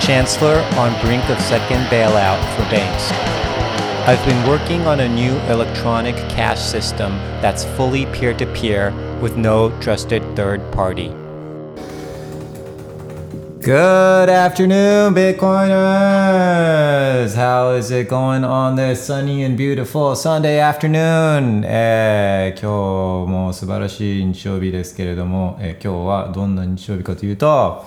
Chancellor on brink of second bailout for banks. I've been working on a new electronic cash system that's fully peer to peer with no trusted third party. Good afternoon, Bitcoiners! How is it going on this sunny and beautiful Sunday afternoon? えー今日も素晴らしい日曜日ですけれども、えー今日はどんな日曜日かというと、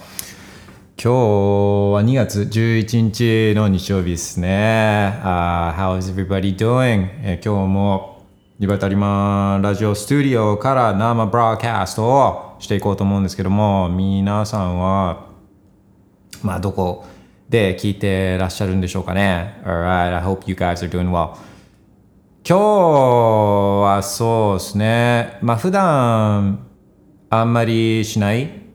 今日は2月11日の日曜日ですね。Uh, how is everybody doing? えー今日もリバタリマンラジオスタジオから生ブローキャストをしていこうと思うんですけども、皆さんはまあどこで聞いてらっしゃるんでしょうかね？Alright, I hope you guys are doing well. 今日はそうですね。まあ普段あんまりしない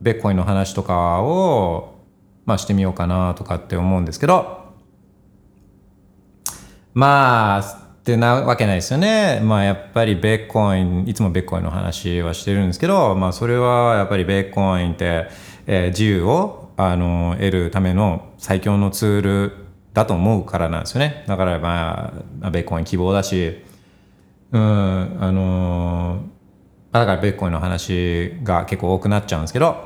ベッコインの話とかを、まあ、してみようかなとかって思うんですけど、まあ、ってなわけないですよね。まあやっぱりベッコイン、いつもベッコインの話はしてるんですけど、まあそれはやっぱりベッコインって、えー自由をあの得るための最強のツールだと思うからなんですよね。だからまあ、ベッコイン希望だし、うん、あのーだからベッコインの話が結構多くなっちゃうんですけど、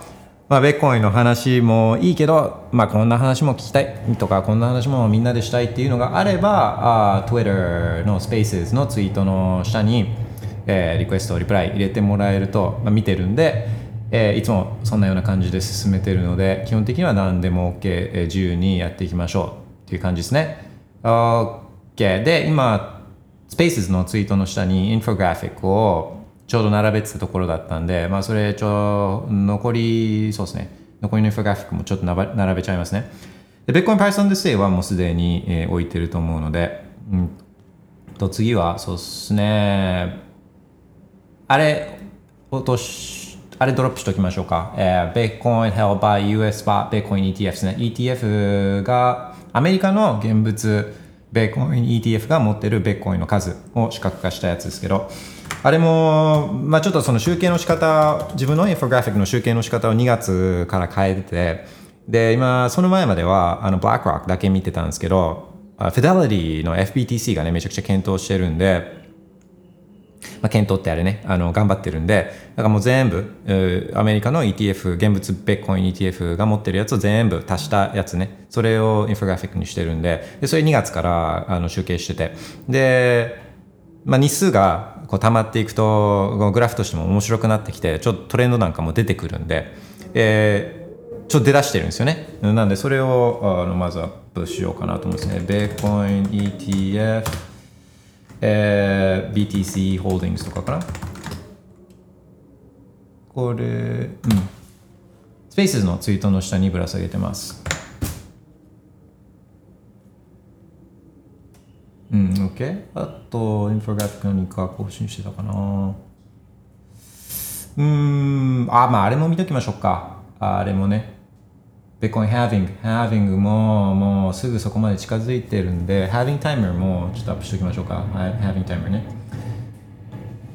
まあ、ベッコインの話もいいけど、まあ、こんな話も聞きたいとか、こんな話もみんなでしたいっていうのがあれば、あ Twitter の Spaces のツイートの下に、えーリクエスト、リプライ入れてもらえると、まあ、見てるんで、えーいつもそんなような感じで進めてるので、基本的には何でも OK、えー自由にやっていきましょうっていう感じですね。OK。で、今、Spaces のツイートの下にインフォグラフィックをちょうど並べてたところだったんで、まあそれちょ、残り、そうですね。残りのインフォグラフィックもちょっと並べちゃいますね。で、ベッコイン Python で Say はもうすでに、えー置いてると思うので、うんと次は、そうですね。あれ、落とし、あれドロップしておきましょうか。えー、Bitcoin held by US spot Bitcoin ETF ですね。ETF が、アメリカの現物、Bitcoin ETF が持ってる Bitcoin の数を視覚化したやつですけど、あれも、まあちょっとその集計の仕方、自分のインフォグラフィックの集計の仕方を2月から変えてて、で、今、その前までは、あの、BlackRock だけ見てたんですけど、あ Fidelity の FBTC がね、めちゃくちゃ検討してるんで、まあ、検討ってあれね、あの、頑張ってるんで、だからもう全部、アメリカの ETF、現物ベッコイン ETF が持ってるやつを全部足したやつね、それをインフォグラフィックにしてるんで、でそれ2月からあの集計してて、で、まあ、日数がこう溜まっていくと、グラフとしても面白くなってきて、ちょっとトレンドなんかも出てくるんで、えーちょっと出だしてるんですよね。なんで、それをあのまずアップしようかなと思うんですね。ベーコイン ETF、えー BTC ホールディングスとかかな。これ、うん。スペースのツイートの下にぶら下げてます。うん、OK？あと、インフォグラフィック何か更新してたかな。うん、あ、まあ、あれも見ときましょうか。あれもね。ベッコイン Having。Having ももうすぐそこまで近づいてるんで、Having Timer もちょっとアップしておきましょうか。はい Having Timer ね。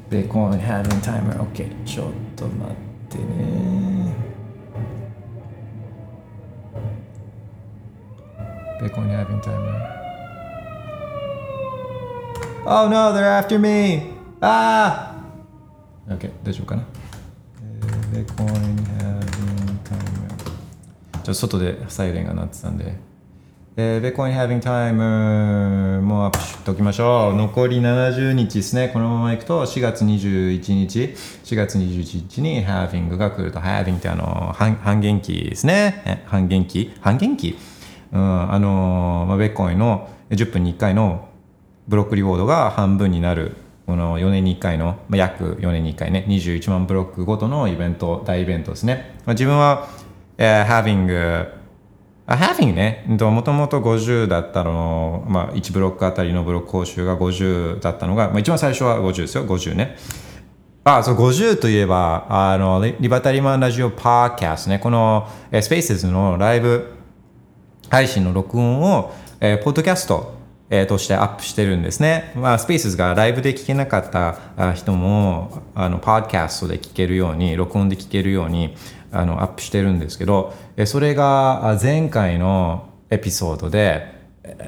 ベッコイン Having Timer。OK。ちょっと待ってね。ベッコイン Having Timer。Oh no, they're after me! ああ !OK、大丈夫かな？ベッコイン Having Timer。ちょっと外でサイレンが鳴ってたんで。えー、ベッコイン Having Time もアップしておきましょう。残り70日ですね。このままいくと4月21日、4月21日に Having が来ると、Having ってあの半半減期ですね。え半減期半減期うん、あのまあ、ベッコインの10分に1回のブロックリウォードが半分になる。この4年に1回の、まあ、約4年に1回ね、21万ブロックごとのイベント、大イベントですね。まあ、自分は、えー Having あハーフィングね、もともと50だったの、まあ、1ブロックあたりのブロック報酬が50だったのが、まあ、一番最初は50ですよ、50ね。あ、そう、50といえば、あの、リバタリマンラジオパーキャストね、この、えスペースズのライブ配信の録音を、えー、ポッドキャスト、えー、としてアップしてるんですね。まあ、スペースがライブで聞けなかった人も、あの、パーキャストで聞けるように、録音で聞けるように、あの、アップしてるんですけど、それが前回のエピソードで、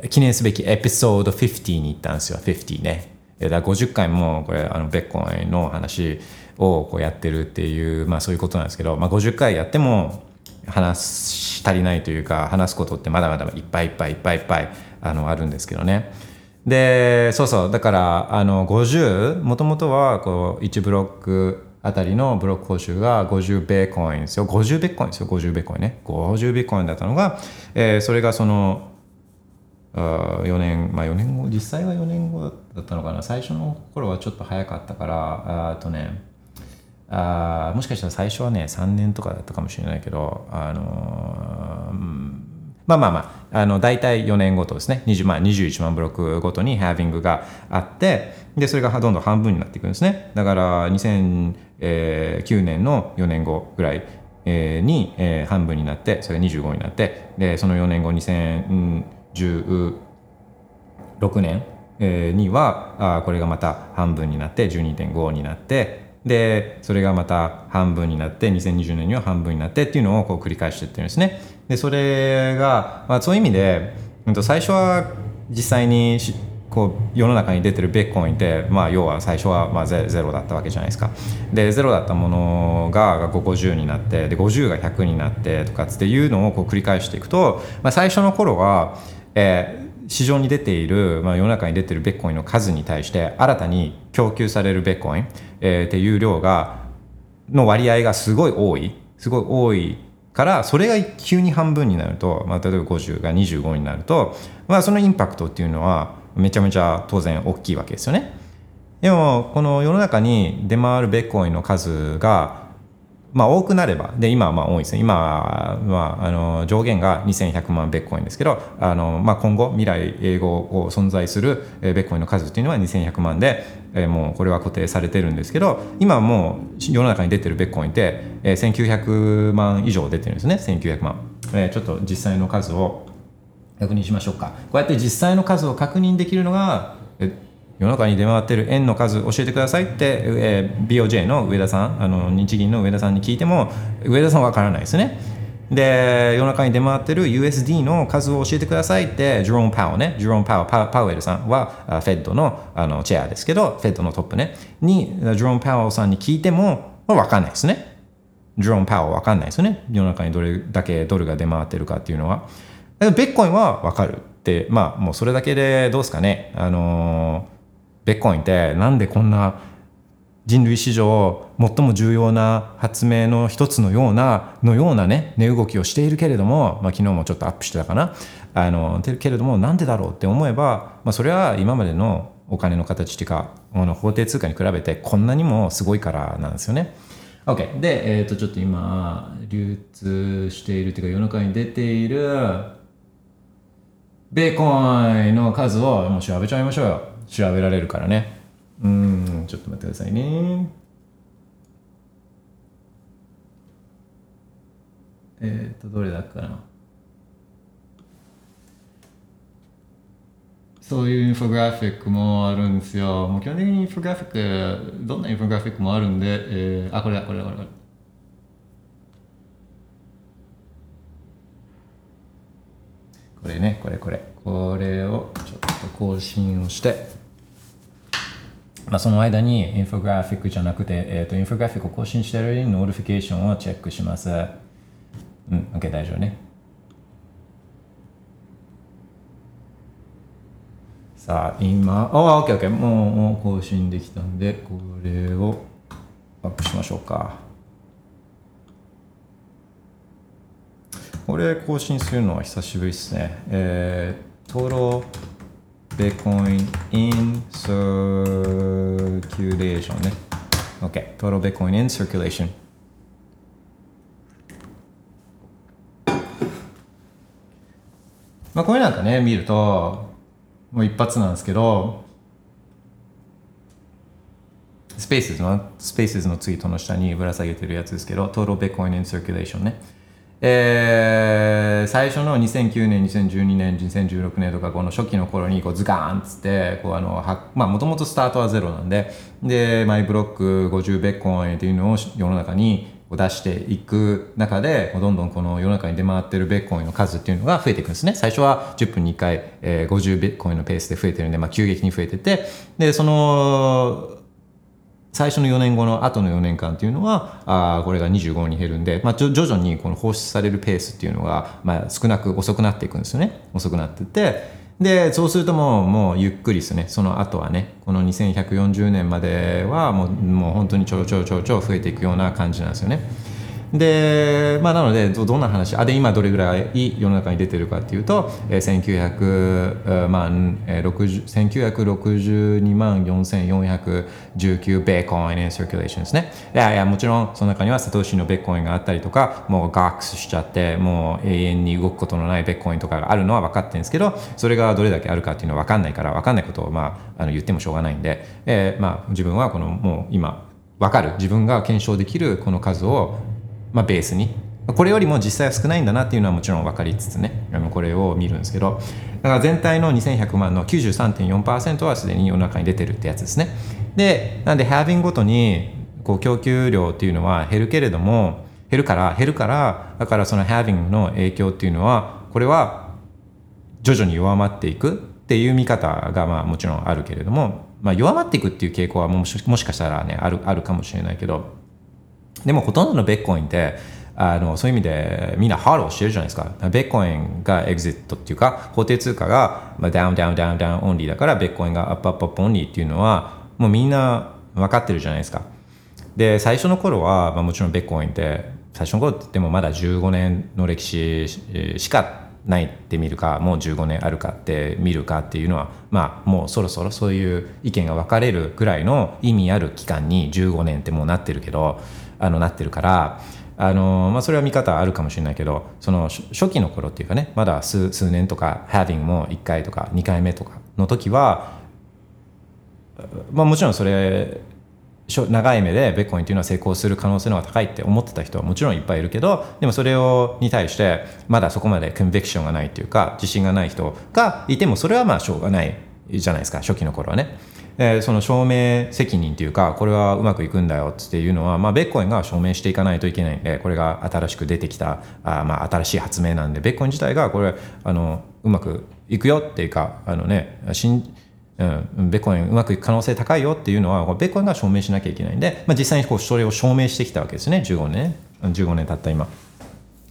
記念すべきエピソード50に行ったんですよ、50ね。だから50回もこれ、あの、ベッコンの話をこうやってるっていう、まあそういうことなんですけど、まあ50回やっても話し足りないというか、話すことってまだまだいっぱいいっぱいいっぱいいっぱいあのあるんですけどね。で、そうそう、だから、あの、50、もともとはこう1ブロックあたりのブロック報酬が50ベーコインですよ。50ベーコインですよ。50ベーコインね。50ベーコインだったのが、えー、それがその、4年、まあ4年後、実際は4年後だったのかな。最初の頃はちょっと早かったから、あとね、あもしかしたら最初はね、3年とかだったかもしれないけど、あのー、うんまあまあまあ、あの大体4年ごとですね、20まあ、21万ブロックごとにハービングがあって、で、それがどんどん半分になっていくんですね。だから2009年の4年後ぐらいに半分になって、それが25になって、で、その4年後2016年には、これがまた半分になって12.5になって、でそれがまた半分になって2020年には半分になってっていうのをこう繰り返していってるんですねでそれが、まあ、そういう意味で最初は実際にこう世の中に出てるベッコンって、まあ、要は最初はまあゼゼロだったわけじゃないですか。でゼロだったものがが50になってで50が100になってとかっていうのをこう繰り返していくと、まあ、最初の頃は、えー、市場に出ている、まあ、世の中に出てるベッコンの数に対して新たに供給されるベッコン、えー、っていう量がの割合がすごい多いすごい多いからそれが急に半分になると、まあ、例えば50が25になると、まあ、そのインパクトっていうのはめちゃめちゃ当然大きいわけですよね。でもこの世の中に出回るベッコインの数がまあ、多くなればで今はまあ多いですね。今は、あ、あの上限が2100万ベッコインですけどあの、まあ、今後未来英語を存在するベッコインの数っていうのは2100万で、えー、もうこれは固定されてるんですけど今もう世の中に出てるベッコインって、えー、1900万以上出てるんですね。1900万、えー、ちょっと実際の数を確認しましょうか。こうやって実際の数を確認できるのが世の中に出回ってる円の数教えてくださいって、えー、BOJ の上田さんあの日銀の上田さんに聞いても上田さんは分からないですね。で世の中に出回ってる USD の数を教えてくださいってジュローン・パウね。ジュローン・パウパパウエルさんはフェッドのあのチェアですけどフェッドのトップね。にジュローン・パウエルさんに聞いても分かんないですね。ジュローン・パウエル分かんないですね。世の中にどれだけドルが出回ってるかっていうのは。ベットコインは分かるってまあもうそれだけでどうですかね。あのーベッコンってなんでこんな人類史上最も重要な発明の一つのようなのようなね値動きをしているけれども、まあ、昨日もちょっとアップしてたかなあのけれどもなんでだろうって思えば、まあ、それは今までのお金の形っていうかあの法定通貨に比べてこんなにもすごいからなんですよね。OK で、えー、とちょっと今流通しているというか世の中に出ているベーコンの数をもう調べちゃいましょうよ。調べられるからねうんちょっと待ってくださいねえっ、ー、とどれだっかなそういうインフォグラフィックもあるんですよ。もう基本的にインフォグラフィック、どんなインフォグラフィックもあるんで、えー、あ、これだ、これだ、これだ。これね、これこれ。これをちょっと更新をして、まあ、その間にインフォグラフィックじゃなくて、えー、とインフォグラフィックを更新している間に notification をチェックします。うん、OK、大丈夫ね。さあ、今、あ、OK、OK、もうもう更新できたんで、これをアップしましょうか。これ更新するのは久しぶりですね。えー、トロベーコインインサーキュレーションね。OK。トロベーコインインサーキュレーション。まあ、これなんかね、見ると、もう一発なんですけど、スペースの、スペースのツイートの下にぶら下げてるやつですけど、トロベーコインインサーキュレーションね。えー、最初の2009年、2012年、2016年とかこの初期の頃にこうズガーンっつってこうあのはまあもともとスタートはゼロなんででマイブロック50ベッコンっていうのを世の中に出していく中でどんどんこの世の中に出回ってるベッコインの数っていうのが増えていくんですね。最初は10分に1回、えー、50ベッコインのペースで増えてるんで、まあ、急激に増えててでその最初の4年後の後の4年間っていうのはあこれが25に減るんで、まあ、徐々にこの放出されるペースっていうのが、まあ、少なく遅くなっていくんですよね。遅くなってて。でそうするともうもうゆっくりですね。その後はねこの2140年まではもうもう本当にちょろちょろちょろちょろ増えていくような感じなんですよね。で、まあ、なのでどんな話あで今どれぐらい世の中に出てるかっていうと、えー、1900万、えー、1962万4419ベーコイン in circulation ですね。いやいやもちろんその中にはサトシのベーコインがあったりとかもうガックスしちゃってもう永遠に動くことのないベーコインとかがあるのは分かってるんですけどそれがどれだけあるかっていうのは分かんないから分かんないことを、まあ、あの言ってもしょうがないんで、えーまあ、自分はこのもう今分かる。自分が検証できるこの数をまあ、ベースに。これよりも実際は少ないんだなっていうのはもちろん分かりつつね。これを見るんですけど。だから全体の2100万の93.4%はすでに世の中に出てるってやつですね。でなんでハービングごとにこう供給量っていうのは減るけれども減るから減るからだからそのハービングの影響っていうのはこれは徐々に弱まっていくっていう見方がまあもちろんあるけれども、まあ、弱まっていくっていう傾向はもしもしかしたらねあるあるかもしれないけどでもほとんどのビットコインってあのそういう意味でみんな HODL してるじゃないですか。ビットコインが exit っていうか法定通貨が、まあ、 down down down down only だからベッコインがアップアップアップオンリーっていうのはもうみんな分かってるじゃないですか。で最初の頃は、まあ、もちろんビットコインって最初の頃って言ってもまだ15年の歴史しかないって見るかもう15年あるかって見るかっていうのはまあもうそろそろそういう意見が分かれるくらいの意味ある期間に15年ってもうなってるけどあのなってるからあのまあ、それは見方あるかもしれないけどその初期の頃っていうかねまだ数数年とか having も1回とか2回目とかの時は、まあ、もちろんそれ長い目でベッコインっていうのは成功する可能性の方が高いって思ってた人はもちろんいっぱいいるけどでもそれをに対してまだそこまでコンビクションがないっていうか自信がない人がいてもそれはまあしょうがない。じゃないですか初期の頃はね。えー、その証明責任というかこれはうまくいくんだよっていうのは、まあ、ベッコインが証明していかないといけないんでこれが新しく出てきたあ、まあ、新しい発明なんでベッコイン自体がこれあのうまくいくよっていうかあのね新うん、ベッコインうまくいく可能性高いよっていうのはベッコインが証明しなきゃいけないんで、まあ、実際にこうそれを証明してきたわけですね15年15年経った今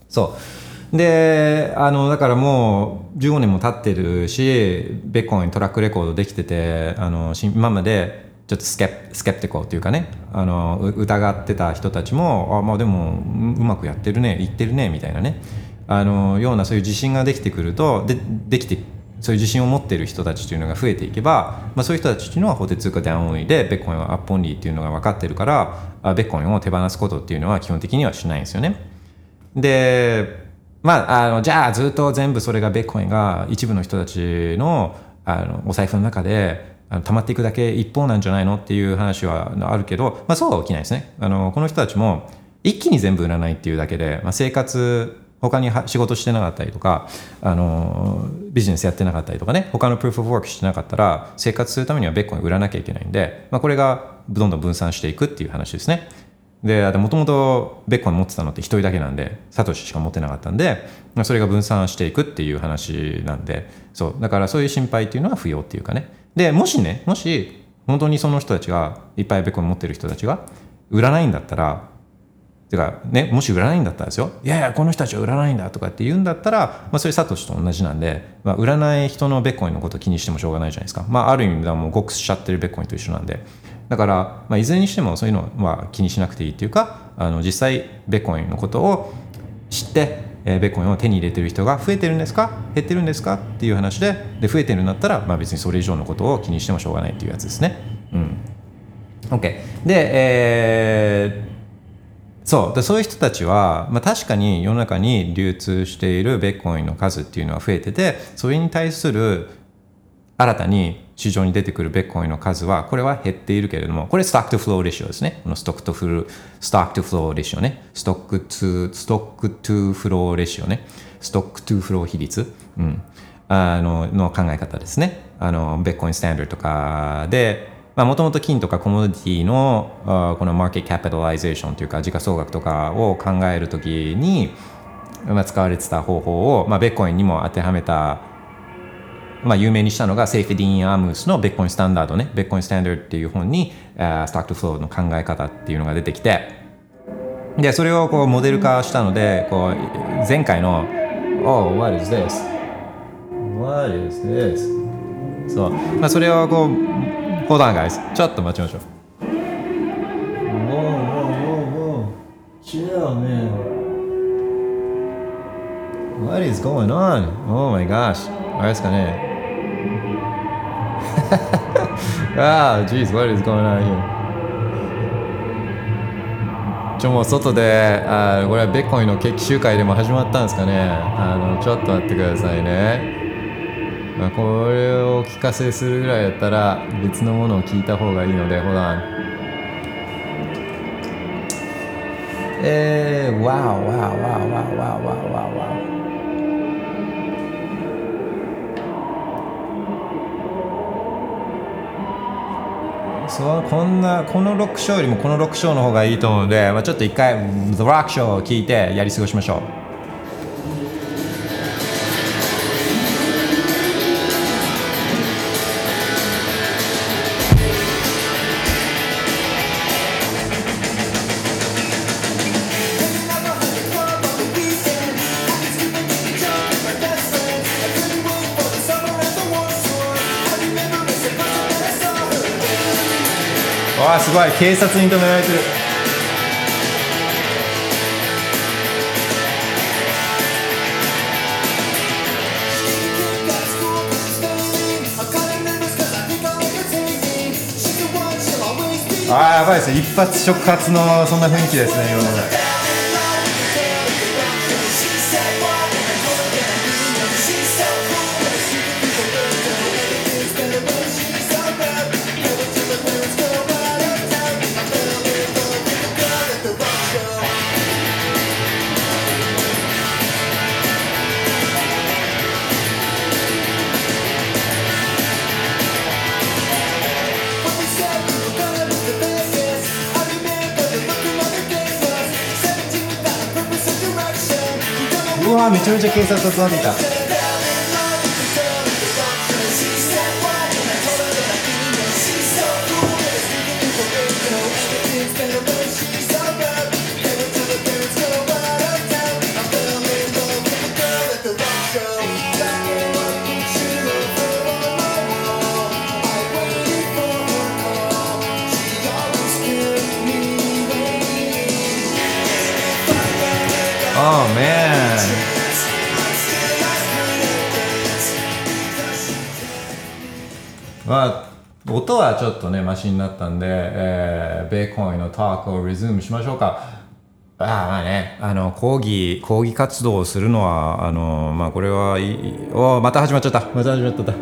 そうであのだからもう15年も経ってるしベッコントラックレコードできててあの今までちょっとスケスケプティコっていうかねあの疑ってた人たちもあまあでもうまくやってるね言ってるねみたいなねあのようなそういう自信ができてくるとでできてそういう自信を持っている人たちというのが増えていけば、まあ、そういう人たちというのは法定通貨 down only でビットコインは up only っていうのが分かってるからビットコインを手放すことっていうのは基本的にはしないんですよね。でまあ、あのじゃあずっと全部それがビットコインが一部の人たちのあのお財布の中であの溜まっていくだけ一方なんじゃないのっていう話はあるけど、まあ、そうは起きないですねあのこの人たちも一気に全部売らないっていうだけで、まあ、生活他に仕事してなかったりとかあのビジネスやってなかったりとかね他のプルーフ・オブ・ワークしてなかったら生活するためにはベッコイン売らなきゃいけないんで、まあ、これがどんどん分散していくっていう話ですね。でもともとベッコン持ってたのって1人だけなんでサトシしか持ってなかったんでそれが分散していくっていう話なんでそうだからそういう心配っていうのは不要っていうかね。でもしねもし本当にその人たちがいっぱいベッコン持ってる人たちが売らないんだったらてかねもし売らないんだったらですよ。いやいやこの人たちは売らないんだとかって言うんだったら、まあ、それサトシと同じなんで、まあ、売らない人のベッコインのこと気にしてもしょうがないじゃないですか、まあ、ある意味ではもうゴックスしちゃってるベッコインと一緒なんで。だから、まあ、いずれにしてもそういうのは気にしなくていいっていうかあの実際ベッコインのことを知って、えー、ベッコインを手に入れてる人が増えてるんですか？減ってるんですか？っていう話でで増えてるんだったら、まあ、別にそれ以上のことを気にしてもしょうがないっていうやつですね。うん、OK で、えーそう。でそういう人たちは、まあ、確かに世の中に流通しているビットコインの数っていうのは増えててそれに対する新たに市場に出てくるビットコインの数はこれは減っているけれどもこれ stock to flow ratio ですね。この stock to flow stock to flow ratio ね。 stock to stock to flow ratio ね。 stock to flow 比率、うん、あのの考え方ですね。あのベッコインスタンダードとかでまあもともと金とかコモディティのこの market capitalization というか時価総額とかを考えるときに、まあ、使われてた方法を、まあ、ビットコインにも当てはめたまあ、有名にしたのがサイフェディーン・アモウズの Bitcoin Standard ね、 Bitcoin Standard っていう本に、 stock to flow の考え方っていうのが出てきて、で、それをこうモデル化したので、こう前回の Oh, what is this? What is this? そう、まあ、それをこう、Hold on guys, ちょっと待ちましょう。Whoa, whoa, whoa, whoa. Chill, man. What is going on? Oh my gosh. あれですかねああ、jeez, what is going on here? ちょもう外であこれはベッコイの決起集会でも始まったんですかね。あのちょっと待ってくださいね、まあ、これをお聞かせするぐらいだったら別のものを聞いた方がいいのでほらえー、わーわーわーわーわーわーわーそうこんなこの6章よりもこの6章の方がいいと思うので、まあ、ちょっと一回 The Rock Show を聞いてやり過ごしましょう。わあすごい。警察に止められてる。ああやばいですね。一発触発のそんな雰囲気ですね今ので。めちゃめちゃ警察集まってきた。あ、音はちょっとね、マシになったんで、えー、ベーコンのトークをリズムしましょうか。ああまあね、あの抗議抗議活動をするのはあのまあこれはいいおまた始まっちゃった。また始まっちゃった。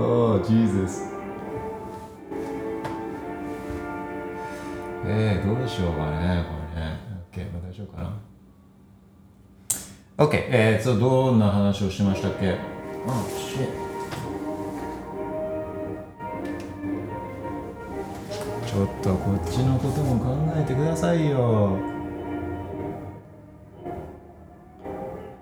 おおジーズスえー、どうしようかねこれね。OK まあ大丈夫かな。OK えー、とどんな話をしましたっけ？あ、shit ちょっとこっちのことも考えてくださいよ。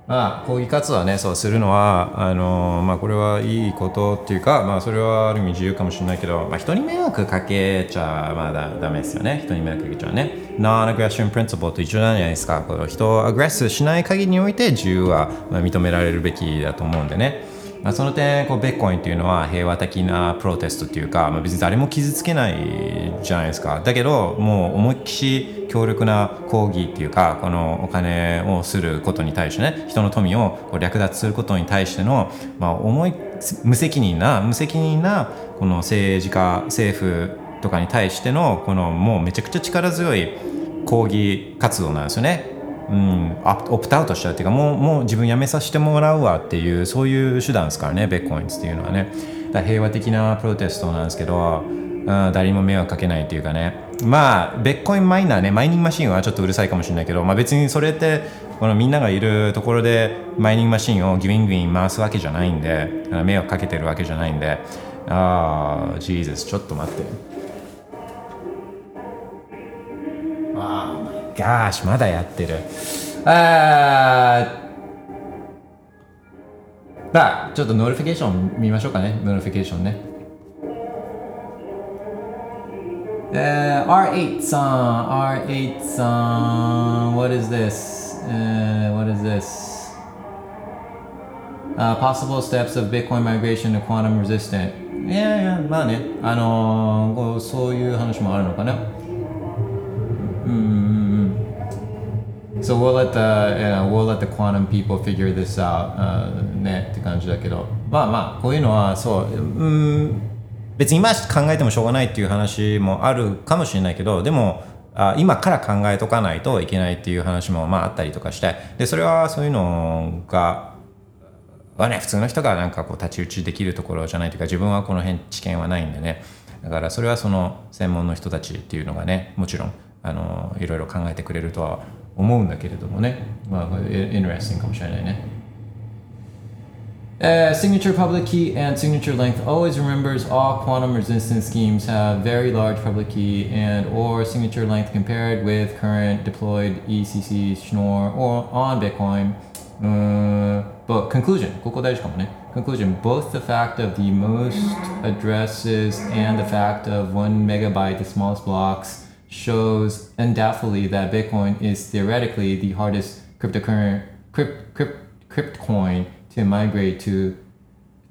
まあ抗議活動はねそうするのはあのまあこれはいいことっていうかまあそれはある意味自由かもしれないけど、まあ、人に迷惑かけちゃまだダメですよね。人に迷惑かけちゃうね。Non-aggression principle と一緒なんじゃないですか。この人をアグレッスしない限りにおいて自由は認められるべきだと思うんでね。まあ、その点こうベッコインっていうのは平和的なプロテストっていうか、まあ、別に誰も傷つけないじゃないですかだけどもう思いっきし強力な抗議っていうかこのお金をすることに対してね人の富をこう略奪することに対しての、まあ、重い無責任な無責任なこの政治家政府とかに対してのこのもうめちゃくちゃ力強い抗議活動なんですよね。うん、オプトアウトしちゃうっていうかもうもう自分辞めさせてもらうわっていうそういう手段ですからねベッコインズっていうのはね。だ平和的なプロテストなんですけど、うん、誰にも迷惑かけないっていうかね。まあベッコインマイナーねマイニングマシンはちょっとうるさいかもしれないけど、まあ、別にそれってこのみんながいるところでマイニングマシンをギュイングイン回すわけじゃないんで迷惑かけてるわけじゃないんで。ああジーザスちょっと待って。ああ。ガーシまだやってるああちょっと notification 見ましょうかね notification ねえー、R8 さん R8 さん What is this、uh, What is this Uh, possible steps of Bitcoin migration to quantum resistant いやいやまあねあのー、そういう話もあるのかなうん So we'll let the, uh, we'll let the quantum people figure this out、uh, ねって感じだけど。まあまあこういうのはそううん別に今考えてもしょうがないっていう話もあるかもしれないけどでもあ今から考えとかないといけないっていう話もまああったりとかして。でそれはそういうのがはね普通の人がなんかこう太刀打ちできるところじゃないというか自分はこの辺知見はないんでね。だからそれはその専門の人たちっていうのがねもちろんあのいろいろ考えてくれるとは思うんだけれどもねまあインテレスティングかもしれないね Uh, signature public key and signature length always remembers all quantum resistance schemes have very large public key and or signature length compared with current deployed ECC Schnorr or on Bitcoin. Uh, but conclusion, conclusion, both the fact of the most addresses and the fact of one megabyte, the smallest blocks, shows undoubtedly that Bitcoin is theoretically the hardest cryptocurrency, crypt, crypt, crypt coin to migrate to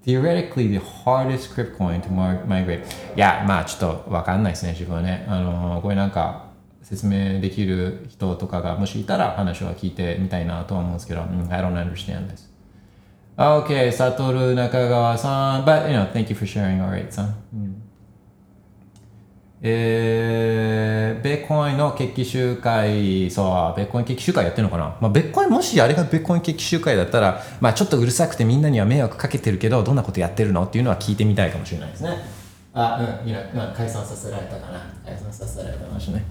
theoretically the hardest crypt coin to migrate いやまあちょっとわかんないですね自分はねあのこれなんか説明できる人とかがもしいたら話は聞いてみたいなとは思うんですけど、I don't understand this Okay サトル中川さん but you know thank you for sharing alright さん、うん えー、ベッコインの決起集会、そう、ベーコイン決起集会やってるのかな？まあ、ベーコイン、もしあれがベッコイン決起集会だったら、まあ、ちょっとうるさくてみんなには迷惑かけてるけど、どんなことやってるの？っていうのは聞いてみたいかもしれないですね。あ、うん、いや、まあ、解散させられたかな。解散させられたかもしれない。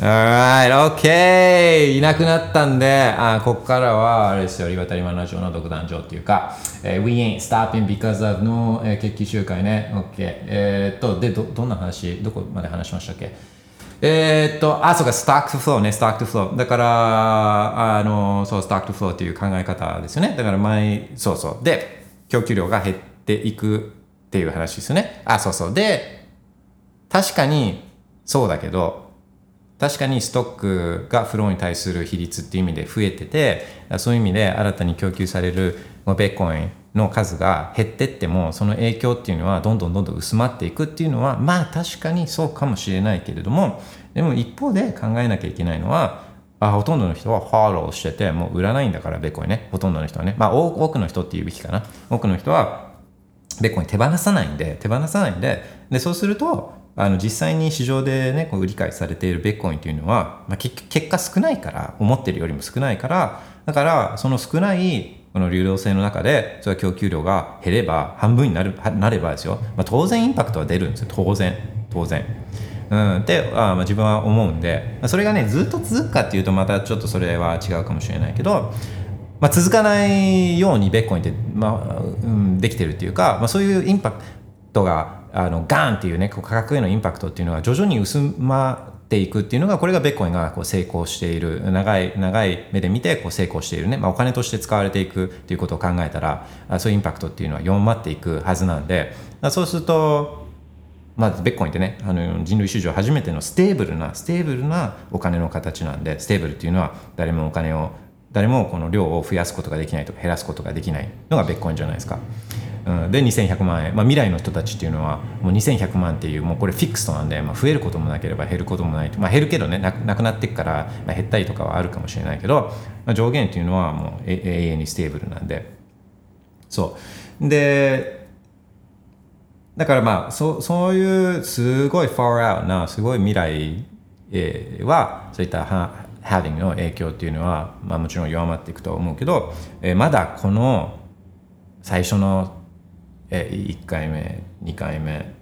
Alright, OK! いなくなったんで、あここからは、あれですよ、リバタリマンラジオの独壇場っていうか、えー、We ain't stopping because of の、えー、決起集会ね。OK。えー、っと、で、ど、どんな話、どこまで話しましたっけ？えー、っと、あ、そうか、 stock to flow ね、 stock to flow。だから、あの、そう、 stock to flow っていう考え方ですよね。だから、前、そうそう。で、供給量が減っていくっていう話ですよね。あ、そうそう。で、確かにそうだけど、確かにストックがフローに対する比率っていう意味で増えてて、そういう意味で新たに供給されるベーコインの数が減ってっても、その影響っていうのはどんどんどんどん薄まっていくっていうのは、まあ確かにそうかもしれないけれども、でも一方で考えなきゃいけないのは、あほとんどの人はフォローしてて、もう売らないんだから、ベーコインね。ほとんどの人はね。まあ多くの人っていうべきかな。多くの人はベッコイン手放さないんで、手放さないんで、で、そうすると、あの実際に市場でね、こう売り買いされているベッコインというのは、まあ、結果少ないから、思ってるよりも少ないから、だから、その少ないこの流動性の中で、それは供給量が減れば、半分になるなればですよ、まあ、当然インパクトは出るんですよ、当然。当然。うん、ってあまあ自分は思うんで、それがね、ずっと続くかっていうと、またちょっとそれは違うかもしれないけど、まあ、続かないようにベッコインって、まあうん、できてるっていうか、まあ、そういうインパクトがあのガーンっていうね価格へのインパクトっていうのが徐々に薄まっていくっていうのがこれがベッコインがこう成功している長い長い目で見てこう成功しているね、まあ、お金として使われていくっていうことを考えたらそういうインパクトっていうのは弱まっていくはずなんでそうするとまずビットコインってねあの人類史上初めての stable な stable なお金の形なんで stable っていうのは誰もお金を誰もこの量を増やすことができないとか減らすことができないのがビットコインじゃないですか。うん、で2100万円、まあ、未来の人たちっていうのはもう2100万っていうもうこれ fixed なんで、まあ、増えることもなければ減ることもない、まあ、減るけどねなくなっていくから、まあ、減ったりとかはあるかもしれないけど、まあ、上限っていうのはもう永遠に stable なんで。そう。でだからまあそそういうすごい far out なすごい未来、えー、はそういった having の影響っていうのは、まあ、もちろん弱まっていくと思うけど、えー、まだこの最初の、えー、1回目2回目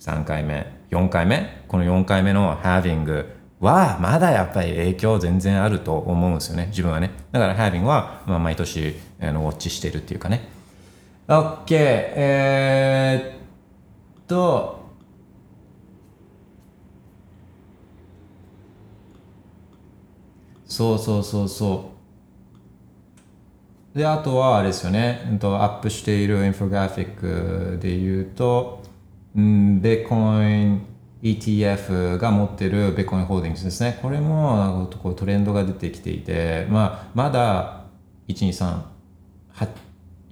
3回目4回目この4回目の having はまだやっぱり影響全然あると思うんですよね自分はね。だから having は、まあ、毎年あのウォッチしてるっていうかね。OK えー、っとそうそうそうそうであとはあれですよね、アップしているインフォグラフィックで言うと、うん、ビッコイン ETF が持ってるベッコインホールディングスですね。これもこうトレンドが出てきていて、まあ、まだ1、2、3、8、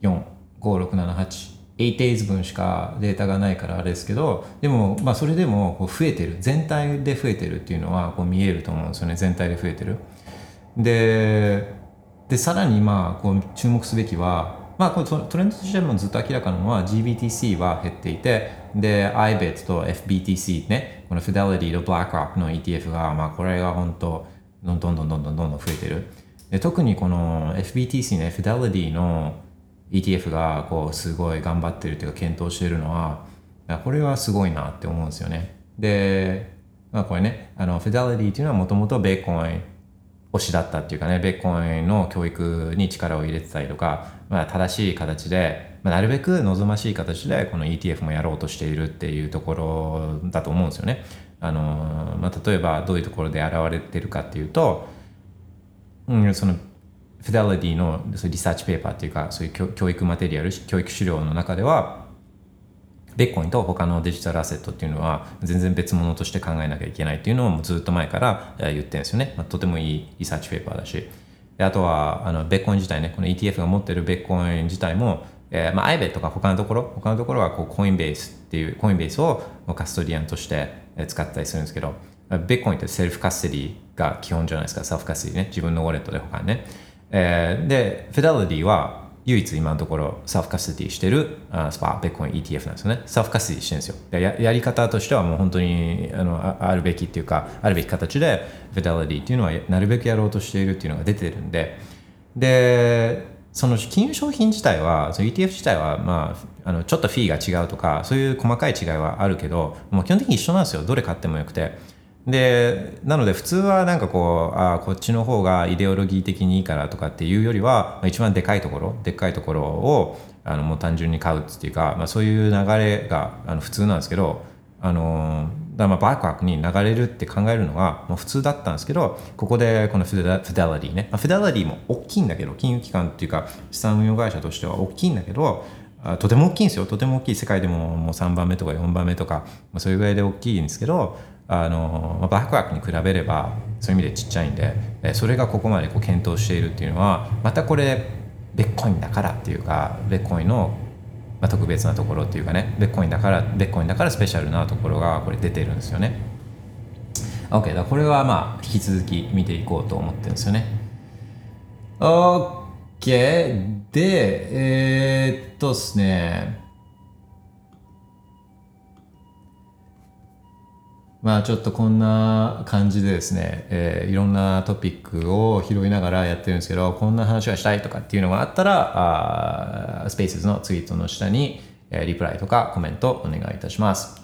4、5、6、7、8、8 days 分しかデータがないからあれですけど、でも、まあ、それでもこう増えてる。全体で増えてるっていうのはこう見えると思うんですよね。全体で増えてる。で、で、さらにまあ、こう注目すべきは、まあ、これトレンドとしてもずっと明らかなのは GBTC は減っていて、で、IBIT と FBTC ね、この Fidelity と BlackRock の ETF が、まあ、これが本当、どんどんどんどんどんどん増えてる。で特にこの FBTC ね、Fidelity の ETF がこうすごい頑張ってるというか検討してるのは、これはすごいなって思うんですよね。で、まあ、これね、あの、Fidelity っていうのはもともとベーコイン推しだったっていうかね、ベーコンの教育に力を入れてたりとか、まあ、正しい形で、まあ、なるべく望ましい形でこの ETF もやろうとしているっていうところだと思うんですよね。あのまあ、例えばどういうところで現れてるかっていうと、うん、そのフィデリティのリサーチペーパーっていうかそういう教育マテリアル教育資料の中ではベッコインと他のデジタルアセットっていうのは全然別物として考えなきゃいけないっていうのをずっと前から言ってるんですよね、まあ、とてもいいリサーチペーパーだし。あとはあのベッコイン自体ねこの ETF が持ってるベッコイン自体もえーまあ、アイベとか他のところ他のところはこうコインベースっていうコインベースをcustodian として使ったりするんですけどベッコインってセルフカステディが基本じゃないですか。 self custody ね。自分のウォレットで他にね、えー、でフィデリティは唯一今のところサーフカスティしてるあスパーベッコイン ETF なんですよね。サーフカスティしてるんですよ。ややり方としてはもう本当にあのあるべきっていうか、あるべき形でフィデリティっていうのはなるべくやろうとしているっていうのが出てるんで、で、その金融商品自体は、その ETF 自体は、まあ、あのちょっとフィーが違うとか、そういう細かい違いはあるけど、もう基本的に一緒なんですよ。どれ買ってもよくて。でなので普通はなんかこうあこっちの方がイデオロギー的にいいからとかっていうよりは一番でかいところでっかいところをあのもう単純に買うっていうか、まあ、そういう流れがあの普通なんですけどあのだまあバックワークに流れるって考えるのがもう普通だったんですけどここでこのフィデリティね、まあ、フィデラリティも大きいんだけど金融機関っていうか資産運用会社としては大きいんだけどとても大きいんですよ。とても大きい。世界でももう3番目とか4番目とか、まあ、そういうぐらいで大きいんですけどあのバックワークに比べればそういう意味でちっちゃいんでそれがここまでこう検討しているっていうのはまたこれベッコインだからっていうかベッコインの、まあ、特別なところっていうかねベッコインだからベッコインだからスペシャルなところがこれ出てるんですよね。OK だこれはまあ引き続き見ていこうと思ってるんですよね。OK でえー、っとですね。まあちょっとこんな感じでですね、えー、いろんなトピックを拾いながらやってるんですけど、こんな話がしたいとかっていうのがあったら、あスペースのツイートの下に、えー、リプライとかコメントお願いいたします。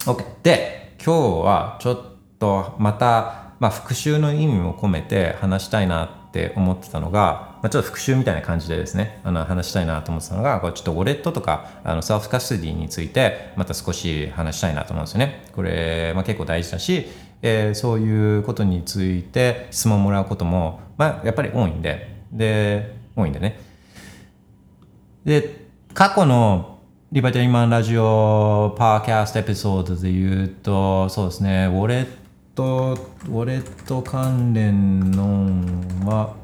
OK。で、今日はちょっとまた、まあ、復習の意味も込めて話したいなって思ってたのが、まあ、ちょっと復習みたいな感じでですね、あの話したいなと思ってたのが、これちょっとウォレットとか、あのセルフカスティについて、また少し話したいなと思うんですよね。これ、まあ、結構大事だし、えー、そういうことについて質問もらうことも、まあ、やっぱり多いんで、で、多いんでね。で、過去のリバティマンラジオパーキャストエピソードで言うと、そうですね、ウォレット、ウォレット関連のは、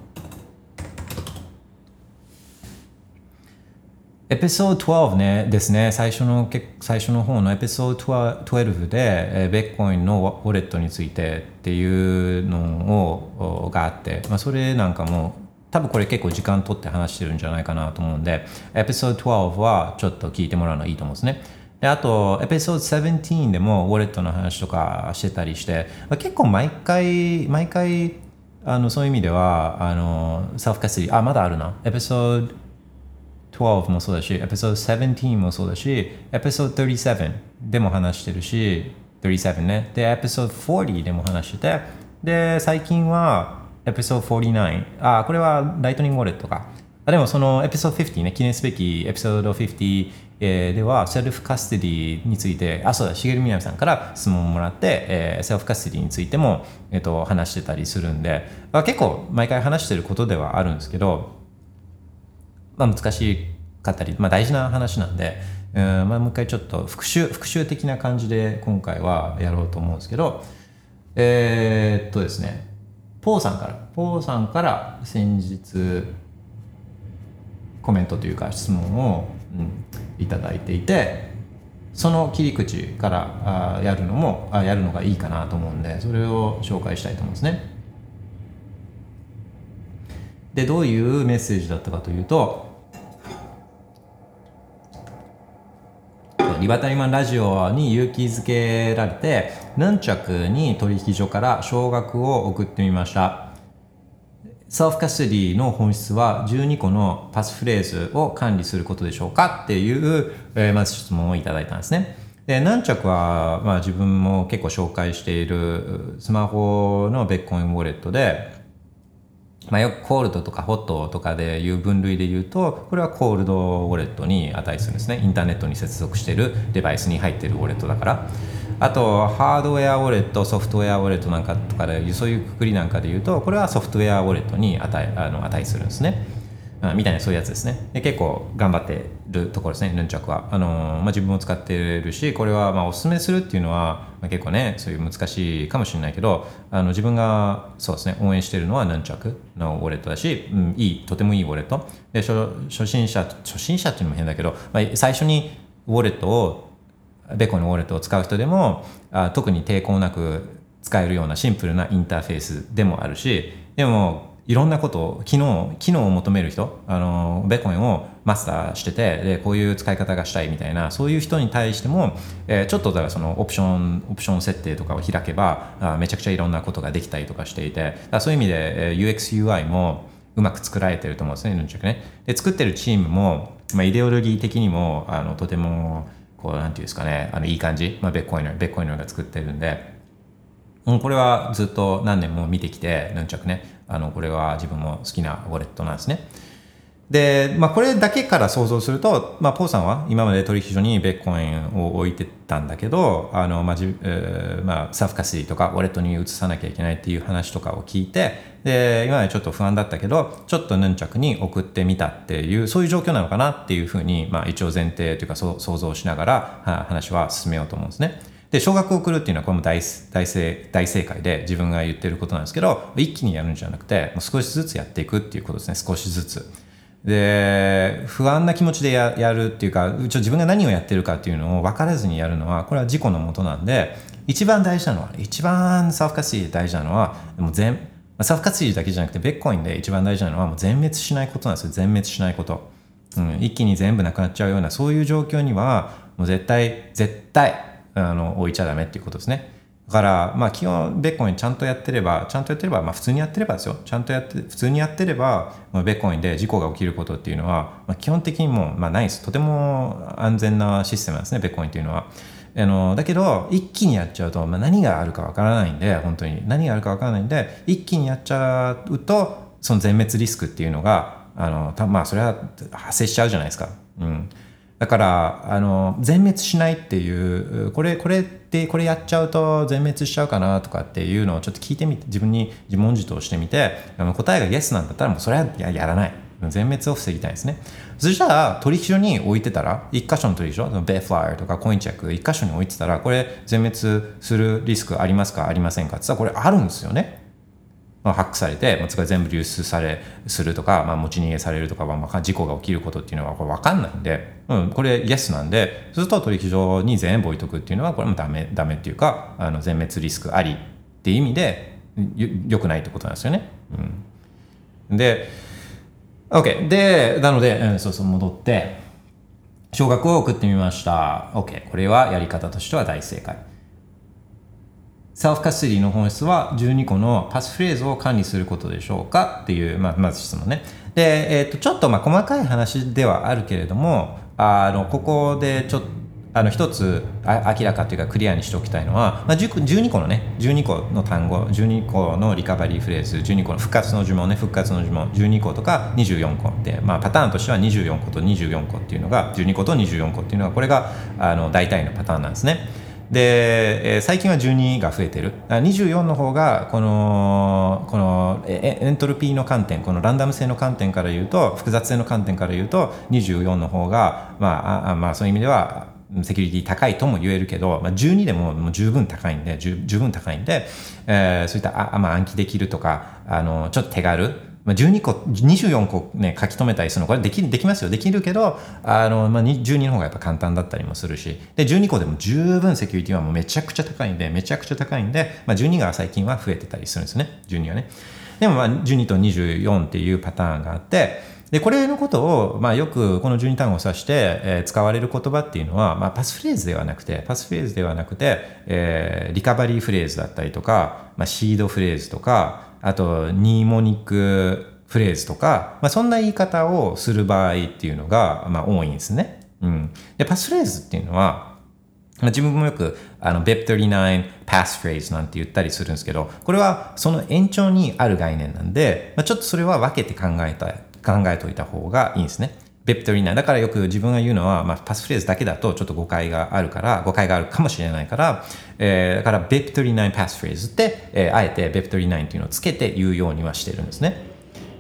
エピソード12ね、ですね、最初の最初の方のエピソード12で、ベッコインのウォレットについてっていうのをがあって、まあ、それなんかも多分これ結構時間取って話してるんじゃないかなと思うんで、エピソード12はちょっと聞いてもらうのいいと思うんですね。であと、エピソード17でもウォレットの話とかしてたりして、結構毎回、毎回、あのそういう意味では、あの、 self custody あ、まだあるな。エピソード12もそうだし、エピソード17もそうだし、エピソード37でも話してるし、37ね。で、エピソード40でも話してて、で、最近はエピソード49。あ、これはライトニングウォレットか。あでもそのエピソード50ね、記念すべきエピソード50、えーでは、 self custody について、あ、そうだ、しげるみなみさんから質問をもらって、えー self custody についても、えっと話してたりするんで、まあ結構毎回話してることではあるんですけど、まあ、難しかったり、まあ、大事な話なんで、うんまあ、もう一回ちょっと復習復習的な感じで今回はやろうと思うんですけどえーっとですねポーさんからポーさんから先日コメントというか質問を、うん、いただいていてその切り口からあやるのもあやるのがいいかなと思うんでそれを紹介したいと思うんですね。でどういうメッセージだったかというとリバタリアンラジオに勇気づけられてヌンチャクに取引所から少額を送ってみました。セルフカストディの本質は12個のパスフレーズを管理することでしょうかっていう、えーまず質問をいただいたんですね。で何着は、まあ、自分も結構紹介しているスマホのビットコインウォレットでまあ、よくコールドとかホットとかでいう分類で言うとこれはコールドウォレットに値するんですね。インターネットに接続しているデバイスに入っているウォレットだから。あとハードウェアウォレットソフトウェアウォレットなんかとかでそういうくくりなんかで言うとこれはソフトウェアウォレットに値あの値するんですね。みたいなそういうやつですね。で結構頑張ってるところですねヌンチャクは。あのまあ、自分も使ってるしこれはまあおすすめするっていうのは、まあ、結構ねそういう難しいかもしれないけどあの自分がそうですね応援しているのはヌンチャクのウォレットだし、うん、いいとてもいいウォレット。で初初心者初心者っていうのも変だけど、まあ、最初にウォレットをベコのウォレットを使う人でもあ特に抵抗なく使えるようなシンプルなインターフェースでもあるしでもいろんなことを機能機能を求める人あのベコンをマスターしててでこういう使い方がしたいみたいなそういう人に対しても、えーちょっとだからそのオプションオプション設定とかを開けばあめちゃくちゃいろんなことができたりとかしていてだそういう意味で、え UXUI もうまく作られてると思うんですねヌンチャクねで作ってるチームも、まあ、イデオロギー的にもあのとてもこうなんていうんですかねあのいい感じ、まあ、ビットコイナービットコイナーが作ってるんでうん、これはずっと何年も見てきて、ヌンチャクね。あの、これは自分も好きなウォレットなんですね。で、まあ、これだけから想像すると、まあ、ポーさんは今まで取引所にビットコインを置いてたんだけど、あの、まあ、じえーまあ、セルフカストディとかウォレットに移さなきゃいけないっていう話とかを聞いて、で、今までちょっと不安だったけど、ちょっとヌンチャクに送ってみたっていう、そういう状況なのかなっていうふうに、まあ、一応前提というか、想像しながらは話は進めようと思うんですね。で、少額を送るっていうのはこれも大大正大正解で自分が言ってることなんですけど、一気にやるんじゃなくて、少しずつやっていくっていうことですね、少しずつ。で、不安な気持ちでやるっていうか、うち自分が何をやってるかっていうのを分からずにやるのは、これは自己のもとなんで、一番大事なのは、一番サーフカシーで大事なのは、もう全、サーフカシーだけじゃなくて、ベッコインで一番大事なのは、もう全滅しないことなんですよ、全滅しないこと。うん、一気に全部なくなっちゃうような、そういう状況には、もう絶対、絶対、あの置いちゃダメっていうことですね。だから、まあ、基本、ベッコインちゃんとやってれば、ちゃんとやってれば、まあ、普通にやってればですよ。ちゃんとやって、普通にやってれば、まあ、ベッコインで事故が起きることっていうのは、まあ、基本的にもう、まあ、ないです。とても安全なシステムなんですね、ベッコインっていうのは。あのだけど、一気にやっちゃうと、まあ、何があるかわからないんで、本当に。何があるかわからないんで、一気にやっちゃうと、その全滅リスクっていうのが、あの、たまあ、それは発生しちゃうじゃないですか。うん。だから、あの、全滅しないっていう、これ、これって、これやっちゃうと全滅しちゃうかなとかっていうのをちょっと聞いてみて、自分に自問自答してみて、あの答えがイエスなんだったらもうそれはややらない。全滅を防ぎたいですね。そしたら、取引所に置いてたら、一箇所の取引所、ベフライヤーとかコインチェック、一箇所に置いてたら、これ全滅するリスクありますかありませんかって言ったら、これあるんですよね。まあ、ハックされて、まあ、それ全部流出されするとか、まあ、持ち逃げされるとか、まあ、事故が起きることっていうのはこれ分かんないんで、うん、これイエスなんでそうすると取引所に全部置いとくっていうのはこれもダメダメっていうかあの全滅リスクありっていう意味でよよくないってことなんですよね。うん、で OK でなので、うん、そうそう戻って少額を送ってみました。OK これはやり方としては大正解。セルフカステディの本質は12個のパスフレーズを管理することでしょうかっていう、まあ、まず質問ね。で、えっ、ー、と、ちょっとまあ細かい話ではあるけれども、あの、ここでちょっと、あの一つ明らかというかクリアにしておきたいのは、まあ、12個のね12個の単語12個のリカバリーフレーズ12個の復活の呪文ね復活の呪文12個とか24個って、まあ、パターンとしては24個と24個っていうのが12個と24個っていうのがこれがあの大体のパターンなんですね。で、えー、最近は12が増えてる。24の方がこのこのエントロピーの観点このランダム性の観点から言うと複雑性の観点から言うと24の方が、まあ、あまあそういう意味ではセキュリティ高いとも言えるけど、まあ、12でももう十分高いんで十分高いんで、えー、そういったあ、まあ、暗記できるとかあのちょっと手軽、12個、24個ね、書き留めたりするの、これできできますよ。できるけど、あの、まあ、12の方がやっぱ簡単だったりもするし、で、12個でも十分セキュリティはもうめちゃくちゃ高いんで、めちゃくちゃ高いんで、まあ、12が最近は増えてたりするんですね。12はね。でも、まあ、12と24っていうパターンがあって、で、これのことを、まあ、よくこの12単語を指して、えー、使われる言葉っていうのは、まあ、パスフレーズではなくて、パスフレーズではなくて、えー、リカバリーフレーズだったりとか、まあ、シードフレーズとか、あと、ニーモニックフレーズとか、まあ、そんな言い方をする場合っていうのが、まあ、多いんですね。うん。で、パスフレーズっていうのは、まあ、自分もよく、あの、BIP39 パスフレーズなんて言ったりするんですけど、これはその延長にある概念なんで、まあ、ちょっとそれは分けて考えた、考えておいた方がいいんですね。BIP39。だからよく自分が言うのは、まあ、パスフレーズだけだとちょっと誤解があるから、誤解があるかもしれないから、えー、だから BIP39 パスフレーズって、えー、あえて BIP39 っていうのをつけて言うようにはしてるんですね。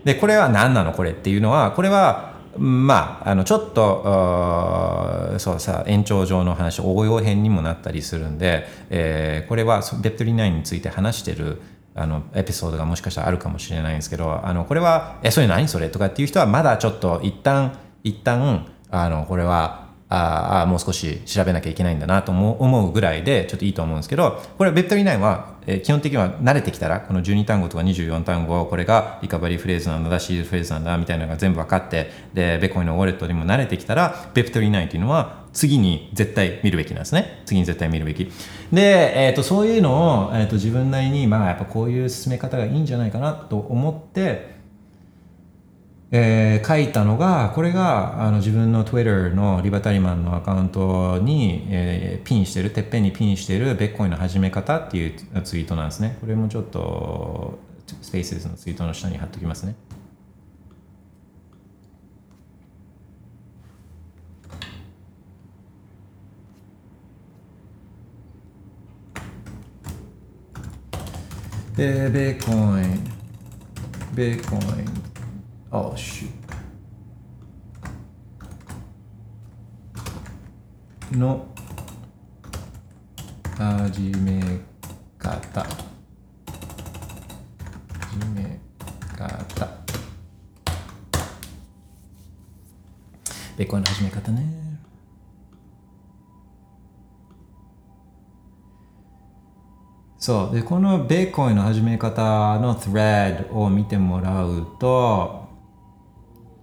で、これは何なの？これっていうのは、これは、まあ、あのちょっとそうさ延長上の話応用編にもなったりするんで、えー、これはベッドリナインについて話してるあのエピソードがもしかしたらあるかもしれないんですけどあのこれは「えそれ何それ?」とかっていう人はまだちょっと一旦一旦あのこれはああもう少し調べなきゃいけないんだなと思うぐらいでちょっといいと思うんですけどこれベッドリナインは、え、基本的には慣れてきたらこの12単語とか24単語これがリカバリーフレーズなんだシールフレーズなんだみたいなのが全部分かってでベコイのウォレットにも慣れてきたらベッドリナインというのは次に絶対見るべきなんですね。次に絶対見るべき。で、えーと、そういうのを、えーと自分なりにまあやっぱこういう進め方がいいんじゃないかなと思ってえー、書いたのがこれがあの自分の Twitter のリバタリマンのアカウントに、えー、ピンしてるてっぺんにピンしてるベッコインの始め方っていうツイートなんですね。これもちょっとスペースのツイートの下に貼っときますね。でベーコイン。ベーコイン。Oh shoot. の始め方始め方ベーコンの始め方ね。そう。でこのベーコンの始め方の thread を見てもらうと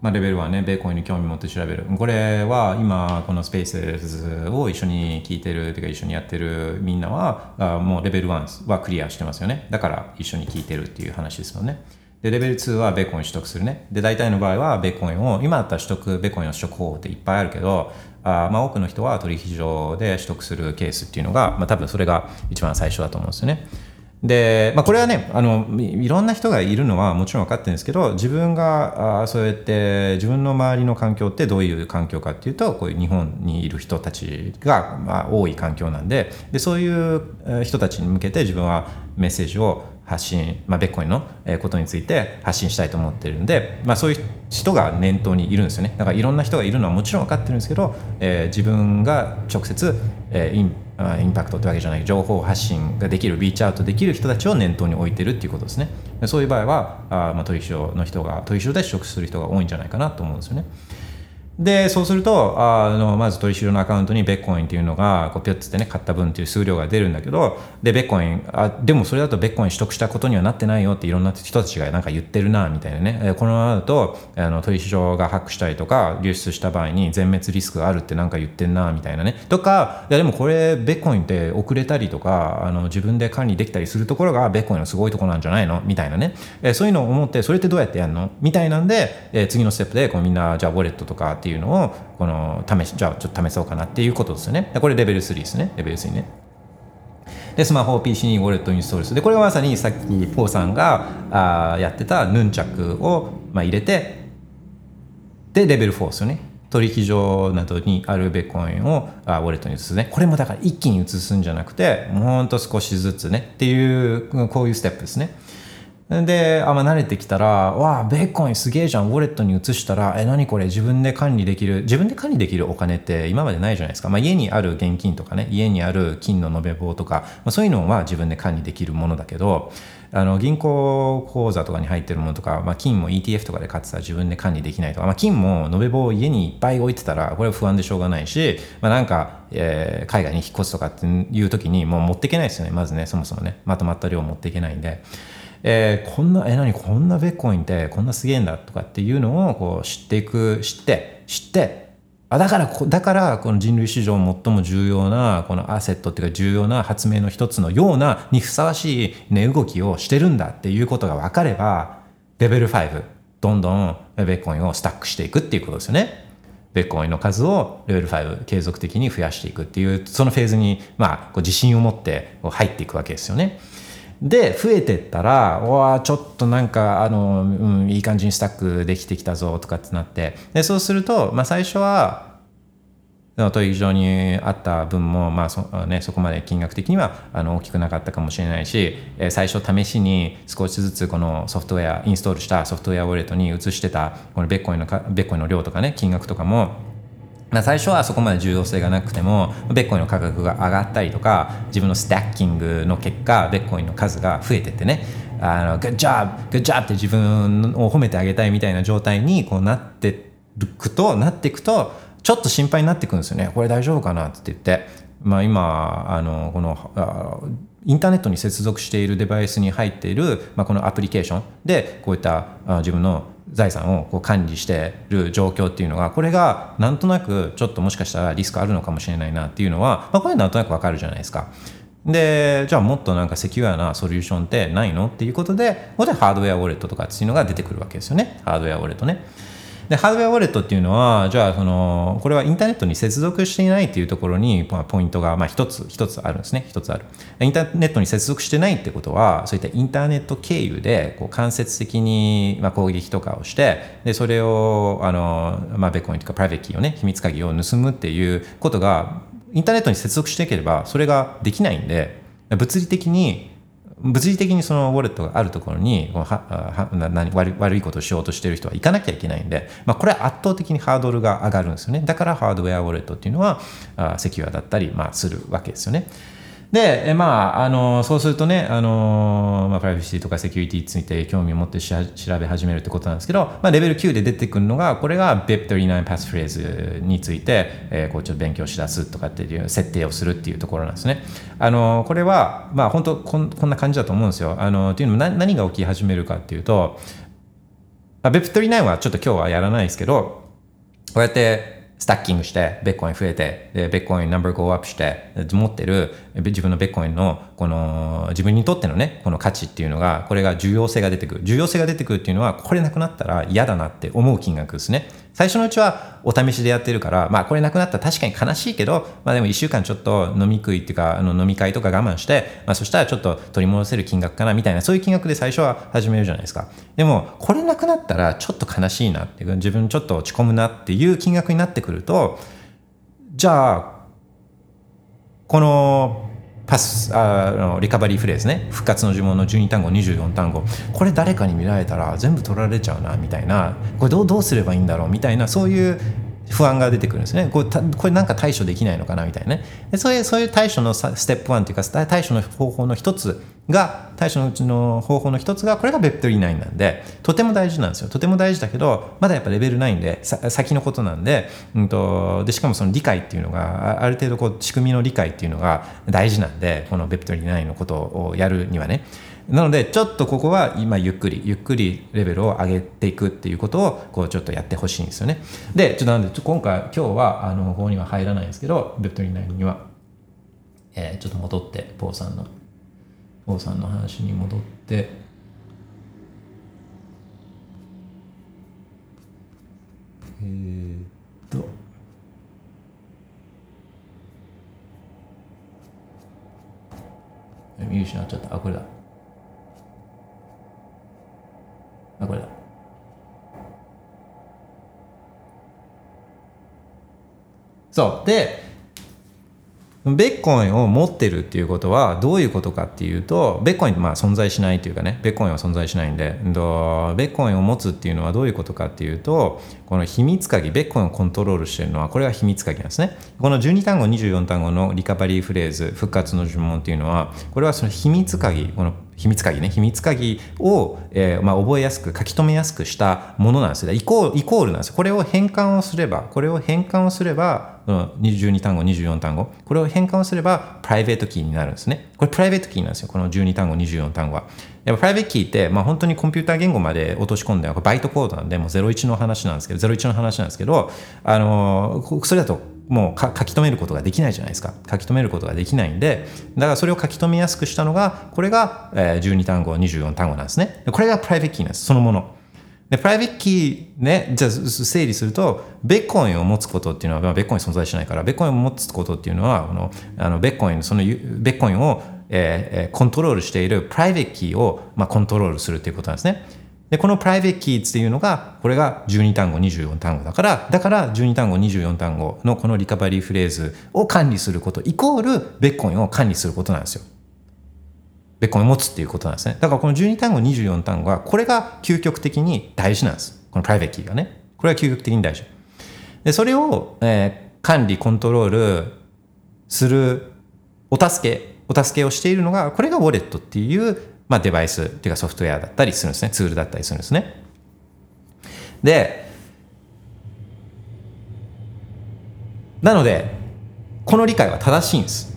まあ、レベル1ね、ベーコンに興味持って調べる。これは今、このスペースを一緒に聞いてる、というか一緒にやってるみんなは、あもうレベル1はクリアしてますよね。だから一緒に聞いてるっていう話ですもんね。で、レベル2はベーコン取得するね。で、大体の場合はベーコンを、今だったら取得、ベーコンの取得方法っていっぱいあるけど、あまあ多くの人は取引所で取得するケースっていうのが、まあ多分それが一番最初だと思うんですよね。で、まあ、これはねあのいろんな人がいるのはもちろん分かってるんですけど自分があそうやって自分の周りの環境ってどういう環境かっていうとこういう日本にいる人たちが、まあ、多い環境なんででそういう人たちに向けて自分はメッセージを発信、まあ、ベッコインのことについて発信したいと思ってるんで、まあ、そういう人が念頭にいるんですよね。だからいろんな人がいるのはもちろん分かってるんですけど、えー、自分が直接、えー、インインパクトってわけじゃない情報発信ができるリーチアウトできる人たちを念頭に置いてるっていうことですね。そういう場合はあ、まあ、取引所の人が取引所で取得する人が多いんじゃないかなと思うんですよね。でそうするとあのまず取引のアカウントにベッコインっていうのがこうピュッつってね買った分っていう数量が出るんだけどでベッコインあでもそれだとベッコイン取得したことにはなってないよっていろんな人たちがなんか言ってるなみたいなね、このままだとあの取引所がハックしたりとか流出した場合に全滅リスクがあるってなんか言ってんなみたいなね。とかいやでもこれベッコインって遅れたりとかあの自分で管理できたりするところがベッコインのすごいところなんじゃないの？みたいなね、えそういうのを思ってそれってどうやってやるの？みたいなんで、え次のステップでこうみんなじゃあウォレットとかっていうのをこの試しじゃあちょっと試そうかなっていうことですよね。これレベル3ですね。レベル3ね。でスマホを PC にウォレットインストールする。でこれはまさにさっきポーさんがあやってたヌンチャクを、まあ、入れてでレベル4ですよね。取引所などにあるビットコインをあウォレットに移すね。これもだから一気に移すんじゃなくてもうほんと少しずつね。っていうこういうステップですね。で、あ、まあ、慣れてきたら、わあ、ベーコンすげえじゃん、ウォレットに移したら、え、何これ、自分で管理できる、自分で管理できるお金って今までないじゃないですか。まあ、家にある現金とかね、家にある金の延べ棒とか、まあ、そういうのは自分で管理できるものだけど、あの銀行口座とかに入ってるものとか、まあ、金も ETF とかで買ってたら自分で管理できないとか、まあ、金も延べ棒を家にいっぱい置いてたらこれは不安でしょうがないし、まあ、なんか、えー、海外に引っ越すとかっていう時にもう持っていけないですよね。まずねそもそもね。まとまった量持っていけないんで。えー、こんな、え、何こんなベッコインってこんなすげえんだとかっていうのをこう知っていく、知って、知って、あだからだからこの人類史上最も重要なこのアセットっていうか重要な発明の一つのようなにふさわしい値動きをしてるんだっていうことが分かればレベル5どんどんベッコインをスタックしていくっていうことですよね。ベッコインの数をレベル5継続的に増やしていくっていうそのフェーズにまあこう自信を持って入っていくわけですよね。で増えてったらわちょっとなんかあの、うん、いい感じにスタックできてきたぞとかってなって。でそうすると、まあ、最初は取引所にあった分も、まあそね、そこまで金額的にはあの大きくなかったかもしれないし、え最初試しに少しずつこのソフトウェアインストールしたソフトウェアウォレットに移してたこのベッコインのベッコイの量とかね金額とかも最初はそこまで重要性がなくてもベッコインの価格が上がったりとか自分のスタッキングの結果ベッコインの数が増えててねあの Good job! Good job! って自分を褒めてあげたいみたいな状態にこうなっていくとなっていくとちょっと心配になってくるんですよねこれ大丈夫かなって言ってまあ今あのこのインターネットに接続しているデバイスに入っている、まあ、このアプリケーションでこういった自分の財産をこう管理してる状況っていうのがこれがなんとなくちょっともしかしたらリスクあるのかもしれないなっていうのは、まあ、これなんとなくわかるじゃないですか。でじゃあもっとなんかセキュアなソリューションってないの？っていうことでここでハードウェアウォレットとかっていうのが出てくるわけですよねハードウェアウォレットね。でハードウェアウォレットっていうのはじゃあそのこれはインターネットに接続していないっていうところにポイントがまあ一つ一つあるんですね。一つある。インターネットに接続してないってことはそういったインターネット経由でこう間接的にまあ攻撃とかをしてでそれをあの、まあ、ビットコインとかプライベートキーをね秘密鍵を盗むっていうことがインターネットに接続していければそれができないんで物理的に物理的にそのウォレットがあるところにはは何悪悪いことをしようとしてる人は行かなきゃいけないんで、まあ、これは圧倒的にハードルが上がるんですよねだからハードウェアウォレットっていうのはあセキュアだったり、まあ、するわけですよね。で、まあ、あのそうするとねあの、まあ、プライバシーとかセキュリティについて興味を持って調べ始めるってことなんですけど、まあ、レベル9で出てくるのがこれが BIP39 パスフレーズについて、えー、こうちょっと勉強しだすとかっていう設定をするっていうところなんですね。あのこれは、まあ、本当こんこんな感じだと思うんですよ。あのっていうのも何何が起き始めるかっていうと、まあ、BIP39 はちょっと今日はやらないですけどこうやってスタッキングして、ベッコイン増えて、でベッコインナンバーゴーアップして、持ってる自分のベッコインの、この自分にとってのね、この価値っていうのが、これが重要性が出てくる。重要性が出てくるっていうのは、これなくなったら嫌だなって思う金額ですね。最初のうちはお試しでやってるから、まあこれなくなったら確かに悲しいけど、まあでも1週間ちょっと飲み食いっていうか、あの飲み会とか我慢して、まあそしたらちょっと取り戻せる金額かなみたいな、そういう金額で最初は始めるじゃないですか。でも、これなくなったらちょっと悲しいなっていう、自分ちょっと落ち込むなっていう金額になってくると、じゃあ、このパスあのリカバリーフレーズね。復活の呪文の12単語24単語。これ誰かに見られたら全部取られちゃうなみたいな。これどうどうすればいいんだろうみたいなそういう不安が出てくるんですね。これたこれなんか対処できないのかなみたいなね。でそういうそういう対処のステップ1というか対処の方法の一つが対処のうちの方法の一つがこれが Web39 なんでとても大事なんですよ。とても大事だけどまだやっぱレベル9で先のことなんで,、うんと、でしかもその理解っていうのがある程度こう仕組みの理解っていうのが大事なんでこの Web39 のことをやるにはね。なのでちょっとここは今ゆっくりゆっくりレベルを上げていくっていうことをこうちょっとやってほしいんですよね。でちょっとなんで今回今日はあのここには入らないんですけど Web39 には、えー、ちょっと戻ってポーさんの王さんの話に戻ってえー、っと見失っちゃった。あこれだ。あこれだ。そう。でビットコインを持ってるっていうことはどういうことかっていうとビットコインってまあ存在しないというかねビットコインは存在しないんでビットコインを持つっていうのはどういうことかっていうとこの秘密鍵ビットコインをコントロールしてるのはこれが秘密鍵なんですね。この12単語24単語のリカバリーフレーズ復活の呪文っていうのはこれはその秘密鍵この秘密鍵ね秘密鍵を、えーまあ、覚えやすく書き留めやすくしたものなんですよイコールイコールなんですよ。これを変換をすればこれを変換をすれば12単語24単語。これを変換をすればプライベートキーになるんですね。これプライベートキーなんですよ。この12単語24単語は。やっぱプライベートキーって、まあ、本当にコンピューター言語まで落とし込んでバイトコードなんでもう01の話なんですけど01の話なんですけどあのそれだともう書き留めることができないじゃないですか。書き留めることができないんでだからそれを書き留めやすくしたのがこれが12単語24単語なんですね。これがプライベートキーなんです。そのもの。でプライベートキーねじゃあ整理するとビットコインを持つことっていうのは、まあ、ビットコイン存在しないからビットコインを持つことっていうのはあのあのビットコインそのビットコインを、えー、コントロールしているプライベートキーを、まあ、コントロールするっていうことなんですねで、このプライベートキーっていうのが、これが12単語、24単語だから、だから12単語、24単語のこのリカバリーフレーズを管理することイコール、ビットコインを管理することなんですよ。ビットコイン持つっていうことなんですね。だからこの12単語、24単語は、これが究極的に大事なんです。このプライベートキーがね。これが究極的に大事。で、それを、えー、管理、コントロールするお助け、お助けをしているのが、これがウォレットっていうまあ、デバイスっていうかソフトウェアだったりするんですねツールだったりするんですねでなのでこの理解は正しいんです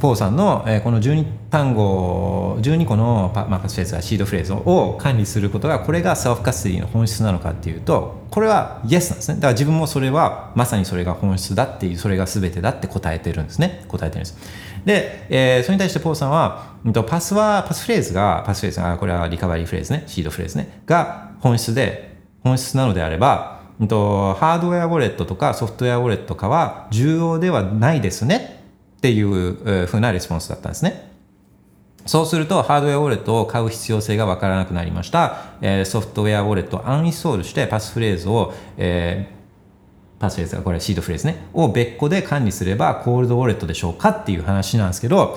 ポーさんの、えー、この12単語12個のパマーカスフレーズやシードフレーズを管理することがこれがセルフカストディの本質なのかっていうとこれはイエスなんですね。だから自分もそれはまさにそれが本質だっていうそれが全てだって答えてるんですね。答えてるんです。で、えー、それに対してポーさんは、うん、とパスはパスフレーズがパスフレーズがこれはリカバリーフレーズね。シードフレーズね。が本質で本質なのであればとハードウェアウォレットとかソフトウェアウォレットとかは重要ではないですね。っていうふうなレスポンスだったんですね。そうすると、ハードウェアウォレットを買う必要性がわからなくなりました。え、ソフトウェアウォレットをアンインストールして、パスフレーズを、えー、パスフレーズがこれシートフレーズね、を別個で管理すればコールドウォレットでしょうかっていう話なんですけど、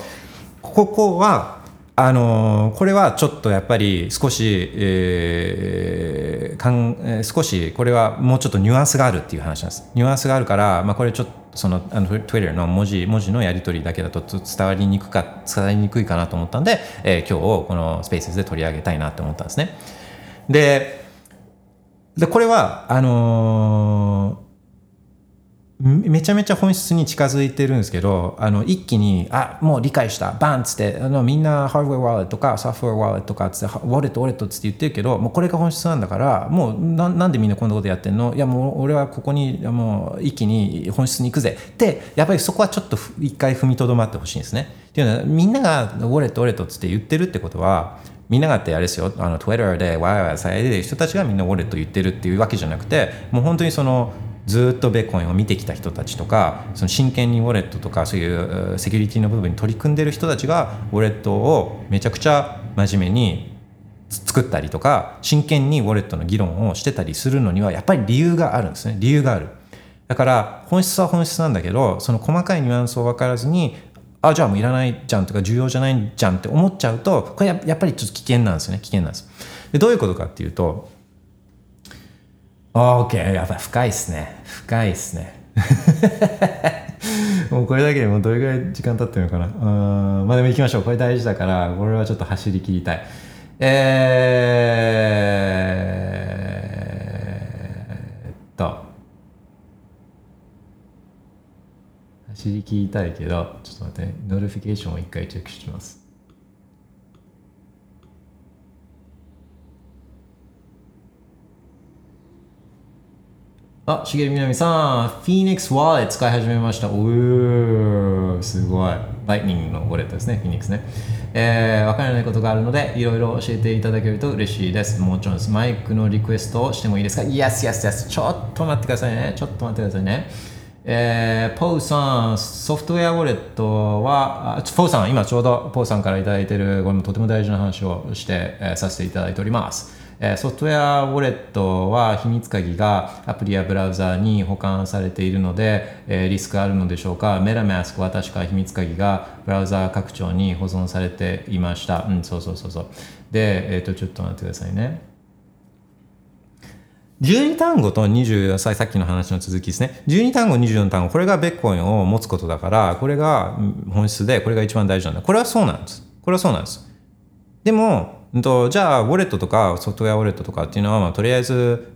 ここは、あの、これはちょっとやっぱり少し、えーかんえー、少しこれはもうちょっとニュアンスがあるっていう話なんです。ニュアンスがあるから、まあ、これちょっとそのあの Twitter の文字文字のやり取りだけだと伝わりにくか伝わりにくいかなと思ったんで、えー、今日このスペースで取り上げたいなと思ったんですね。ででこれはあのーめちゃめちゃ本質に近づいてるんですけどあの一気にあもう理解した。バンっつってあのみんなハードウェアワーレットとかソフトウェアワーレットとかつってウォレットウォレットっつって言ってるけどもうこれが本質なんだからもうななんでみんなこんなことやってんの？いやもう俺はここにもう一気に本質に行くぜ。ってやっぱりそこはちょっと一回踏みとどまってほしいんですね。っていうのはみんながウォレットウォレットっつって言ってるってことはみんながってあれですよ。あの Twitter でワイワイされてる人たちがみんなウォレット言ってるっていうわけじゃなくてもう本当にそのずっとベーコンを見てきた人たちとかその真剣にウォレットとかそういうセキュリティの部分に取り組んでる人たちがウォレットをめちゃくちゃ真面目に作ったりとか真剣にウォレットの議論をしてたりするのにはやっぱり理由があるんですね。理由がある。だから本質は本質なんだけどその細かいニュアンスを分からずにあじゃあもういらないじゃんとか重要じゃないじゃんって思っちゃうとこれやっぱりちょっと危険なんですね。危険なんです。でどういうことかっていうと OK やっぱ深いっすね。深いっすね。もうこれだけでもどれぐらい時間経ってるのかな。うん。まあでも行きましょう。これ大事だからこれはちょっと走り切りたい。えー、っと。走り切りたいけどちょっと待って notification を一回チェックします。あ、しげるみなみさん、フィニックスワーレット使い始めました。おー、すごい。ライトニングのウォレットですね、フィニックスね。えー、わからないことがあるので、いろいろ教えていただけると嬉しいです。もちろんです。マイクのリクエストをしてもいいですか ?Yes, yes, yes. ちょっと待ってくださいね。ちょっと待ってくださいね。えー、ポウさん、ソフトウェアウォレットは、あポウさん、今ちょうどポウさんから頂いている、これもとても大事な話をして、えー、させていただいております。えソフトウェアウォレットは秘密鍵がアプリやブラウザに保管されているので、えリスクあるのでしょうかメラマスクは確か秘密鍵がブラウザ拡張に保存されていました。うん、そうそうそうそう。で、えっ、ー、と、ちょっと待ってくださいね。12単語と20さっきの話の続きですね12単語24単語これがベッコインを持つことだからこれが本質でこれが一番大事なんだこれはそうなんですこれはそうなんですでもんとじゃあウォレットとかソフトウェアウォレットとかっていうのは、まあ、とりあえず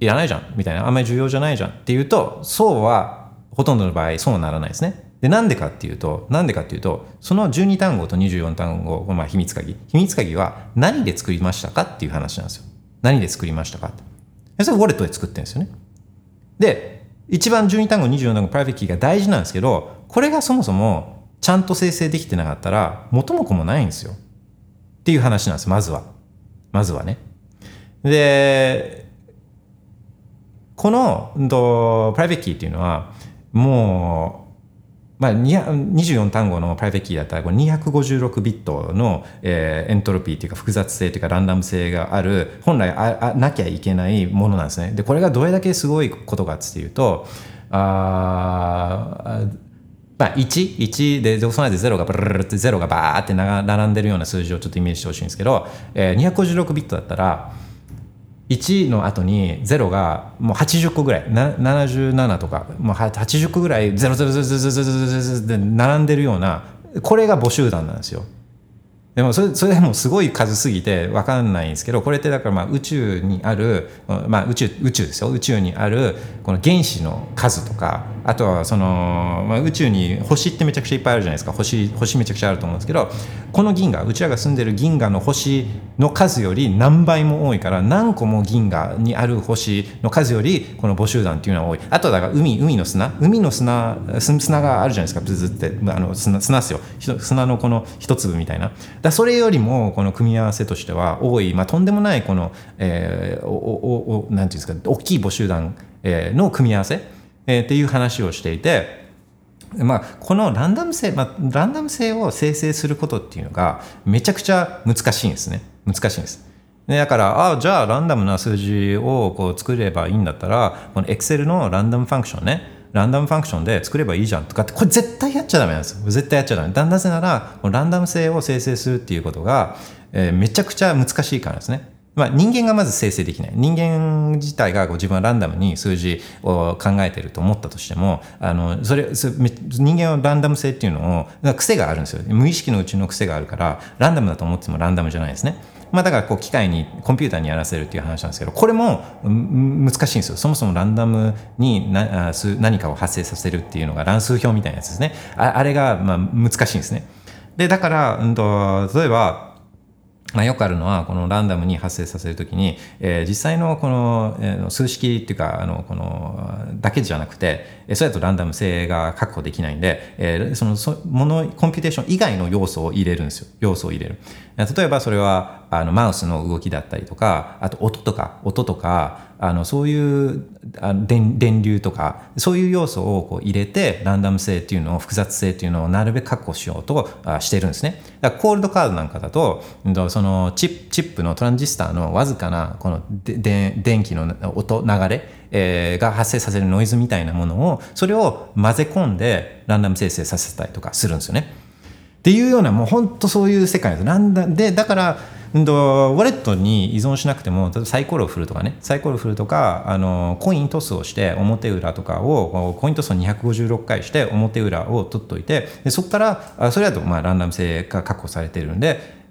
いらないじゃんみたいな。あんまり重要じゃないじゃんっていうとそうはほとんどの場合そうならないですね。でなんでかっていうとなんでかっていうとその12単語と24単語、まあ、秘密鍵。秘密鍵は何で作りましたかっていう話なんですよ。何で作りましたかって。それウォレットで作ってるんですよね。で一番12単語24単語プライベートキーが大事なんですけどこれがそもそもちゃんと生成できてなかったら元も子もないんですよ。っていう話なんですまずは。まずはね。でこの、と、プライベートキーっていうのはもう、まあ、24単語のプライベートキーだったらこれ256ビットの、えー、エントロピーっていうか複雑性というかランダム性がある本来ああなきゃいけないものなんですね。でこれがどれだけすごいことかっていうとあまあ、1、1で、その間0がブルルって0がバーって並んでるような数字をちょっとイメージしてほしいんですけど、えー、256ビットだったら、1の後に0がもう80個ぐらい、77とか、もう80個ぐらい00000で並んでるような、これが母集団なんですよ。でもそれそれもすごい数すぎて分かんないんですけどこれってだからまあ宇宙にある、まあ、宇宙宇宙ですよ宇宙にあるこの原子の数とかあとはその、まあ、宇宙に星ってめちゃくちゃいっぱいあるじゃないですか。星星めちゃくちゃあると思うんですけどこの銀河うちらが住んでる銀河の星の数より何倍も多いから何個も銀河にある星の数よりこの母集団っていうのは多い。あとだから海海の砂。海の砂砂があるじゃないですか。ブズってあの砂砂ですよ。砂のこの一粒みたいな。だそれよりもこの組み合わせとしては多い、まあ、とんでもないこの、えー、おおおなんていうんですか大きい母集団、の組み合わせ、えー、っていう話をしていて。まあ、このランダム性、まあ、ランダム性を生成することっていうのがめちゃくちゃ難しいんですね。難しいんです。だからああじゃあランダムな数字をこう作ればいいんだったらこの Excel のランダムファンクションねランダムファンクションで作ればいいじゃんとかってこれ絶対やっちゃダメなんですよ。絶対やっちゃダメ。だなぜならランダム性を生成するっていうことが、えー、めちゃくちゃ難しいからですね。まあ、人間がまず生成できない。人間自体がこ自分はランダムに数字を考えてると思ったとしてもあのそれ人間はランダム性っていうのを癖があるんですよ。無意識のうちの癖があるからランダムだと思ってもランダムじゃないですね。まあ、だからこう機械にコンピューターにやらせるっていう話なんですけどこれも難しいんですよ。そもそもランダムにな何かを発生させるっていうのが乱数表みたいなやつですね。ああれがまあ難しいんですね。でだから、うんと、例えばまあ、よくあるのはこのランダムに発生させるときに、えー、実際のこの、えー、数式っていうかあのこのだけじゃなくて、えー、それだとランダム性が確保できないんで、えー、そのそものコンピューテーション以外の要素を入れるんですよ。要素を入れる。例えばそれはあのマウスの動きだったりとかあと音とか音とかあのそういうあ電電流とかそういう要素をこう入れてランダム性っていうのを複雑性っていうのをなるべく確保しようとしてるんですね。だからコールドカードなんかだとそのチップのトランジスタのわずかなこので電気の音流れ、えー、が発生させるノイズみたいなものをそれを混ぜ込んでランダム生成させたりとかするんですよね。っていうようなもう本当そういう世界です。なんだでだからんと、ウォレットに依存しなくても例えばサイコロを振るとかねサイコロを振るとかあのコイントスをして表裏とかをコイントスを256回して表裏を取っといてでそこからあそれだとまあランダム性が確保されているんで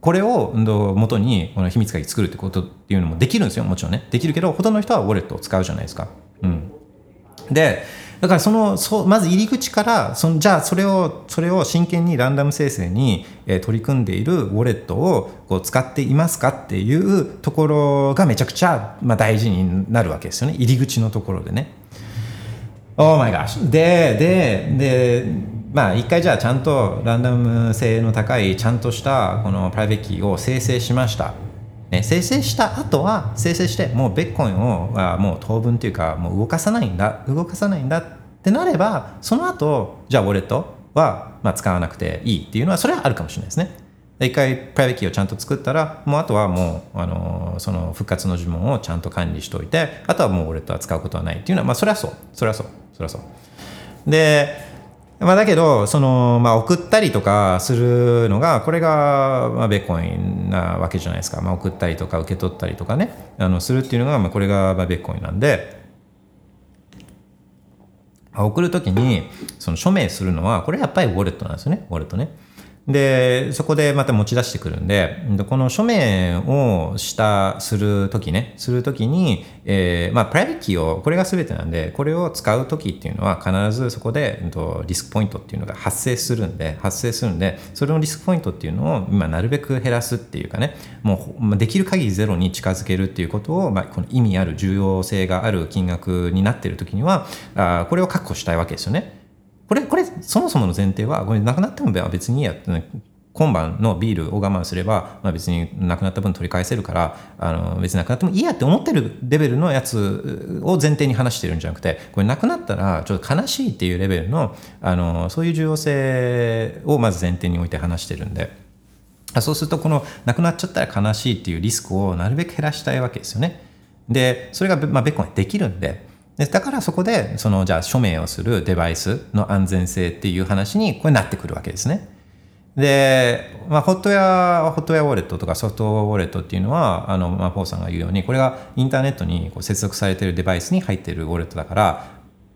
これを元にこの秘密鍵作るってことっていうのもできるんですよもちろんねできるけどほとんどの人はウォレットを使うじゃないですか。うん、でだからそのそまず入り口からそのじゃあそれをそれを真剣にランダム生成に、えー、取り組んでいるウォレットをこう使っていますかっていうところがめちゃくちゃ、まあ、大事になるわけですよね入り口のところでね。Oh my gosh! でででまあ一回じゃあちゃんとランダム性の高いちゃんとしたこのプライベートキーを生成しました。ね、生成した後は生成してもうビットコインをあもう当分というかもう動かさないんだ動かさないんだってなればその後じゃあウォレットは、まあ、使わなくていいっていうのはそれはあるかもしれないですね。一回プライベートキーをちゃんと作ったらもうあとはもうあのその復活の呪文をちゃんと管理しておいてあとはもうウォレットは使うことはないっていうのはまあそれはそうそれはそうそれはそう。でまあ、だけどその、まあ、送ったりとかするのがこれが、まあ、ビットコインなわけじゃないですか、まあ、送ったりとか受け取ったりとかねあのするっていうのが、まあ、これが、まあ、ビットコインなんで。あ送るときにその署名するのはこれやっぱりウォレットなんですよねウォレットね。でそこでまた持ち出してくるんでこの署名をしたするときねするときに、えーまあ、プライベートキーをこれが全てなんでこれを使うときっていうのは必ずそこでえっとリスクポイントっていうのが発生するんで発生するんでそれのリスクポイントっていうのを今なるべく減らすっていうかねもうできる限りゼロに近づけるっていうことを、まあ、この意味ある重要性がある金額になってるときにはあこれを確保したいわけですよね。これ、これ、そもそもの前提は、これ、なくなっても別にいいやって、ね、今晩のビールを我慢すれば、まあ、別になくなった分取り返せるからあの別になくなってもいいやって思ってるレベルのやつを前提に話してるんじゃなくてこれなくなったらちょっと悲しいっていうレベルのあのそういう重要性をまず前提に置いて話してるんでそうするとこのなくなっちゃったら悲しいっていうリスクをなるべく減らしたいわけですよね。でそれが、まあ、ベッコンできるんででだからそこでそのじゃあ署名をするデバイスの安全性っていう話にこれなってくるわけですね。で、まあ、ホットウェア、ホットウェアウォレットとかソフトウォレットっていうのは、あの、まあ、ポーさんが言うように、これがインターネットにこう接続されているデバイスに入っているウォレットだから、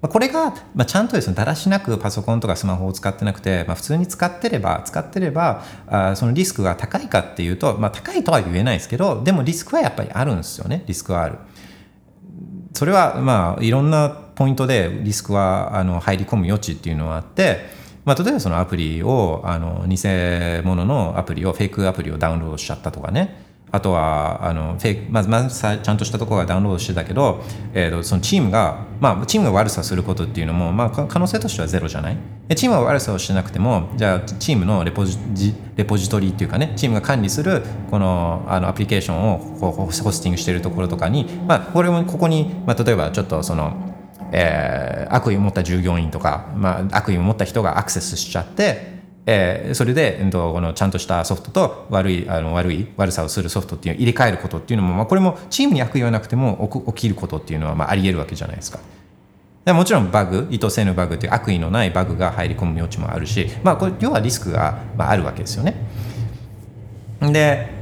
まあ、これが、まあ、ちゃんとですね、だらしなくパソコンとかスマホを使ってなくて、まあ、普通に使ってれば、使ってれば、あそのリスクが高いかっていうと、まあ、高いとは言えないですけど、でもリスクはやっぱりあるんですよね、リスクはある。それはまあいろんなポイントでリスクはあの入り込む余地っていうのはあって、まあ、例えばそのアプリをあの偽物のアプリをフェイクアプリをダウンロードしちゃったとかね。あとはあのフェイクまずまずちゃんとしたところがダウンロードしてたけど、えー、とそのチームが、まあ、チームが悪さすることっていうのも、まあ、可能性としてはゼロじゃない？チームは悪さをしてなくてもじゃあチームのレポジレポジトリっていうかねチームが管理するこのあのアプリケーションをこうホスティングしているところとかに、まあ、これもここに、まあ、例えばちょっとそのえー、悪意を持った従業員とか、まあ、悪意を持った人がアクセスしちゃってえー、それで、えー、とこのちゃんとしたソフトと悪いあの悪い悪さをするソフトっていう入れ替えることっていうのも、まあ、これもチームに悪意はなくても起きることっていうのはまあありえるわけじゃないですか。もちろんバグ意図せぬバグっていう悪意のないバグが入り込む余地もあるし、まあ、これ要はリスクが、まあ、あるわけですよね。で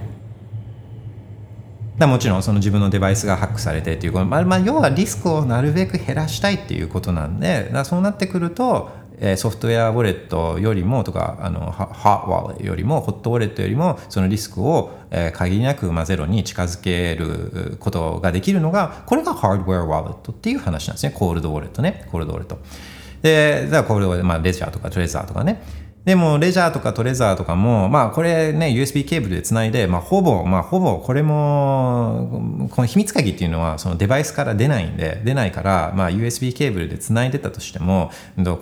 もちろんその自分のデバイスがハックされてっていうまあ、まあ要はリスクをなるべく減らしたいっていうことなんでそうなってくるとえソフトウェアウォレットよりもとかあのハーワレットよりもホットウォレットよりもそのリスクを、え限りなく、まゼロに近づけることができるのがこれがハードウェアウォレットっていう話なんですね。コールドウォレットね。コールドウォレット。でだからコールドウォレット、まあ、レジャーとかトレザーとかね。でも、レジャーとかトレザーとかも、まあ、これね、USB ケーブルでつないで、まあ、ほぼ、まあ、ほぼ、これも、この秘密鍵っていうのは、そのデバイスから出ないんで、出ないから、まあ、USB ケーブルでつないでたとしても、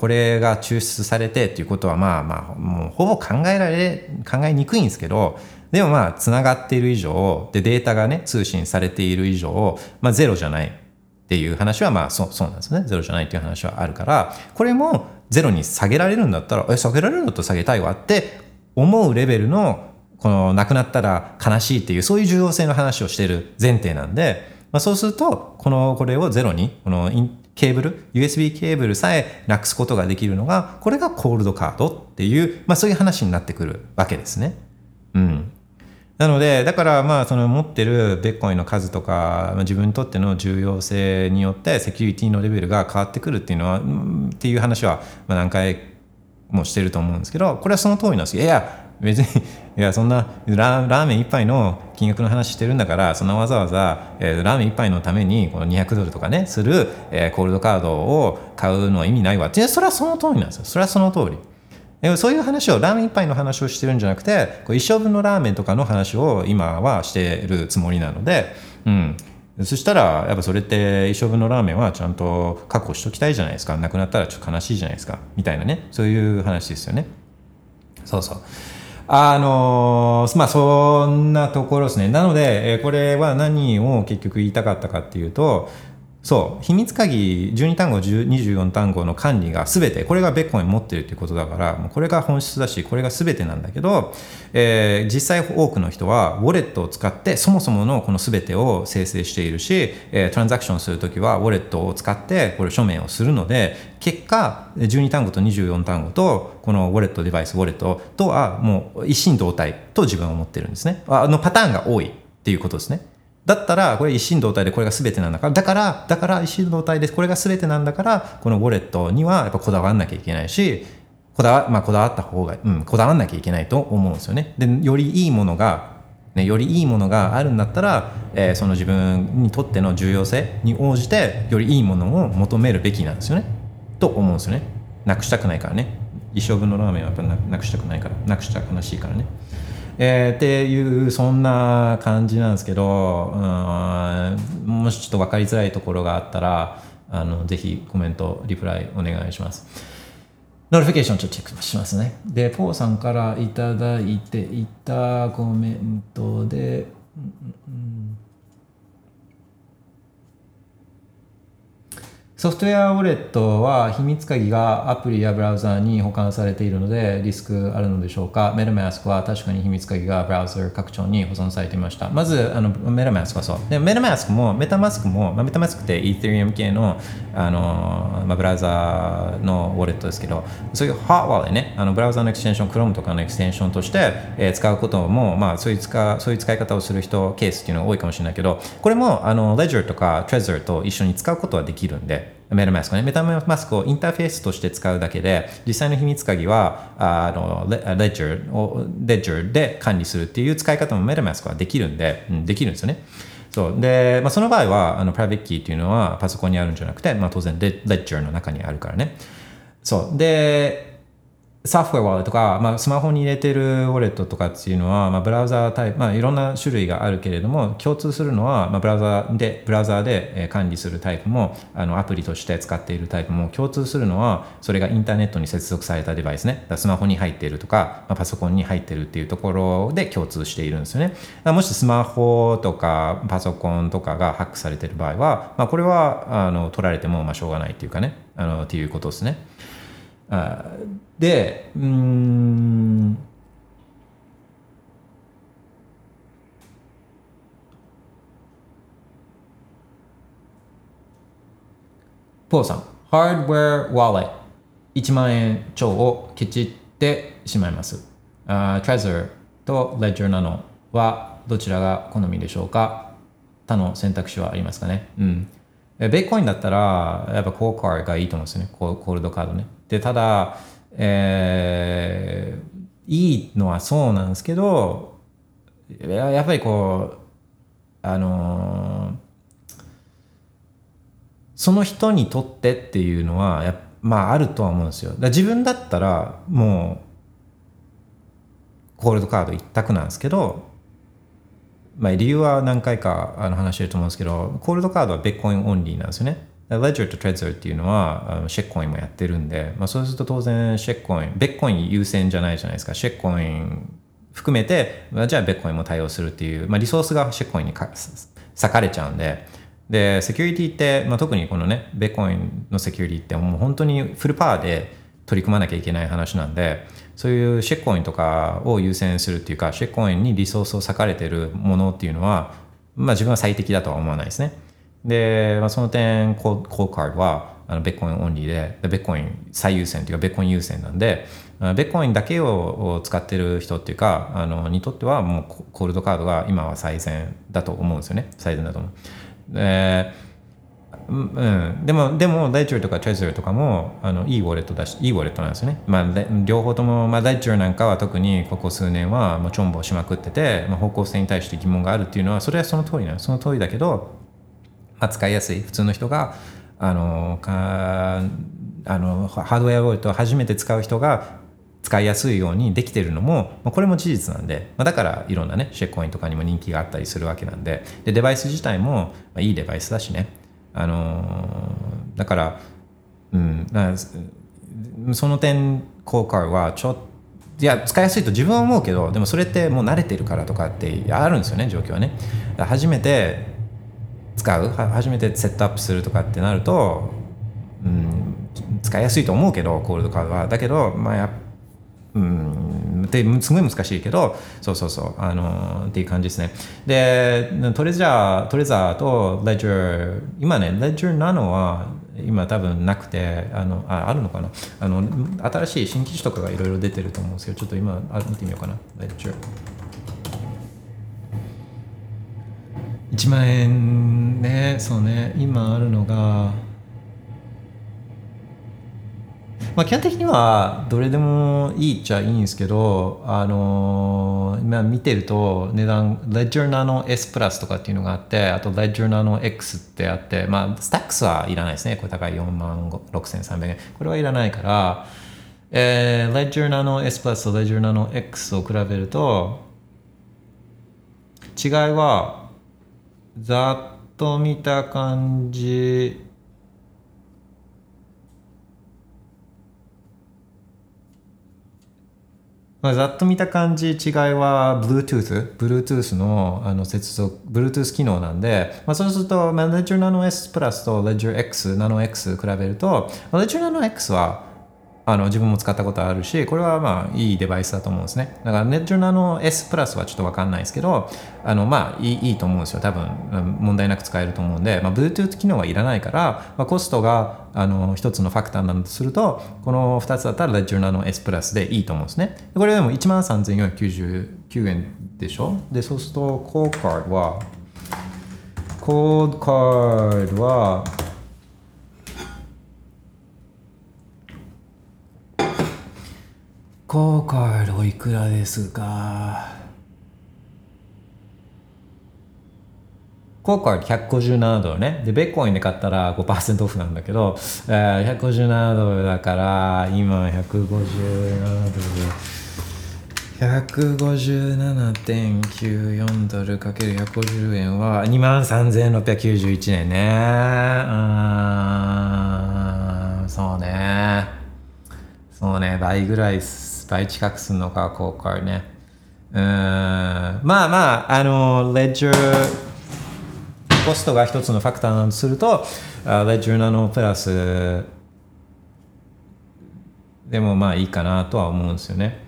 これが抽出されてっていうことは、まあまあ、もう、ほぼ考えられ、考えにくいんですけど、でもまあ、つながっている以上、で、データがね、通信されている以上、まあ、ゼロじゃない。っていう話は、まあ、そ、そうなんですね。ゼロじゃないっていう話はあるから、これも、ゼロに下げられるんだったら、え、下げられるんだったら下げたいわって思うレベルの、この亡くなったら悲しいっていう、そういう重要性の話をしている前提なんで、まあ、そうすると、この、これをゼロに、このケーブル、USB ケーブルさえなくすことができるのが、これがコールドカードっていう、まあそういう話になってくるわけですね。うん。なのでだからまあその持ってるベッコインの数とか、自分にとっての重要性によってセキュリティのレベルが変わってくるっていうのはっていう話はま何回もしてると思うんですけどこれはその通りなんです。よいや別にいやそんなラーメン一杯の金額の話してるんだからそんなわざわざ、えーラーメン一杯のためにこの200ドルとかねする、えーコールドカードを買うのは意味ないわって。それはその通りなんですよ。それはその通り。そういう話をラーメン一杯の話をしてるんじゃなくてこう一生分のラーメンとかの話を今はしてるつもりなので、うん、そしたらやっぱそれって一生分のラーメンはちゃんと確保しときたいじゃないですか。なくなったらちょっと悲しいじゃないですか。みたいなね。そういう話ですよね。そうそう。あのーまあそんなところですね。なので、えこれは何を結局言いたかったかっていうとそう秘密鍵12単語24単語の管理が全てこれがベッコイン持ってるっていうことだからもうこれが本質だしこれが全てなんだけど、えー実際多くの人はウォレットを使ってそもそものこの全てを生成しているし、えートランザクションするときはウォレットを使ってこれ署名をするので結果12単語と24単語とこのウォレットデバイスウォレットとはもう一心同体と自分は思ってるんですね。あのパターンが多いっていうことですね。だったらこれ一心同体でこれが全てなんだからだからだから一心同体でこれが全てなんだからこのウォレットにはやっぱこだわらなきゃいけないしこだわ,、まあ、こだわった方が、うん、こだわらなきゃいけないと思うんですよね。でよりいいものがね、よりいいものがあるんだったら、えーその自分にとっての重要性に応じてよりいいものを求めるべきなんですよね。と思うんですよね。なくしたくないからね。一生分のラーメンはやっぱななくしたくないからなくしたら悲しいからね。えーっていうそんな感じなんですけどうんもしちょっと分かりづらいところがあったらあのぜひコメントリプライお願いします notification ちょっとチェックしますね。で、ポーさんから頂いていたコメントでうん、ソフトウェアウォレットは秘密鍵がアプリやブラウザーに保管されているのでリスクあるのでしょうか？メタマスクは確かに秘密鍵がブラウザー拡張に保存されていました。まずあのメタマスクはそう。でメタマスクもメタマスクも、まあ、メタマスクって Ethereum 系のあの、まあ、ブラウザーのウォレットですけどそういう Hot Wallet ねあのブラウザーのエクステンション Chrome とかのエクステンションとして、えー使うことも、まあ、そういう使そういう使い方をする人ケースっていうのが多いかもしれないけどこれもあの Ledger とか Trezor と一緒に使うことはできるんでメタマスクね。メタマスクをインターフェースとして使うだけで、実際の秘密鍵は、あの、レ Ledger を、Ledger で管理するっていう使い方もメタマスクはできるんで、うん、できるんですよね。そう。で、まあ、その場合は、あの、プライベートキーっていうのはパソコンにあるんじゃなくて、まあ、当然、 Ledger の中にあるからね。そう。で、ソフトウェアウォレットとか、まあ、スマホに入れてるウォレットとかっていうのは、まあ、ブラウザータイプ、まあ、いろんな種類があるけれども、共通するのは、まあ、ブラウザーで、ブラウザで管理するタイプも、あの、アプリとして使っているタイプも、共通するのは、それがインターネットに接続されたデバイスね。スマホに入っているとか、まあ、パソコンに入っているっていうところで共通しているんですよね。もしスマホとかパソコンとかがハックされている場合は、まあ、これは、あの、取られても、まあ、しょうがないっていうかね、あの、っていうことですね。あで、うーん、ポーさん、ハードウェアワレット1万円超をケチってしまいます。あ Trezor と Ledger なのはどちらが好みでしょうか？他の選択肢はありますかね？うん。えベーコインだったら、やっぱコーカーがいいと思うんですよね。コールドカードね。で、ただ、えーいいのはそうなんですけど、ややっぱりこう、あのーその人にとってっていうのはやまああるとは思うんですよ。だ自分だったらもうコールドカード一択なんですけど、まあ、理由は何回かあの話してると思うんですけど、コールドカードはベッコインオンリーなんですよね。レジャーとトレッザーっていうのはあのシェッコインもやってるんで、まあ、そうすると当然シェッコイン、ベッコイン優先じゃないじゃないですか。シェッコイン含めて、まあじゃあベッコインも対応するっていう、まあ、リソースがシェッコインにか割かれちゃうんで、で、セキュリティって、まあ、特にこのね、ベッコインのセキュリティってもう本当にフルパワーで取り組まなきゃいけない話なんで、そういうシェッコインとかを優先するっていうか、シェッコインにリソースを割かれてるものっていうのは、まあ自分は最適だとは思わないですね。で、まあ、その点、コーコーカードは、あのベッコインオンリーでベッコイン最優先というかベッコイン優先なんであベッコインだけを使ってる人っていうかあのにとってはもうコールドカードが今は最善だと思うんですよね最善だと思う。でうん、でも、でも、ダイチューとかチェズルとかも、あの、いいウォレットだし、いいウォレットなんですよね。まあ、両方とも、まあ、ダイチューなんかは特にここ数年は、まあ、チョンボしまくってて、まあ、方向性に対して疑問があるっていうのは、それはその通りなの。その通りだけど、まあ、使いやすい。普通の人が、あの、か、あの、ハードウェアウォレットを初めて使う人が、使いやすいようにできてるのも、まあ、これも事実なんで、まあ、だからいろんなね、シェックコインとかにも人気があったりするわけなんで、で、デバイス自体も、まあ、いいデバイスだしね。あのだから、うん、その点、コーカーはちょっと、いや、使いやすいと自分は思うけど、でもそれってもう慣れてるからとかってあるんですよね、状況はね。初めて使う、初めてセットアップするとかってなると、うん、使いやすいと思うけど、コールドカードは。だけど、まあやうん、ですごい難しいけどそうそうそうあのっていう感じですね。でトレジャートレザーとレジャー今ねレジャーナノは今多分なくてあのああるのかな？あの新しい新機種とかがいろいろ出てると思うんですけどちょっと今あ見てみようかな。レジャー。1万円ねそうね今あるのが。まあ、基本的にはどれでもいいっちゃいいんですけど、あのー今見てると値段 Ledger Nano S プラスとかっていうのがあってあと Ledger Nano X ってあってまあスタックスはいらないですね。これ高い4万6300円。これはいらないから、えー、Ledger Nano S プラスと Ledger Nano X を比べると違いはざっと見た感じまあ、ざっと見た感じ違いは Bluetooth、Bluetooth のあの接続、Bluetooth 機能なんで、まあ、そうすると、まあ、Ledger Nano S プラスと Ledger X、Nano X 比べると、まあ Ledger Nano X はあの自分も使ったことあるし、これはまあいいデバイスだと思うんですね。だから Ledger の S プラスはちょっとわかんないですけど、あのまあいいいいと思うんですよ。多分問題なく使えると思うんで、まあ、Bluetooth 機能はいらないから、まあ、コストがあの一つのファクターなんとすると、この2つだったら Ledger の S プラスでいいと思うんですね。これでも13,499円でしょ？で、そうすると、コードカードは、コードカードは、コーカードいくらですかコーカー157ドルね。で、ベッコインで買ったら5%オフなんだけど、えー、157ドルだから、今157ドル。157.94ドルかける150円は2万3691円ね。あーそうね。そうね、倍ぐらいっす、倍近くすんのか、コーカーね。うん、まあまあ、あの、レジャー、コストが一つのファクターなのとすると、あレジャーナノプラスでもまあいいかなとは思うんですよね。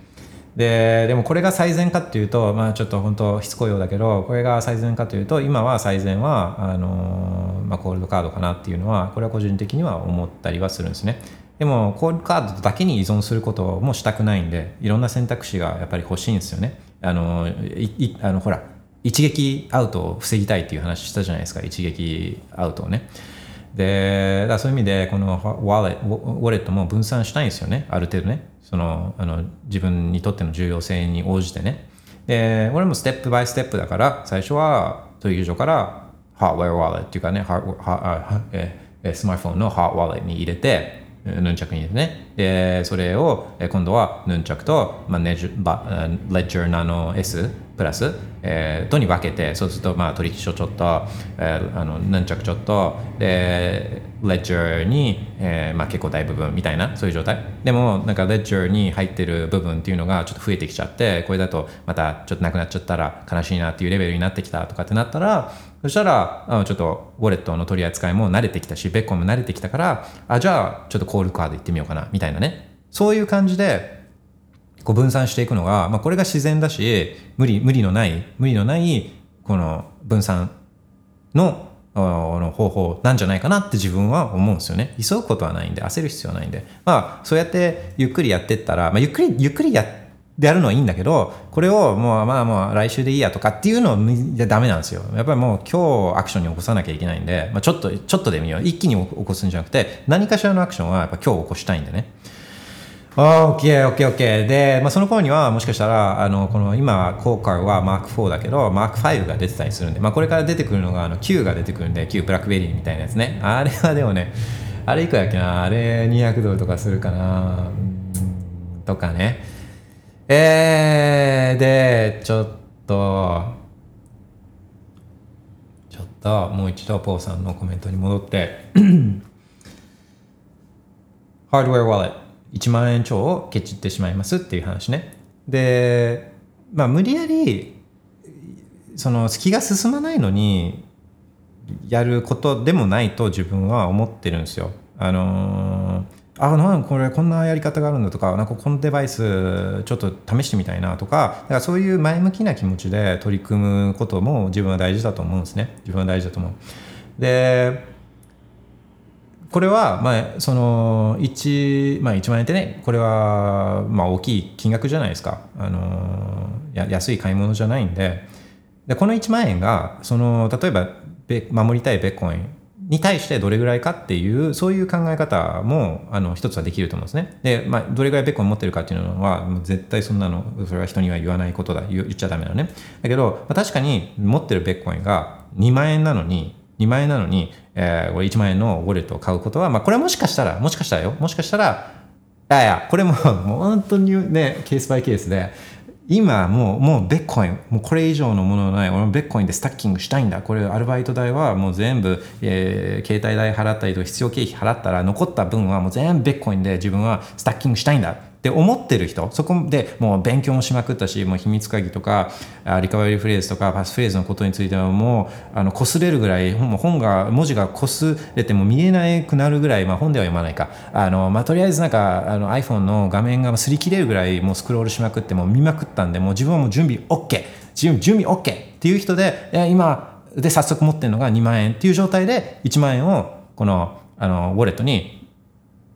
ででもこれが最善かっていうと、まあ、ちょっと本当しつこいようだけどこれが最善かというと今は最善はあのーまあ、コールドカードかなっていうのはこれは個人的には思ったりはするんですねでも Coldcard だけに依存することもしたくないんでいろんな選択肢がやっぱり欲しいんですよね。あのいいあのほら一撃アウトを防ぎたいっていう話したじゃないですか。一撃アウトをね。でだそういう意味でこのウォレウォレットも分散したいんですよね。ある程度ね。そのあの自分にとっての重要性に応じてね。で俺もステップバイステップだから最初は取引所からハードウェアウォレットっていうかねハーハあええスマートフォンのハードウォレットに入れてヌンチャクに入れてね。でそれを今度はヌンチャクと、まあ、例えば Ledger Nano S プラス、えー、とに分けてそうするとまあ取引所ちょっと、えー、あのヌンチャクちょっとでレッジャーに、えーまあ、結構大部分みたいなそういう状態。でもなんかレッジャーに入ってる部分っていうのがちょっと増えてきちゃってこれだとまたちょっとなくなっちゃったら悲しいなっていうレベルになってきたとかってなったらそしたらあちょっとウォレットの取り扱いも慣れてきたしベッコンも慣れてきたからあじゃあちょっとコールカード行ってみようかなみたいなねそういう感じでこう分散していくのが、まあ、これが自然だし無理無理のない無理のないこの分散のの方法なんじゃないかなって自分は思うんですよね。急ぐことはないんで、焦る必要はないんで。まあ、そうやってゆっくりやってったら、まあ、ゆっくり、ゆっくりやってでやるのはいいんだけど、これをもうまあもう来週でいいやとかっていうのはダメなんですよ。やっぱりもう今日アクションに起こさなきゃいけないんで、まあ、ちょっと、ちょっとでもいいよ。一気に起こすんじゃなくて、何かしらのアクションはやっぱ今日起こしたいんでね。オッケーオッケーオッケーで、まあ、その頃にはもしかしたらあのこの今後悔は Mark4 だけど Mark5 が出てたりするんで、まあ、これから出てくるのがあの Q が出てくるんで Q ブラックベリーみたいなやつねあれはでもねあれいくらやっけな？あれ200ドルとかするかな？とかねえー、でちょっとちょっともう一度ポーさんのコメントに戻ってハードウェアワレット1万円超をケチってしまいますっていう話ね。で、まあ無理やり、その気が進まないのにやることでもないと自分は思ってるんですよ。あのー、あなんこれこんなやり方があるんだとかなんかこのデバイスちょっと試してみたいなとかだからそういう前向きな気持ちで取り組むことも自分は大事だと思うんですね。自分は大事だと思う。でこれは、まあ、その 1,、まあ、1万円ってねこれは、まあ、大きい金額じゃないですか、あのや安い買い物じゃないんで。でこの1万円がその例えば守りたいベッコインに対してどれぐらいかっていうそういう考え方もあの一つはできると思うんですね。で、まあ、どれぐらいベッコン持ってるかっていうのは絶対そんなのそれは人には言わないことだ言っちゃダメなのね。だけど、まあ、確かに持ってるベッコンが2万円なのに2万円なのに、えー、1万円のウォレットを買うことは、まあ、これはもしかしたら、もしかしたらよ、もしかしたら、いやいや、これも、本当にね、ケースバイケースで、今もう、もうベッコイン、もうこれ以上のものない、俺もベッコインでスタッキングしたいんだ。これアルバイト代はもう全部、えー、携帯代払ったりと必要経費払ったら残った分はもう全部ベッコインで自分はスタッキングしたいんだ。って思ってる人そこでもう勉強もしまくったしもう秘密鍵とかリカバリーフレーズとかパスフレーズのことについてはもうあの擦れるぐらい本が文字が擦れても見えなくなるぐらい、まあ、本では読まないか。あの、まあ、とりあえずなんかあの iPhone の画面が擦り切れるぐらいもうスクロールしまくってもう見まくったんでもう自分はもう準備 OK 準備 OK っていう人で今で早速持ってるのが2万円っていう状態で1万円をこのあのウォレットに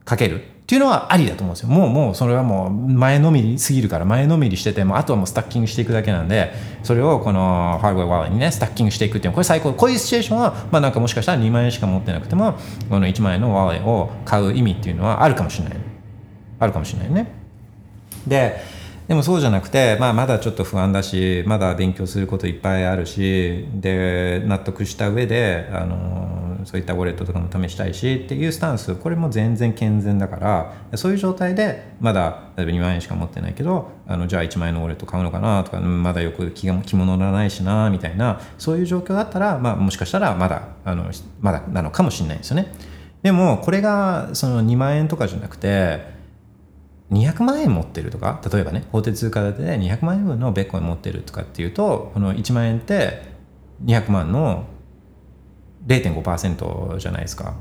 かける。っていうのはありだと思うんですよ。もうもうそれはもう前のめりすぎるから前のめりしててもあとはもうスタッキングしていくだけなんでそれをこのハードウェアワーレにねスタッキングしていくっていうこれ最高こういうシチュエーションはまあなんかもしかしたら2万円しか持ってなくてもこの1万円のワーレを買う意味っていうのはあるかもしれないあるかもしれないね。ででもそうじゃなくて、まあ、まだちょっと不安だしまだ勉強することいっぱいあるしで納得した上であのそういったウォレットとかも試したいしっていうスタンスこれも全然健全だからそういう状態でまだ例えば2万円しか持ってないけどあのじゃあ1万円のウォレット買うのかなとかまだよく気が着物乗らないしなみたいなそういう状況だったら、まあ、もしかしたらまだあのまだなのかもしれないですよね。でもこれがその2万円とかじゃなくて200万円持ってるとか例えばね法定通貨建てで200万円分のベッコイン持ってるとかっていうとこの1万円って200万の0.5%じゃないですか。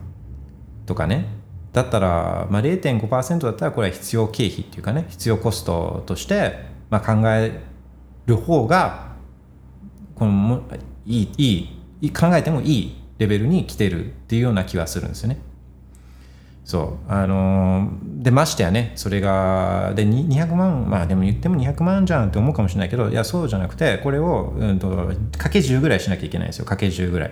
とかね。だったら、まあ、0.5%だったらこれは必要経費っていうかね。必要コストとして、まあ、考える方がこのもいいいい考えてもいいレベルに来てるっていうような気はするんですよね。そう。あのー、でましてやねそれがで200万まあでも言っても200万じゃんって思うかもしれないけどいやそうじゃなくてこれを、うんと、かけ10ぐらいしなきゃいけないんですよ。かけ10ぐらい、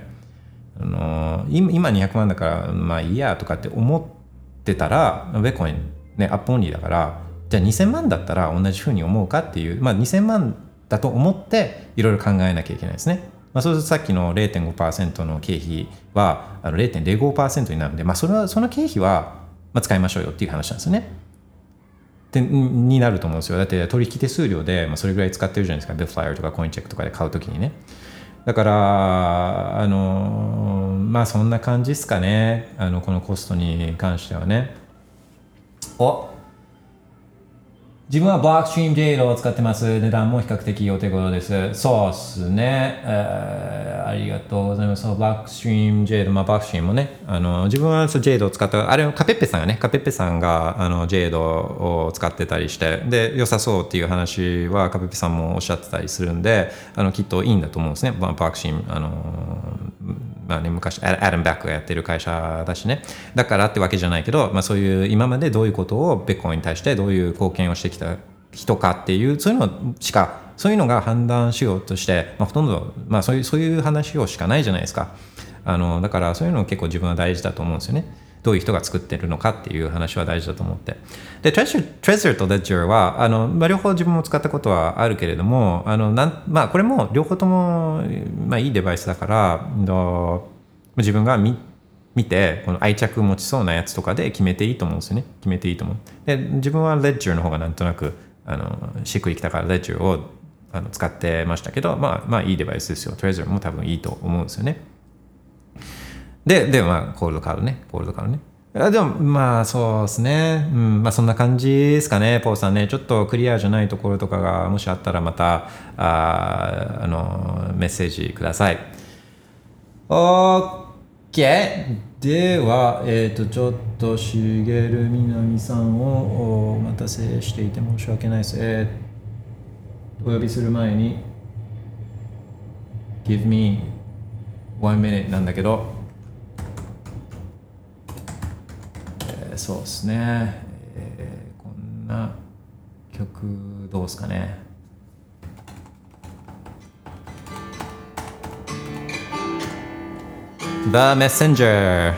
あのー、今200万だからまあいいやとかって思ってたらベコインねアップオンリーだからじゃあ2000万だったら同じふうに思うかっていうまあ2000万だと思っていろいろ考えなきゃいけないですねまあ、そうするとさっきの0.5%の経費はあの0.05%になるんで、まあ、それはその経費はまあ使いましょうよっていう話なんですよね。でになると思うんですよ。だって取引手数料で、まあ、それぐらい使ってるじゃないですか。ビッフライヤーとかコインチェックとかで買うときにね。だから、あのまあそんな感じですかね。あのこのコストに関してはね。お自分は Blockstream Jadeを使ってます。値段も比較的お手頃です。そうっすね。えー、ありがとうございます。ブロックストリームジェイド、まあ、ブロックストリームもね、あの自分は Jadeを使った、あれカペッペさんがね、カペッペさんがあの Jadeを使ってたりして、で、良さそうっていう話はカペッペさんもおっしゃってたりするんで、あのきっといいんだと思うんですね。 Blockstream、あのまあね、昔アダム・バックがやってる会社だしね。だからってわけじゃないけど、まあ、そういう今までどういうことをベッコンに対してどういう貢献をしてきた人かっていうそういうのしかそういうのが判断しようとして、まあ、ほとんど、まあ、そういうそういう話をしかないじゃないですか。あのだからそういうの結構自分は大事だと思うんですよね。どういう人が作ってるのかっていう話は大事だと思って。で Trezor, Trezor と Ledger はあの、まあ、両方自分も使ったことはあるけれどもあのなん、まあ、これも両方とも、まあ、いいデバイスだからの自分が見見てこの愛着持ちそうなやつとかで決めていいと思うんですよね。決めていいと思う。で自分は Ledger の方がなんとなくあのしっくりきたから Ledger をあの使ってましたけどまあまあいいデバイスですよ。Trezor も多分いいと思うんですよね。で、で、まあ、コールドカードね。コールドカードね。あでも、まあ、そうですね。うん、まあ、そんな感じですかね、ポーさんね。ちょっとクリアじゃないところとかが、もしあったら、また、ああの、メッセージください。OK! では、えっ、と、ちょっと、しげるみなみさんをお待たせしていて申し訳ないです。えー、お呼びする前に、Give me one minute なんだけど、えーそうですね、えーこんな曲どうですかね。The Messenger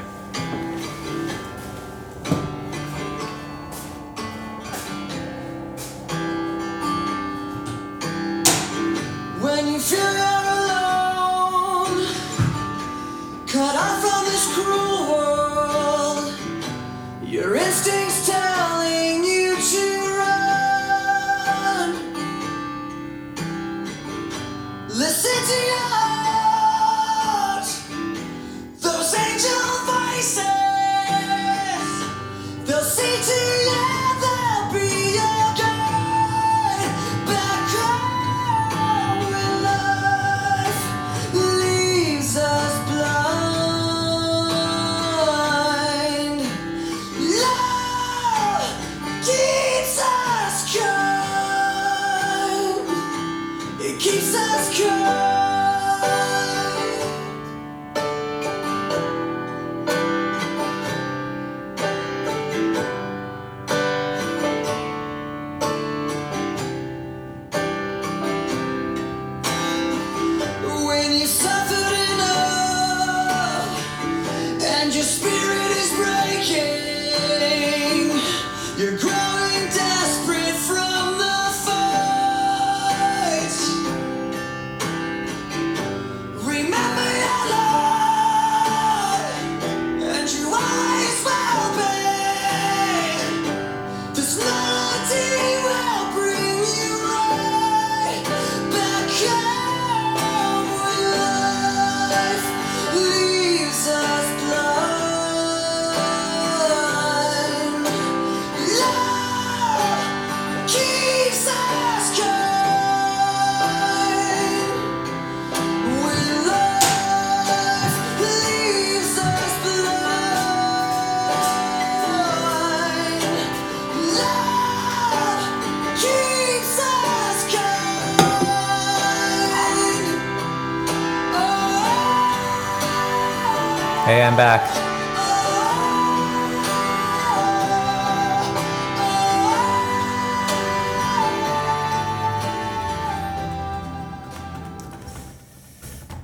Hey, I'm back.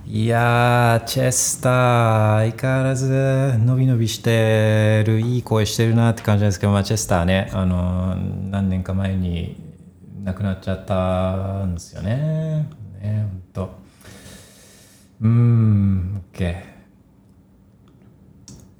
いやー、チェスター、相変わらず伸び伸びしてる、いい声してるなって感じなんですけど、まあ、チェスターね、あのー何年か前に亡くなっちゃったんですよね。ね、ほんと。うーん、OK。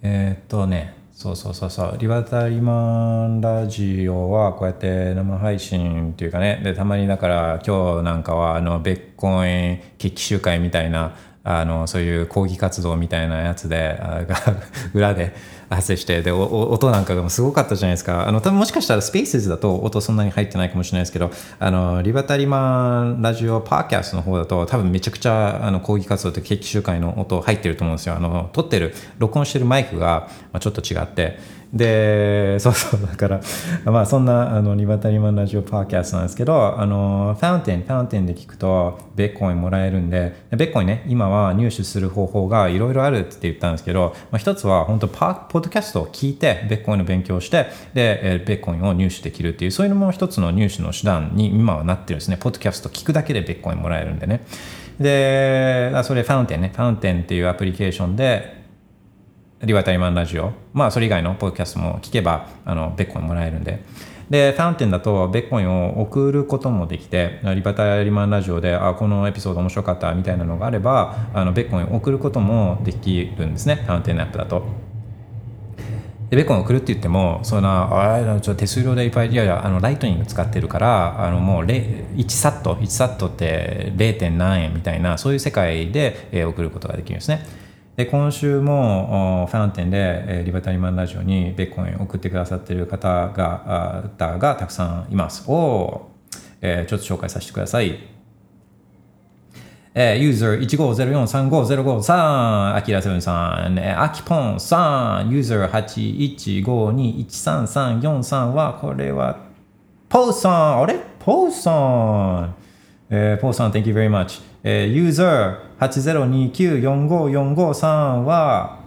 えーっとね、そうそうそうそう、リバタリマンラジオはこうやって生配信っていうかね、で、たまにだから今日なんかはあの、ベッコイン決起集会みたいな、あの、そういう抗議活動みたいなやつで、が 裏で発生して、で、音なんかがすごかったじゃないですか。あの、多分もしかしたらスペースだと音そんなに入ってないかもしれないですけど、あの、リバタリマンラジオパーキャストの方だと多分めちゃくちゃあの抗議活動と決起集会の音入ってると思うんですよ。あの、撮ってる、録音してるマイクがまちょっと違って、でそうそうだからまあそんなあのリバタリマンラジオパーキャストなんですけどあのファウンテンファウンテンで聞くとベッコインもらえるんでベッコインね今は入手する方法がいろいろあるって言ったんですけど、まあ、一つは本当パポッドキャストを聞いてベッコインの勉強をしてでえベッコインを入手できるっていうそういうのも一つの入手の手段に今はなってるんですね。ポッドキャスト聞くだけでベッコインもらえるんでね。でそれファウンテンね。ファウンテンっていうアプリケーションでリバタリマンラジオ、まあそれ以外のポッドキャストも聞けば、あの、ベッコインもらえるんで。で、ファウンテンだとベッコインを送ることもできて、リバタリマンラジオで、あ、このエピソード面白かったみたいなのがあれば、あの、ベッコインを送ることもできるんですね、ファウンテンのアップだと。で、ベッコインを送るって言っても、そんな、あちょ手数料でいっぱい、いやいや、あの、ライトニング使ってるから、あの、もう、1サット、1サットって 0. 何円みたいな、そういう世界で、送ることができるんですね。で今週もファウンテンで、えリバタリマンラジオにベッコイン送ってくださっている方があがたくさんいます。おえーちょっと紹介させてください。えー、ユーザー15043505さん、アキラセブンさん、えーアキポンさん、ユーザー81521334は、これは、ポーさん、あれ？ポーさん。えー、ポーさん、Thank you very much。えー、ユーザー80294545は、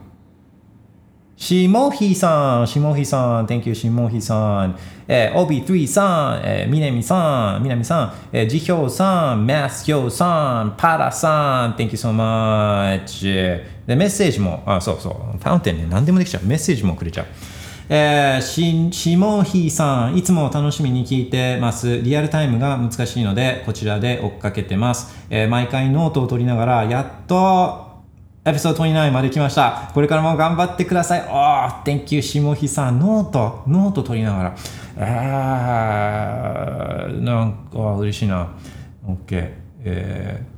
しもひさん、しもひさん、Thank you しもひさん、えー、オビ3さん、えー、みなみさん、みなみさん、えー、じひょうさん、マスヒョウさん、パラさん、Thank you so much。で、メッセージも、あ、そうそう、ファウンテンね、何でもできちゃう。メッセージもくれちゃう。えー、し、しもひさん、いつも楽しみに聞いてます。リアルタイムが難しいので、こちらで追っかけてます。えー毎回ノートを取りながら、やっと、エピソード29まで来ました。これからも頑張ってください。おー、Thank you, 下日さん。ノート、ノート取りながら。あー、なんか、嬉しいな。OK。えー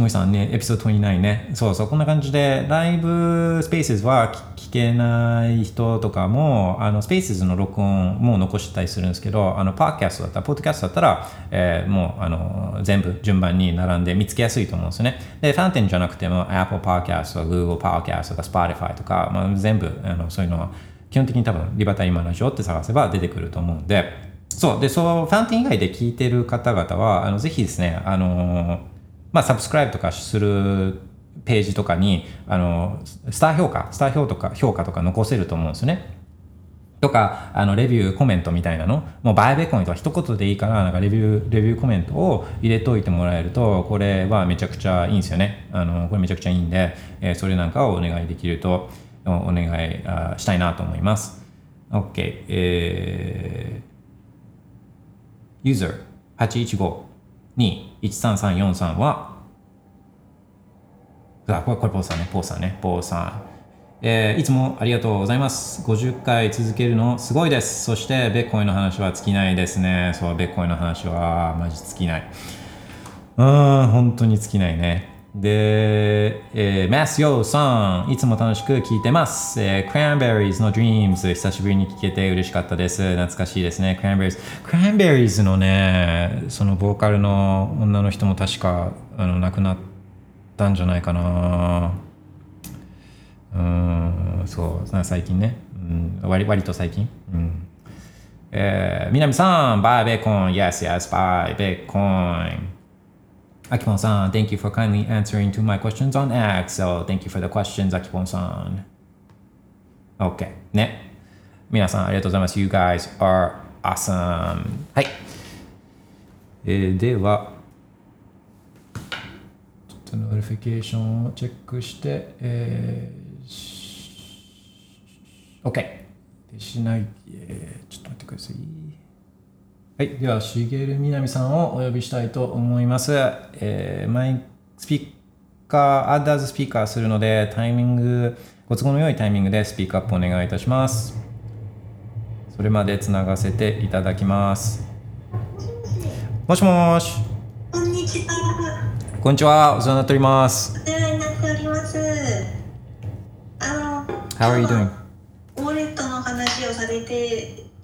下井さんね、エピソード29ね。そうそう、こんな感じで、ライブスペースは聞けない人とかも、あの、スペースの録音も残したりするんですけど、あの、パーキャストだったら、ポッドキャストだったら、えーもう、あの、全部順番に並んで見つけやすいと思うんですよね。で、ファンテンじゃなくても、Apple Podcast とか Google Podcast とか Spotify とか、まあ、全部、あの、そういうのは、基本的に多分、リバタイマラジオって探せば出てくると思うんで、そう。で、そう、ファンテン以外で聞いてる方々は、あの、ぜひですね、あのまあ、サブスクライブとかするページとかに、あの、スター評価、スター評とか、評価とか残せると思うんですよね。とか、あの、レビュー、コメントみたいなの、もうバイベコインとか一言でいいから、なんかレビュー、レビューコメントを入れといてもらえると、これはめちゃくちゃいいんですよね。あの、これめちゃくちゃいいんで、えーそれなんかをお願いできると、おお願いあしたいなと思います。OK。えー、ユーザー815に13343は、あ、これ、これポーさんね、ポーさんね、ポーさん。えーいつもありがとうございます。50回続けるのすごいです。そして、ビットコインの話は尽きないですね。そう、ビットコインの話はマジ尽きない。うん、本当に尽きないね。で、えー、マスヨーさん、いつも楽しく聞いてます。えー、クランベリーズの Dreams、久しぶりに聞けて嬉しかったです。懐かしいですね、クランベリーズ。クランベリーズのね、そのボーカルの女の人も確か、あの、亡くなったんじゃないかな。うん、そう、最近ね。うん、割割と最近。うん。えー、南さん、バイベーコン、yes, yes, バイベーコン。アキポンさん、thank you for kindly answering to my questions on X. So, thank you for the questions, アキポンさん。OK。ね。皆さん、ありがとうございます。You guys are awesome. はい。えーでは、ちょっと notification をチェックして、えー OK。でしない、えーちょっと待ってください。はい。では、しげるみなみさんをお呼びしたいと思います。えーマイスピーカー、 add as speaker するので、タイミング、ご都合の良いタイミングで speak up お願いいたします。それまでつながせていただきます。もしもーし。こんにちは。こんにちは。お世話になっております。お世話になっております。あの、How are you doing? ウォレットの話をされ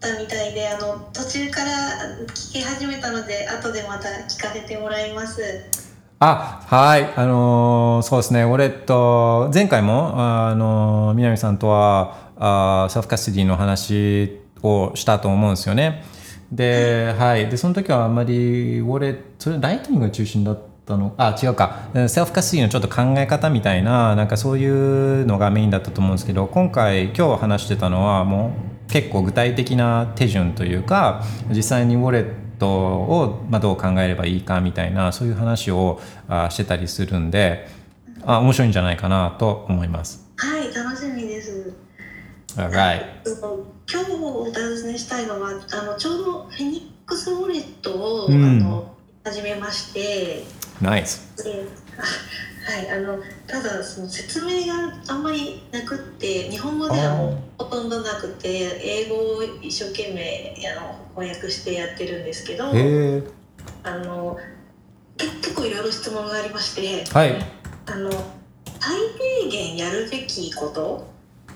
てたみたいで、あの途中から聞き始めたので、後でまた聞かせてもらいます。あ、はい。あのーそうですね。ウォレット、前回も、あのー南さんとは、あセルフカスティの話をしたと思うんですよね。で、はい。で、その時はあんまり、ウォレット、それライトニングが中心だったの、あ、違うか。セルフカスティのちょっと考え方みたいな、なんかそういうのがメインだったと思うんですけど、今回、今日話してたのは、もう結構具体的な手順というか、実際にウォレットを、まあ、どう考えればいいかみたいな、そういう話をあしてたりするんで、あ、面白いんじゃないかなと思います。はい楽しみです.今日お尋ねしたいのはあのちょうどフェニックスウォレットを、うんあの始めまして、Nice. ではいあのただその説明があんまりなくって日本語ではもうほとんどなくて英語を一生懸命あの翻訳してやってるんですけど。あのけ結構いろいろ質問がありましてはい。あの最低限やるべきこと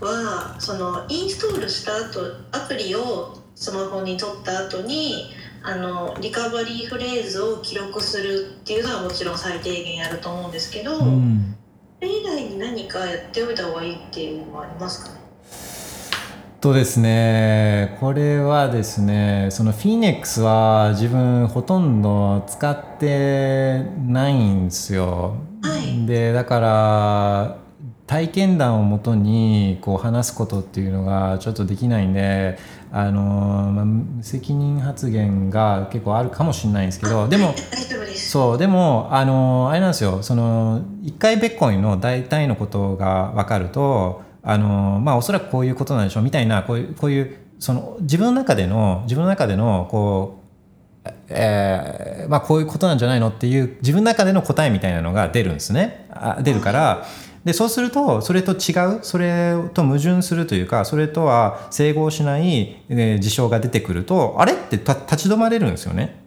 はそのインストールした後アプリをスマホに取った後にあのリカバリーフレーズを記録するっていうのはもちろん最低限やると思うんですけど、うん。それ以外に何かやっておいた方がいいっていうのはありますかね？とですね、これはですね、そのフィーネックスは自分ほとんど使ってないんですよ。はいで、だから体験談をもとにこう話すことっていうのがちょっとできないんで、あのまあ無責任発言が結構あるかもしれないんですけど、でも。そうでもあのあれなんですよ。その一回ベッコインの大体のことが分かるとあのまあおそらくこういうことなんでしょうみたいなこういうこういうその自分の中での自分の中でのこうえーまあ、こういうことなんじゃないのっていう自分の中での答えみたいなのが出るんですね。あ出るからでそうするとそれと違うそれと矛盾するというかそれとは整合しない、え事象が出てくるとあれって立ち止まれるんですよね。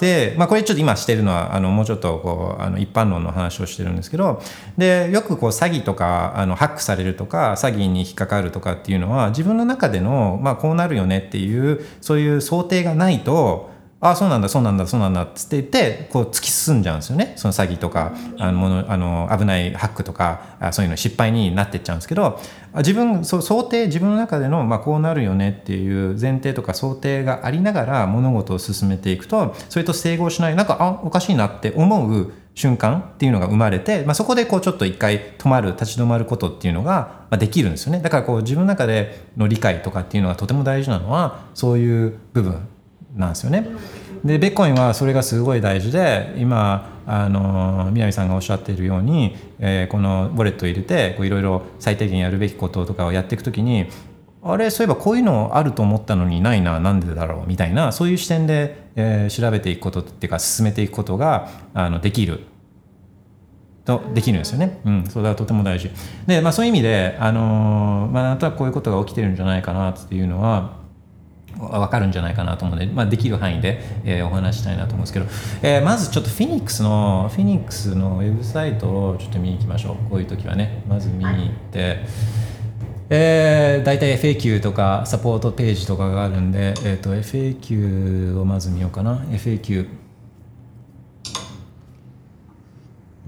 で、まあ、これちょっと今してるのはあのもうちょっとこうあの一般論の話をしてるんですけどでよくこう詐欺とかあのハックされるとか詐欺に引っかかるとかっていうのは自分の中での、まあ、こうなるよねっていうそういう想定がないとあそうなんだそうなんだそうなんだっつって言ってこう突き進んじゃうんですよね。その詐欺とかあのものあの危ないハックとかあそういうの失敗になってっちゃうんですけどあ自分そう想定自分の中での、まあ、こうなるよねっていう前提とか想定がありながら物事を進めていくとそれと整合しないなんかあおかしいなって思う瞬間っていうのが生まれて、まあ、そこでこうちょっと一回止まる立ち止まることっていうのが、まあ、できるんですよね。だからこう自分の中での理解とかっていうのがとても大事なのはそういう部分なんですよね。でベッコインはそれがすごい大事で今あの南さんがおっしゃっているように、えーこのウォレットを入れていろいろ最低限やるべきこととかをやっていくときにあれそういえばこういうのあると思ったのにないななんでだろうみたいなそういう視点で、えー調べていくことっていうか進めていくことがあのできるとできるんですよね。うん、それはとても大事。で、まあ、そういう意味で、あのーまあ、なんとなくこういうことが起きてるんじゃないかなっていうのは、分かるんじゃないかなと思うので、まあ、できる範囲で、えーお話したいなと思うんですけど、えーまずちょっとフィニックスのフィニックスのウェブサイトをちょっと見に行きましょうこういう時はねまず見に行って、えー、大体 FAQ とかサポートページとかがあるんで、えー、と FAQ をまず見ようかな FAQ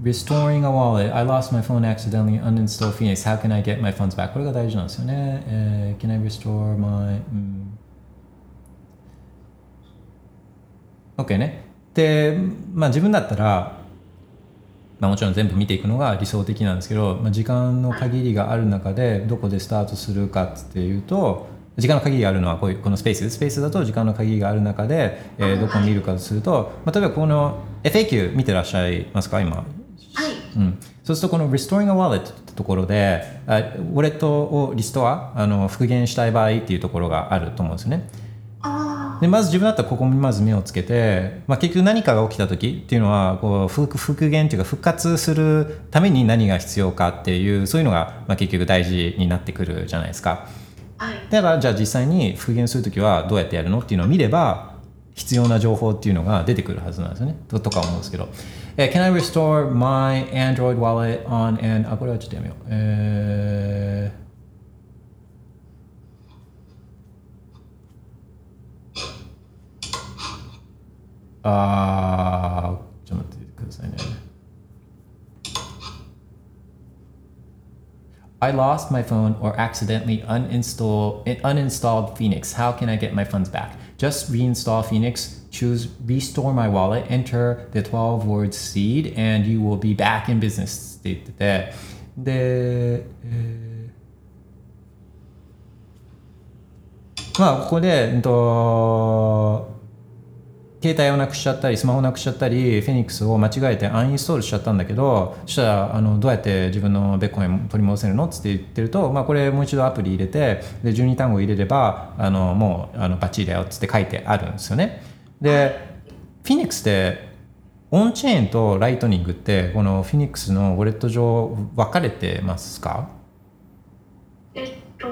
Restoring a wallet. I lost my phone accidentally. Uninstall Phoenix. How can I get my funds back? これが大事なんですよね。えー can I restore my、うん、OK ね。で、まあ自分だったら、まあもちろん全部見ていくのが理想的なんですけど、まあ、時間の限りがある中でどこでスタートするかっていうと、時間の限りがあるのはこういうこのスペース。スペースだと時間の限りがある中で、えーどこにいるかとすると、まあ、例えばこの FAQ 見てらっしゃいますか今？はい。うん、そうするとこの Restoring a Wallet ってところであウォレットをリストアあの復元したい場合っていうところがあると思うんですよね。あでまず自分だったらここにまず目をつけて、まあ、結局何かが起きた時っていうのはこう復復元っていうか復活するために何が必要かっていうそういうのが、まあ、結局大事になってくるじゃないですか。あはい。だからじゃあ実際に復元するときはどうやってやるのっていうのを見れば必要な情報っていうのが出てくるはずなんですよね。ととか思うんですけど、えー Can I restore my Android wallet on an あこれはちょっとやめよう。えー、あーちょっと待ってくださいね I lost my phone or accidentally uninstall, uninstalled Phoenix. How can I get my funds back? Just reinstall Phoenix, choose restore my wallet, enter the 12 word seed, and you will be back in business って言ってて、で、えーまあ、ここで、うんと、 携帯をなくしちゃったりスマホをなくしちゃったりフェニックスを間違えてアンインストールしちゃったんだけどそしたらあのどうやって自分のベッコイン取り戻せるの？って言ってると、まあ、これもう一度アプリ入れてで12単語入れればあのもうあのバッチリだよって書いてあるんですよね。でフェニックスってオンチェーンとライトニングってこのフェニックスのウォレット上分かれてますか？えっと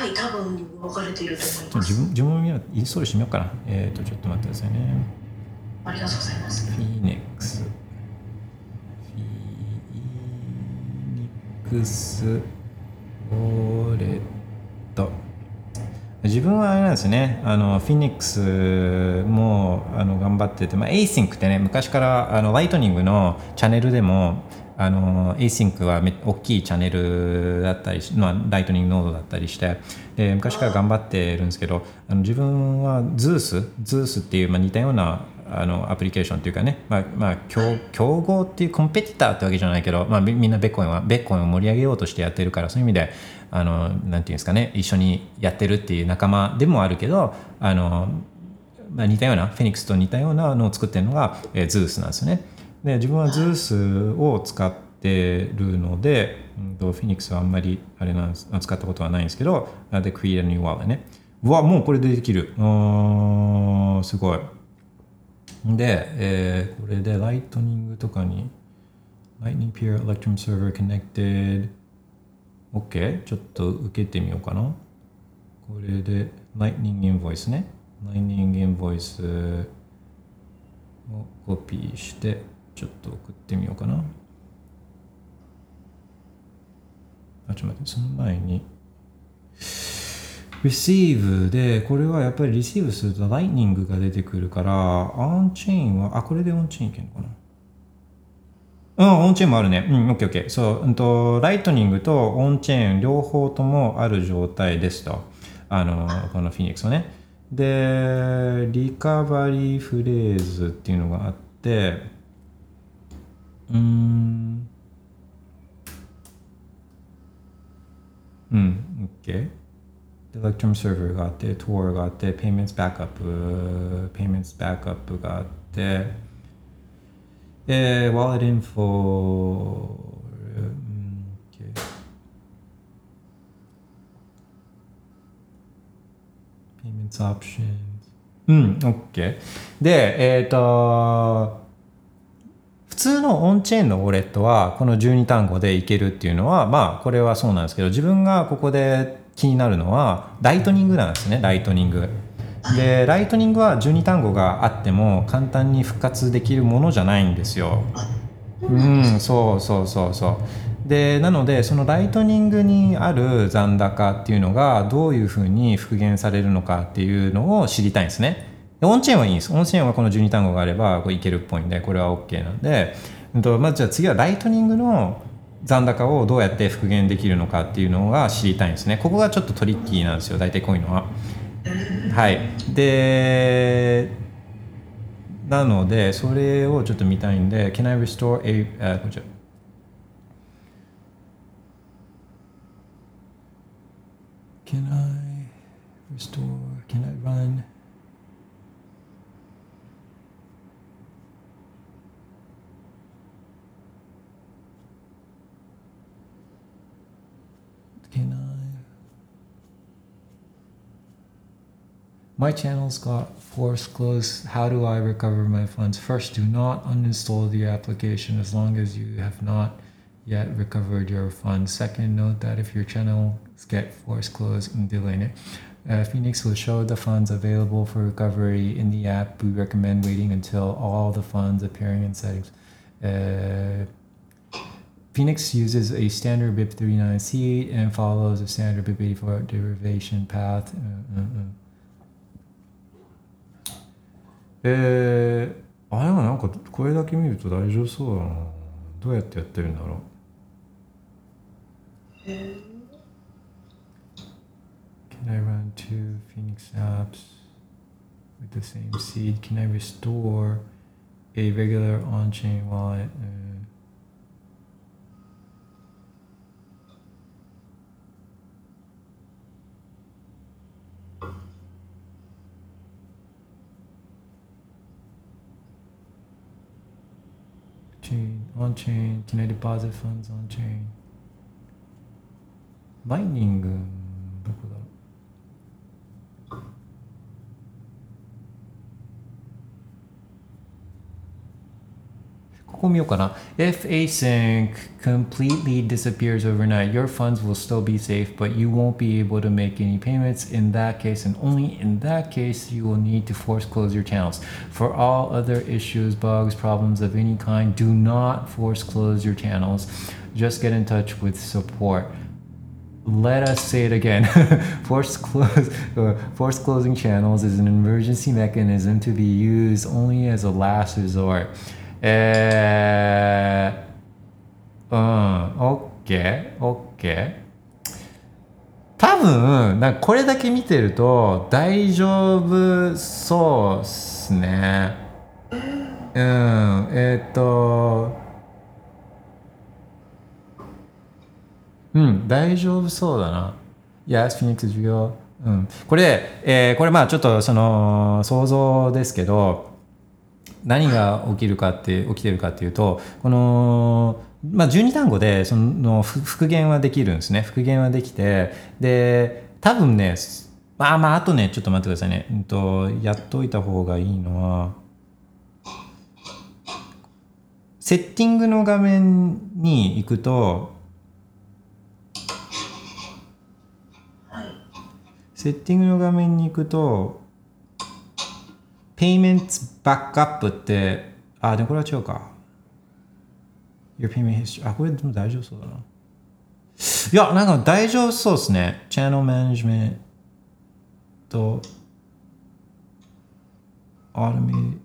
はい多分分かれていると思います自分自分もインストールしてみようかなえっ、とちょっと待ってくださいねありがとうございますフィニックス。フィニックスウォレット。自分はあれなんですよね。あの、フィニックスもあの頑張ってて、まあ、Async ってね、昔からあのライトニングのチャンネルでも、あの Async はめ大きいチャンネルだったり、まあ、ライトニングノードだったりしてで昔から頑張ってるんですけどあの自分は Zeus Zeus っていう、まあ、似たようなあのアプリケーションっていうかね、まあまあ、競競合っていうコンペティターってわけじゃないけど、まあ、みんなベッコインはベッコインを盛り上げようとしてやってるからそういう意味であのなんていうんですかね一緒にやってるっていう仲間でもあるけどあの、まあ、似たようなフェニックスと似たようなのを作ってるのが、えー、Zeus なんですよね。で自分は Zeus を使ってるので、うん、とフェニックスはあんまりあれなんです使ったことはないんですけどで Create a New Wallet ね。うわもうこれでできる。あすごい。で、えー、これでライトニングとかに Lightning Peer Electrum Server Connected OK ちょっと受けてみようかな。これで Lightning Invoice ね。Lightning Invoice をコピーして。ちょっと送ってみようかなあちょっと待ってその前に receive でこれはやっぱり receive すると lightning が出てくるから on chain はあこれで on chain いけるのかな？うん、オンチェーンもあるね。うん、オッケーオッケー。そう、うんと、ライトニングとオンチェーン両方ともある状態ですと。あの、このフィニックスはね。で、リカバリーフレーズっていうのがあって、うーん。うん、OK。で、Electrum Server があって、Tor があって、Payments Backup、Payments Backup があって、えー、Wallet Info、うん、OK。Payments Options。うん、OK。で、えっ、と、普通のオンチェーンのウォレットはこの12単語でいけるっていうのはまあこれはそうなんですけど自分がここで気になるのはライトニングなんですねライトニング。でライトニングは12単語があっても簡単に復活できるものじゃないんですよ。うんそうそうそうそう。でなのでそのライトニングにある残高っていうのがどういうふうに復元されるのかっていうのを知りたいんですね。でオンチェーンはいいんです。オンチェーンはこの12単語があればこれいけるっぽいんで、これは OK なんで、とまずじゃあ次はライトニングの残高をどうやって復元できるのかっていうのが知りたいんですね。ここがちょっとトリッキーなんですよ、大体こういうのは。はい。で、なので、それをちょっと見たいんで、Can I restore a... あこちら Can I restore? Can I run? Can I? My channel's got force closed. How do I recover my funds? First, do not uninstall the application as long as you have not yet recovered your funds. Second, note that if your channels get force closed and delete it, uh, Phoenix will show the funds available for recovery in the app. We recommend waiting until all the funds appearing in settings. Uh, Phoenix uses a standard BIP39 seed and follows a standard BIP84 derivation path. うんうんうんえー、あれはなんかこれだけ見ると大丈夫そうだな。どうやってやってるんだろう。 へえ Can I run two Phoenix apps with the same seed? Can I restore a regular on-chain wallet? Uh, on chain can I deposit funds on chain マイニングどこだろうここ見ようかな。If async completely disappears overnight, your funds will still be safe, but you won't be able to make any payments. In that case, and only in that case, you will need to force close your channels. For all other issues, bugs, problems of any kind, do not force close your channels. Just get in touch with support. Let us say it again. force close, uh, force closing channels is an emergency mechanism to be used only as a last resort. えー、うん、OK、OK。多分、なんかこれだけ見てると大丈夫そうっすね。うん、えっ、と、うん、大丈夫そうだな。Yes, Phoenix 授業。うん。これ、えーこれまあちょっとその想像ですけど、何が起きるかって起きてるかっていうとこの、まあ、12単語でそのふ復元はできるんですね。復元はできてで多分ねまあまああとねちょっと待ってくださいね、うん、とやっといた方がいいのはセッティングの画面に行くとはい。セッティングの画面に行くと、Payments Backup って、あ、でもこれは違うか。Your payment history。あ、これでも大丈夫そうだな。いや、なんか大丈夫そうですね。Channel Management と、Automate。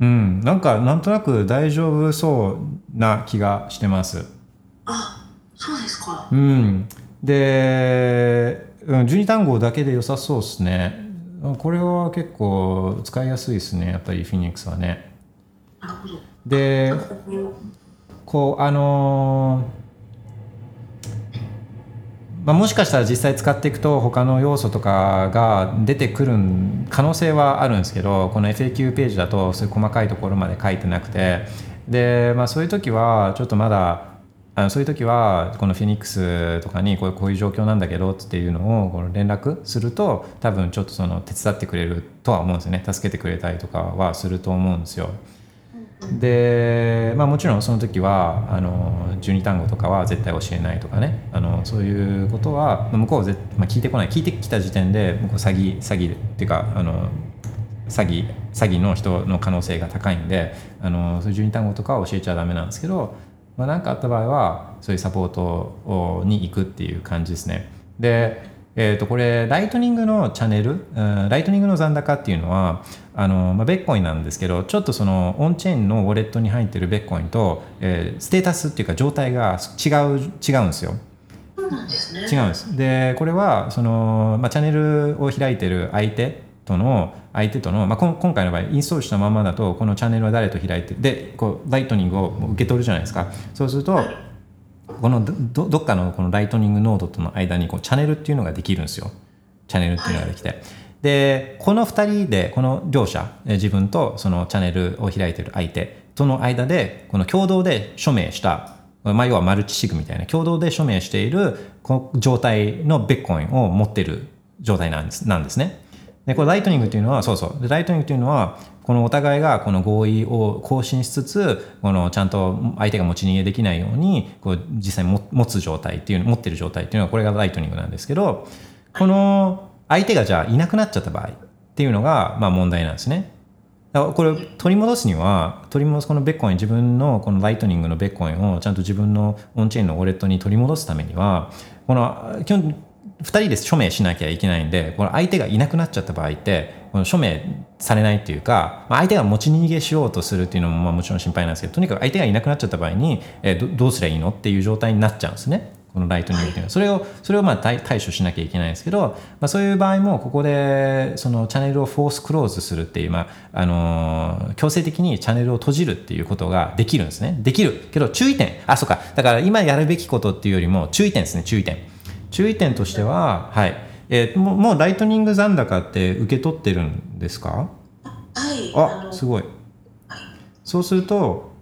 うん、なんかなんとなく大丈夫そうな気がしてます。あそうですか。うん、で、うん、12単語だけで良さそうですね。これは結構使いやすいですね、やっぱりフィニックスはね。なるほど。で、こう、あのーまあ、もしかしたら実際使っていくと他の要素とかが出てくる可能性はあるんですけどこの FAQ ページだとそういう細かいところまで書いてなくて。で、まあ、そういう時はちょっとまだあのそういう時はこのフェニックスとかにこういうこういう状況なんだけどっていうのをこの連絡すると多分ちょっとその手伝ってくれるとは思うんですよね。助けてくれたりとかはすると思うんですよ。で、まあ、もちろんその時はあの12単語とかは絶対教えないとかね。あのそういうことはまあ向こうまあ、聞いてこない。聞いてきた時点で向こう詐欺詐欺っていうかあの詐欺詐欺の人の可能性が高いんであのそういう12単語とかは教えちゃダメなんですけどまあ、何かあった場合はそういうサポートをに行くっていう感じですね。で、えー、とこれライトニングのチャンネル、うんライトニングの残高っていうのはあの、まあ、ベッコインなんですけどちょっとそのオンチェーンのウォレットに入ってるベッコインと、えーステータスっていうか状態が違う違うんですよ。そうなんですね違うんです。で、これはその、まあ、チャンネルを開いてる相手との相手との、まあ、今回の場合インストールしたままだとこのチャンネルは誰と開いてでこうライトニングを受け取るじゃないですか。そうするとこのどどっかのこのライトニングノードとの間にこうチャンネルっていうのができるんですよ。チャンネルっていうのができて、でこの2人でこの両者自分とそのチャンネルを開いてる相手との間でこの共同で署名したまあ、要はマルチシグみたいな共同で署名しているこの状態のビットコインを持っている状態なんですなんですね。でこれライトニングっていうのはそうそうでライトニングっていうのはこのお互いがこの合意を更新しつつこのちゃんと相手が持ち逃げできないようにこう実際持持つ状態っていう持ってる状態っていうのはこれがライトニングなんですけどこの相手がじゃあいなくなっちゃった場合っていうのがまあ問題なんですね。だからこれ取り戻すには取り戻すこのビットコイン自分のこのライトニングのビットコインをちゃんと自分のオンチェーンのウォレットに取り戻すためにはこの基本2人で署名しなきゃいけないんでこの相手がいなくなっちゃった場合ってこの署名されないっていうか、まあ、相手が持ち逃げしようとするっていうのもまあもちろん心配なんですけどとにかく相手がいなくなっちゃった場合に、えーどうすりゃいいのっていう状態になっちゃうんですね。このライトニングっていうのは、それをそれをまあ対対処しなきゃいけないんですけど、まあ、そういう場合もここでそのチャンネルを force close するっていう、まああのー強制的にチャンネルを閉じるっていうことができるんですね。できる。けど注意点。あそうか。だから今やるべきことっていうよりも注意点ですね注意点。注意点としてははい。えーもうもうライトニング残高って受け取ってるんですか？はい。のあすごい。そうすると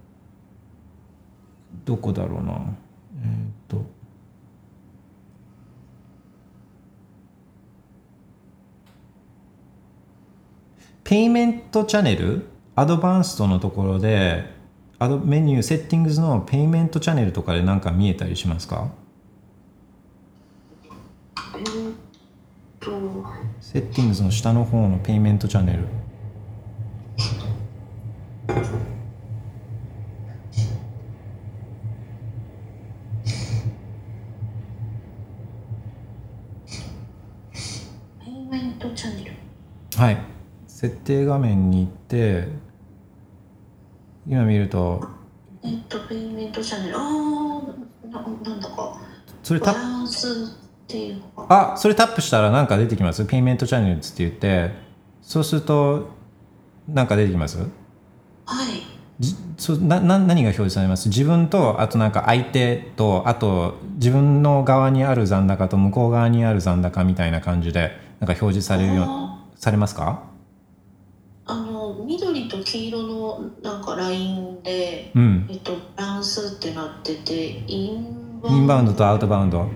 どこだろうな。えーっと。ペイメントチャンネル？アドバンストのところでアドメニューセッティングズのペイメントチャンネルとかで何か見えたりしますかえーっと。セッティングズの下の方のペイメントチャンネル。ペイメントチャンネル。はい。設定画面に行って今見るとえっとペイメントチャンネル。ああななんだか。それタッバランスっていうあそれタップしたらなんか出てきます？ペイメントチャンネルって言って。そうするとなんか出てきます？はい。じそなな何が表示されます？自分とあとなんか相手とあと自分の側にある残高と向こう側にある残高みたいな感じでなんか表示されるようあされますか？あの緑と黄色のなんかラインで、うん。えっと、バランスってなっててインバウンドと outbound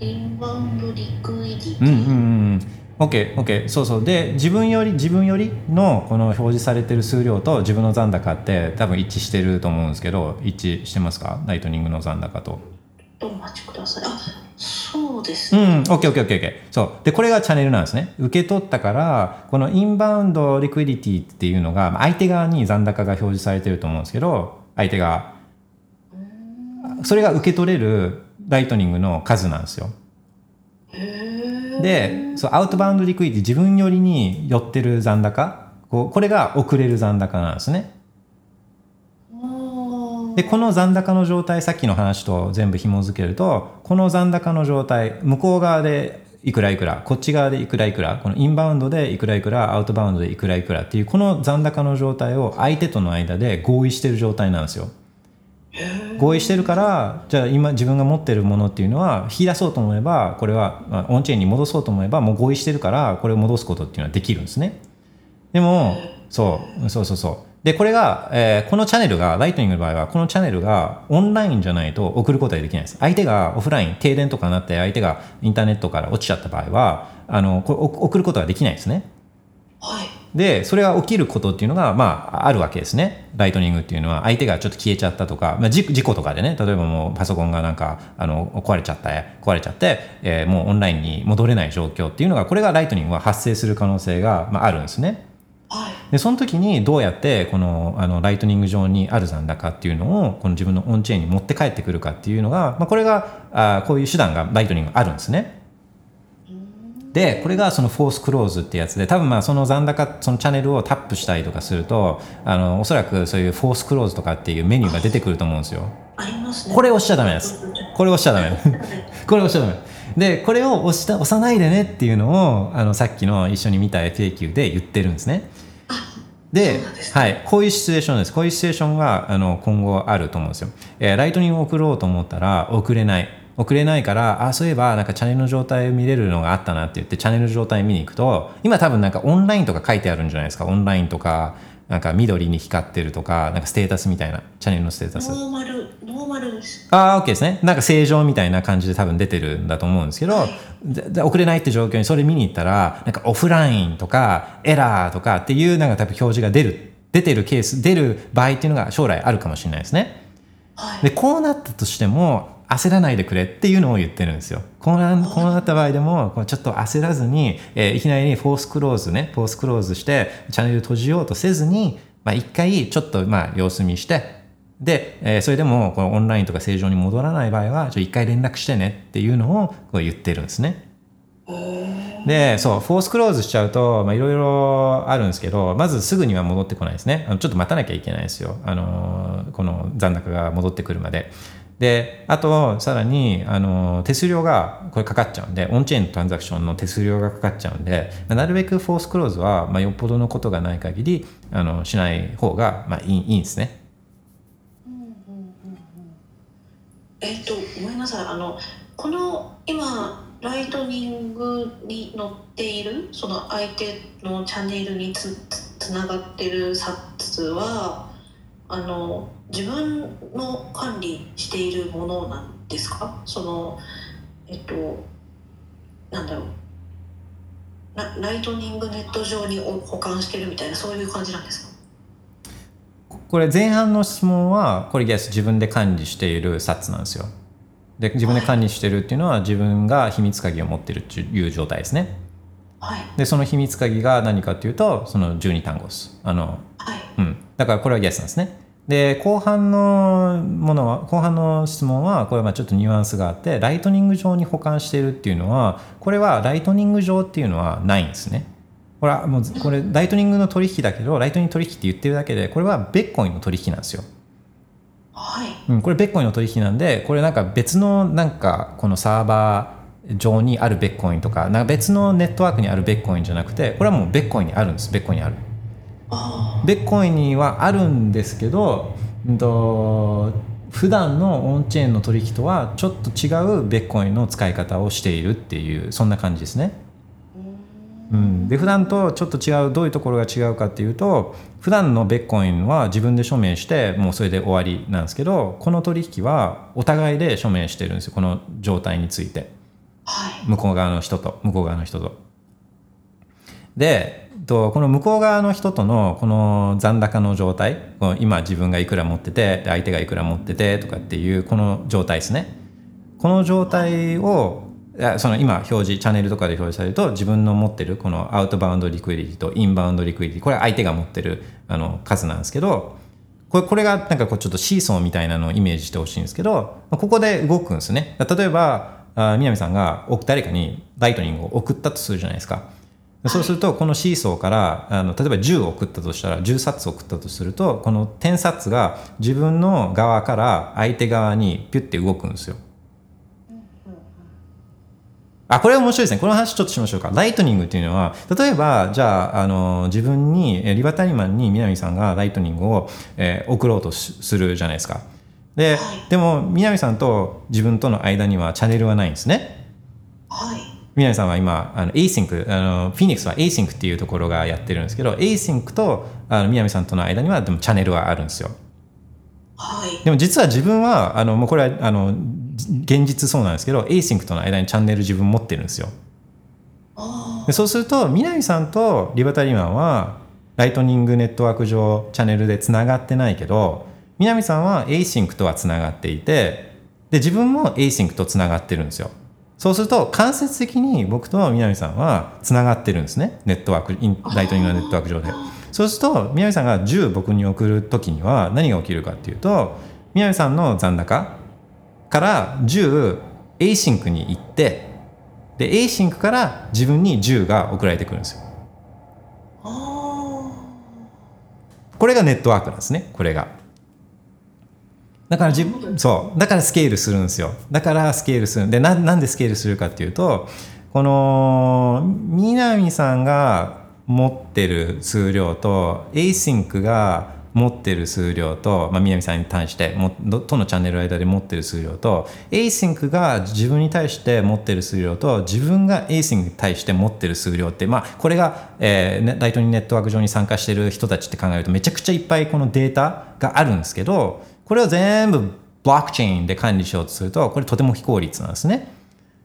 インバウンドリクイディティ、うんうんうんうん OK、OK、そうそう。で、自分より、自分よりのこの表示されてる数量と自分の残高って多分一致してると思うんですけど、一致してますか？ライトニングの残高と。ちょっとお待ちくださいあそうですうね、ん、OK、OK、OK、OK。そう。で、これがチャンネルなんですね。受け取ったから、この inbound liquidity っていうのが、まあ相手側に残高が表示されてると思うんですけど、相手が、それが受け取れるライトニングの数なんですよ。で、そう outbound liquidity 自分よりに寄ってる残高、こうこれが送れる残高なんですね。で、この残高の状態、さっきの話と全部紐付けると、この残高の状態、向こう側でいくらいくら、こっち側でいくらいくら、このインバウンドでいくらいくら、アウトバウンドでいくらいくらっていう、この残高の状態を相手との間で合意してる状態なんですよ。合意してるからじゃあ今自分が持ってるものっていうのは引き出そうと思えばこれはオンチェーンに戻そうと思えばもう合意してるからこれを戻すことっていうのはできるんですね。でもそうそうそうそう。でこれが、えーこのチャンネルがライトニングの場合はこのチャンネルがオンラインじゃないと送ることができないです。相手がオフライン停電とかになって相手がインターネットから落ちちゃった場合はあのこれ送ることができないですね。はい。でそれが起きることっていうのが、まあ、あるわけですね。ライトニングっていうのは。相手がちょっと消えちゃったとか、まあ、事事故とかでね。例えばもうパソコンがなんかあの壊れちゃった壊れちゃって、えーもうオンラインに戻れない状況っていうのがこれがライトニングは発生する可能性が、まあ、あるんですね。はい。でその時にどうやってこのあのライトニング上にある残高っていうのをこの自分のオンチェーンに持って帰ってくるかっていうのが、まあ、これがあこういう手段がライトニングあるんですね。でこれがその force close ってやつで多分まあその残高そのチャンネルをタップしたりとかするとあのおそらくそういう force close とかっていうメニューが出てくると思うんですよ。ありますねこれ押しちゃダメです。これ押しちゃダメ。これ押しちゃダメ。で、これを押した押さないでねっていうのをあのさっきの一緒に見た FAQ で言ってるんですね。ではい、こういうシチュエーションです。こういうシチュエーションがあの今後あると思うんですよ。えーライトニングを送ろうと思ったら送れない。送れないから、あ、そういえばなんかチャンネルの状態を見れるのがあったなって言ってチャンネルの状態見に行くと、今多分なんかオンラインとか書いてあるんじゃないですか。オンラインとか、なんか緑に光ってるとか、なんかステータスみたいな、チャンネルのステータス。ノーマルノーマルですああ、OK ですね。なんか正常みたいな感じで多分出てるんだと思うんですけど、でで送れないって状況にそれ見に行ったら、なんかオフラインとかエラーとかっていうなんか多分表示が出る、出てるケース、出る場合っていうのが将来あるかもしれないですね。はいで、こうなったとしても、焦らないでくれっていうのを言ってるんですよ。こうなこうなった場合でも、ちょっと焦らずに、えーいきなりフォースクローズね、フォースクローズして、チャンネル閉じようとせずに、まあ一回ちょっとまあ様子見して、で、えーそれでもこのオンラインとか正常に戻らない場合は、一回連絡してねっていうのをこう言ってるんですね。でそうフォースクローズしちゃうとまあいろいろあるんですけどまずすぐには戻ってこないですね。あのちょっと待たなきゃいけないですよ。あのこの残高が戻ってくるまでであとさらにあの手数料がこれかかっちゃうんでオンチェーントランザクションの手数料がかかっちゃうんでなるべくフォースクローズは、まあ、よっぽどのことがない限りあのしない方が、まあ、いいいいんですね。えっ、とごめんなさい。あのこの今ライトニングに載っているその相手のチャンネルにつつながってる札はあの自分の管理しているものなんですか？そのえっとなんだろう。ラライトニングネット上にお保管してるみたいなそういう感じなんですか？これ前半の質問はこれ yes 自分で管理している sats なんですよ。で自分で管理してるっていうのは自分が秘密鍵を持ってるっていう状態ですね。はい。でその秘密鍵が何かっていうとその12単語です。あの、はい。うん、だからこれは yes なんですねで後半のものは後半の質問はこれはまあちょっとニュアンスがあってライトニング上に保管しているっていうのはこれはライトニング上っていうのはないんですね。これはもうこれライトニングの取引だけどライトニング取引って言ってるだけでこれはベッコインの取引なんですよ。はい。うん、これベッコインの取引なんでこれなんか別のなんかこのサーバー上にあるベッコインとかなんか別のネットワークにあるベッコインじゃなくてこれはもうベッコインにあるんです。ベッコインにある。あベッコインにはあるんですけど、うんと、普段のオンチェーンの取引とはちょっと違うベッコインの使い方をしているっていうそんな感じですね。うん、で普段とちょっと違うどういうところが違うかっていうと普段のベッコインは自分で署名してもうそれで終わりなんですけどこの取引はお互いで署名してるんですよ。この状態について。はい。向こう側の人と向こう側の人と。でとこの向こう側の人とのこの残高の状態この今自分がいくら持ってて相手がいくら持っててとかっていうこの状態ですね。この状態をその今表示チャンネルとかで表示されると自分の持ってるこの outbound liquidity と inbound liquidity これ相手が持ってるあの数なんですけどこれこれがなんかこうちょっとシーソーみたいなのをイメージしてほしいんですけどここで動くんですね。例えばあ南さんが誰かにライトニングを送ったとするじゃないですか。そうするとこのシーソーからあの例えば10を送ったとしたら10冊送ったとするとこの10冊が自分の側から相手側にピュッて動くんですよあ、これは面白いですね。この話ちょっとしましょうか。ライトニングっていうのは、例えば、じゃあ、あの、自分に、えリバタリマンに南さんがライトニングを、えー送ろうとしするじゃないですか。で、でも、南さんと自分との間にはチャンネルはないんですね。はい南さんは今、あの、Async、あの、フィニックスは Async っていうところがやってるんですけど、Async と、あの、南さんとの間には、でもチャンネルはあるんですよ。はい。でも実は自分はあのもうこれはあの現実そうなんですけど Async との間にチャンネル自分持ってるんですよ。あでそうすると南さんとリバタリマンはライトニングネットワーク上チャンネルでつながってないけど南さんは Async とはつながっていてで自分も Async とつながってるんですよそうすると間接的に僕と南さんはつながってるんですね。ネットワークインライトニングのネットワーク上で。そうすると南さんが10僕に送る時には何が起きるかっていうと南さんの残高から10 Async に行ってで Async から自分に10が送られてくるんですよ。あこれがネットワークなんですねこれがだから自分そう。だからスケールするんですよ。だからスケールする。でななんでスケールするかっていうとこの南さんが持ってる数量と Async が持ってる数量と、まあ、南さんに対してもどとのチャンネル間で持ってる数量と Async が自分に対して持ってる数量と自分が Async に対して持ってる数量って、まあ、これが、えーねライトニングネットワーク上に参加してる人たちって考えるとめちゃくちゃいっぱいこのデータがあるんですけどこれを全部ブロックチェーンで管理しようとするとこれとても非効率なんですね。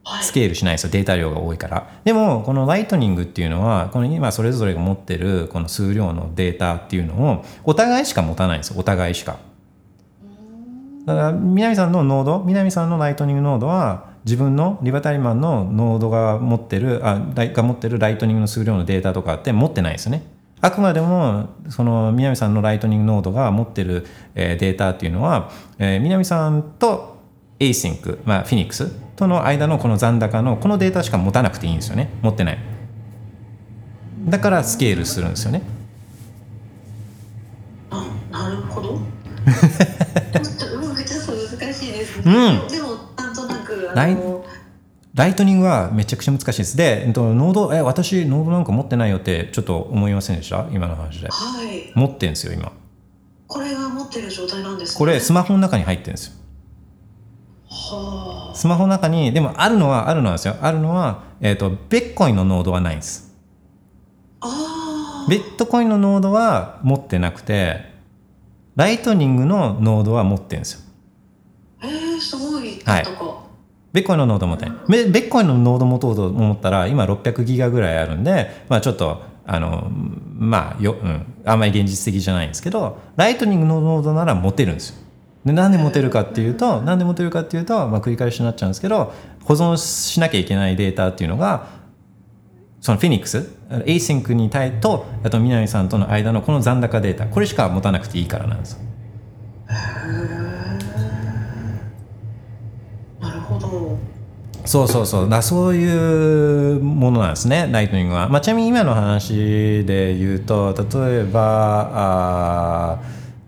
はい。スケールしないですよ。データ量が多いから。でもこのライトニングっていうのはこの今それぞれが持ってるこの数量のデータっていうのをお互いしか持たないんですよ。お互いしか。だから南さんのノード南さんのライトニングノードは自分のリバタリマンのノードが持ってるあが持ってるライトニングの数量のデータとかって持ってないですよねあくまでもその南さんのライトニングノードが持ってる、えーデータっていうのは、えー南さんと Async、まあ、フィニックスとの間のこの残高のこのデータしか持たなくていいんですよね。持ってない。だからスケールするんですよね。あなるほど。ちょっとうんちょっと難しいです。ね、うん。でもなんとなくあのライトニングはめちゃくちゃ難しいです。で、えっと、ノードえ私ノードなんか持ってないよってちょっと思いませんでした？今の話で。はい。持ってんですよ今。これが持ってる状態なんですねこれスマホの中に入ってるんですよ。はスマホの中にでもあるのはあるのはですよ。あるのは、えっとビットコインのノードはないんです。ああビットコインのノードは持ってなくてライトニングのノードは持ってるんですよ。えー、すごい。はいビットコインのノード持っビビットコインのノード持とうと思ったら今600ギガぐらいあるんでまあちょっとあのまあよ、うん、あんまり現実的じゃないんですけどライトニングのノードなら持てるんですよ。でなんで持てるかっていうとなんで持てるかっていうと、まあ、繰り返しになっちゃうんですけど保存しなきゃいけないデータっていうのがそのフェニックス Async に対とあと南さんとの間のこの残高データこれしか持たなくていいからなんですよそうそうそう。だそういうものなんですねライトニングは、まあ、ちなみに今の話で言うと例えばあ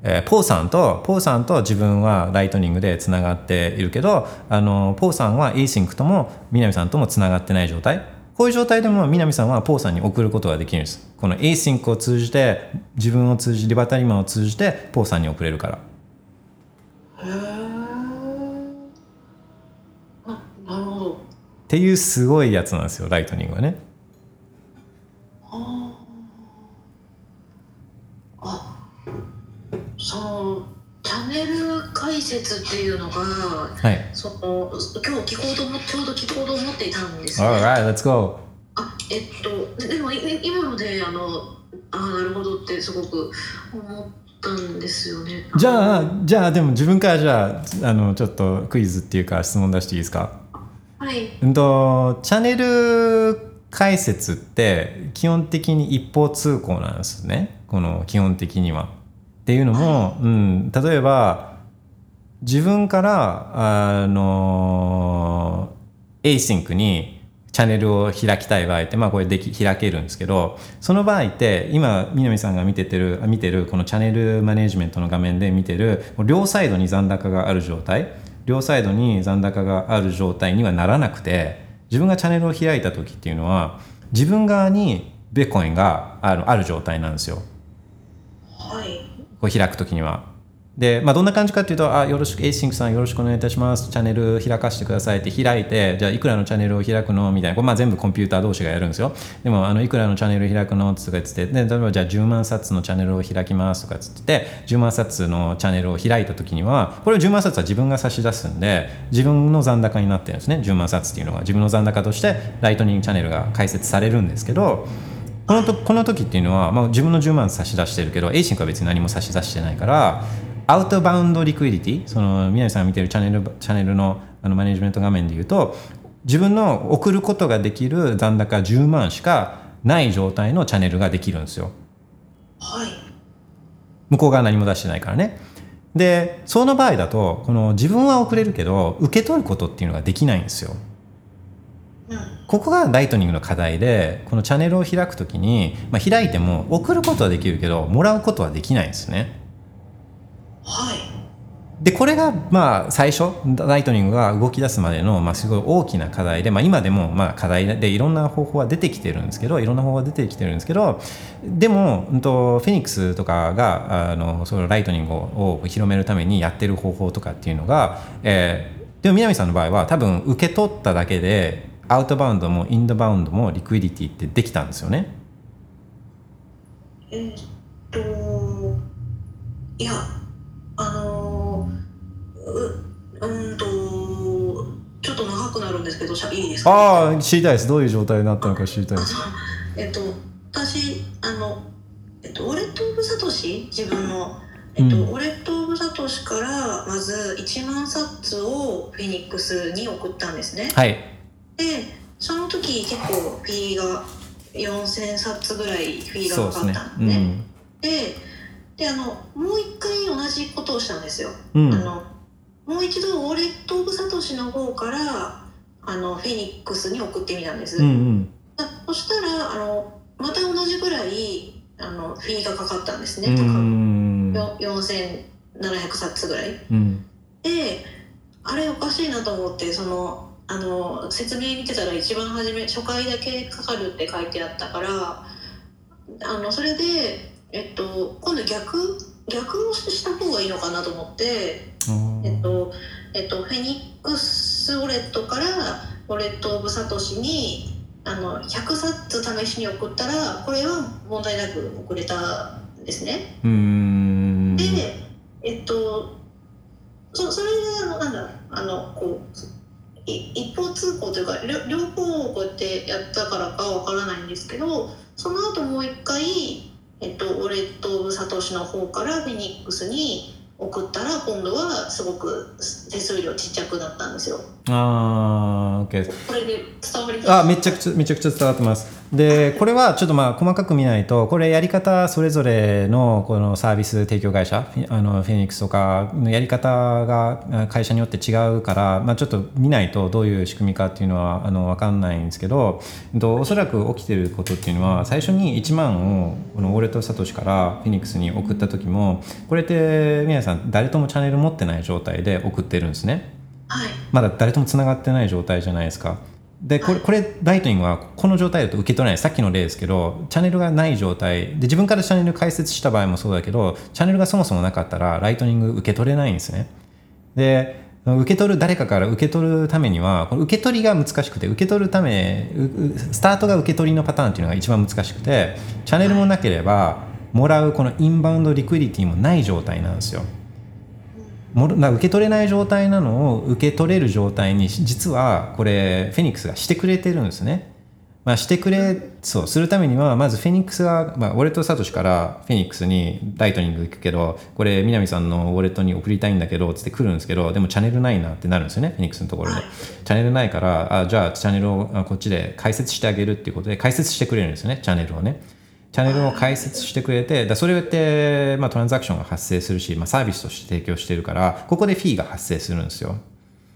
えーポーさんとポーさんと自分はライトニングでつながっているけどあのポーさんは Async とも南さんともつながってない状態。こういう状態でも南さんはポーさんに送ることができるんです。この Async を通じて自分を通じリバタリマンを通じてポーさんに送れるからへえななるほどっていうすごいやつなんですよライトニングはね。そのチャンネル解説っていうのがはい。その今日聞こうと思ちょうど聞こうと思っていたんですね Alright, let's go. あえっとででもい今のであのあなるほどってすごく思ったんですよね。じゃあじゃあでも自分からじゃああのちょっとクイズっていうか質問出していいですか？はい。うんとチャンネル解説って基本的に一方通行なんですね。この基本的には。っていうのも、うん、例えば自分からあの Async にチャンネルを開きたい場合って、まあ、これでき開けるんですけどその場合って今南さんが見ててる見てるこのチャンネルマネジメントの画面で見てる両サイドに残高がある状態両サイドに残高がある状態にはならなくて自分がチャンネルを開いた時っていうのは自分側にベコインがあるある状態なんですよ。はいこう開くときには。で、まあ、どんな感じかっていうと、あ、よろしく、 ACINQ さんよろしくお願いいたします。チャンネル開かせてくださいって開いて、じゃあいくらのチャンネルを開くのみたいな。これまあ全部コンピューター同士がやるんですよ。でも、あの、いくらのチャンネル開くのとか言って、で、例えばじゃあ10万冊のチャンネルを開きますとかつって、10万冊のチャンネルを開いたときには、これ10万冊は自分が差し出すんで、自分の残高になってるんですね。10万冊っていうのが。自分の残高として、ライトニングチャンネルが開設されるんですけど、このとこの時っていうのは、まあ、自分の10万差し出してるけど A シンクは別に何も差し出してないからアウトバウンドリクイディティその宮城さんが見てるチャンネルチャンネルのあのマネジメント画面でいうと自分の送ることができる残高10万しかない状態のチャンネルができるんですよ。はい。向こう側何も出してないからね。でその場合だとこの自分は送れるけど受け取ることっていうのができないんですよ。うん。ここがライトニングの課題でこのチャンネルを開くときに、まあ、開いても送ることはできるけどもらうことはできないんですねはいでこれがまあ最初ライトニングが動き出すまでのまあすごい大きな課題で、まあ、今でもまあ課題でいろんな方法は出てきてるんですけどいろんな方法は出てきてるんですけどでも、うん、とフェニックスとかがあのそのライトニングを広めるためにやってる方法とかっていうのが、えーでも南さんの場合は多分受け取っただけで outbound も inbound も liquidity ってできたんですよね。えーっといやあのううんとちょっと長くなるんですけどしゃいいですか？ああ知りたいです。どういう状態になったのか知りたいです。えっと私あのえっとウォレット・オブ・サトシ自分のえっと、うん。ウォレット・オブ・サトシからまず1万冊をフェニックスに送ったんですね。はい。でその時結構フィーが4000冊ぐらいフィーがかかった。うんでね。でであのもう一回同じことをしたんですよ、うん。あのもう一度ウォレット・オブ・サトシの方からあのフェニックスに送ってみたんです、うんうん。だそしたらあのまた同じぐらいあのフィーがかかったんですうね、高んよ4700冊ぐらい。うん。であれおかしいなと思ってそのあの説明見てたら一番初め初回だけかかるって書いてあったからあのそれで、えっと、今度逆逆をした方がいいのかなと思って、えっとえっと、フェニックスウォレットからウォレット・オブ・サトシにあの100冊試しに送ったらこれは問題なく送れたんですね。うんで、えっと、そそれであのなんだあのこうい一方通行というか両両方をこうやってやったからかわからないんですけどその後もう一回、えっと、ウォレット・オブ・サトシの方からフェニックスに送ったら今度はすごく手数料ちっちゃくなったんですよ。あー OK これで伝わります？あめちゃくちゃめちゃくちゃ伝わってます。でこれはちょっとまあ細かく見ないとこれやり方それぞれのこのサービス提供会社あのフェニックスとかのやり方があ会社によって違うから、まあ、ちょっと見ないとどういう仕組みかっていうのはあの分かんないんですけどえっとおそらく起きてることっていうのは最初に1万をこのウォレット・サトシからフェニックスに送った時もこれって皆さん誰ともチャンネル持ってない状態で送ってるんですね。はい。まだ誰ともつながってない状態じゃないですか。でこれこれライトニングはこの状態だと受け取れない。さっきの例ですけどチャンネルがない状態。で自分からチャンネル開設した場合もそうだけどチャンネルがそもそもなかったらライトニング受け取れないんですね。で受け取る誰かから受け取るためにはこの受け取りが難しくて受け取るためスタートが受け取りのパターンっていうのが一番難しくてチャンネルもなければもらうこの inbound liquidity もない状態なんですよもろな受け取れない状態なのを受け取れる状態に実はこれフェニックスがしてくれてるんですね。まあ、してくれそうするためにはまずフェニックスが、まあ、ウォレットサトシからフェニックスにライトニング行くけどこれ南さんのウォレットに送りたいんだけどつって来るんですけどでもチャンネルないなってなるんですよねフェニックスのところで、はい。チャンネルないからあじゃあチャンネルをあこっちで開設してあげるっていうことで開設してくれるんですよねチャンネルをねチャンネルを開設してくれてだそれって、まあ、トランザクションが発生するし、まあ、サービスとして提供してるからここでフィーが発生するんですよ。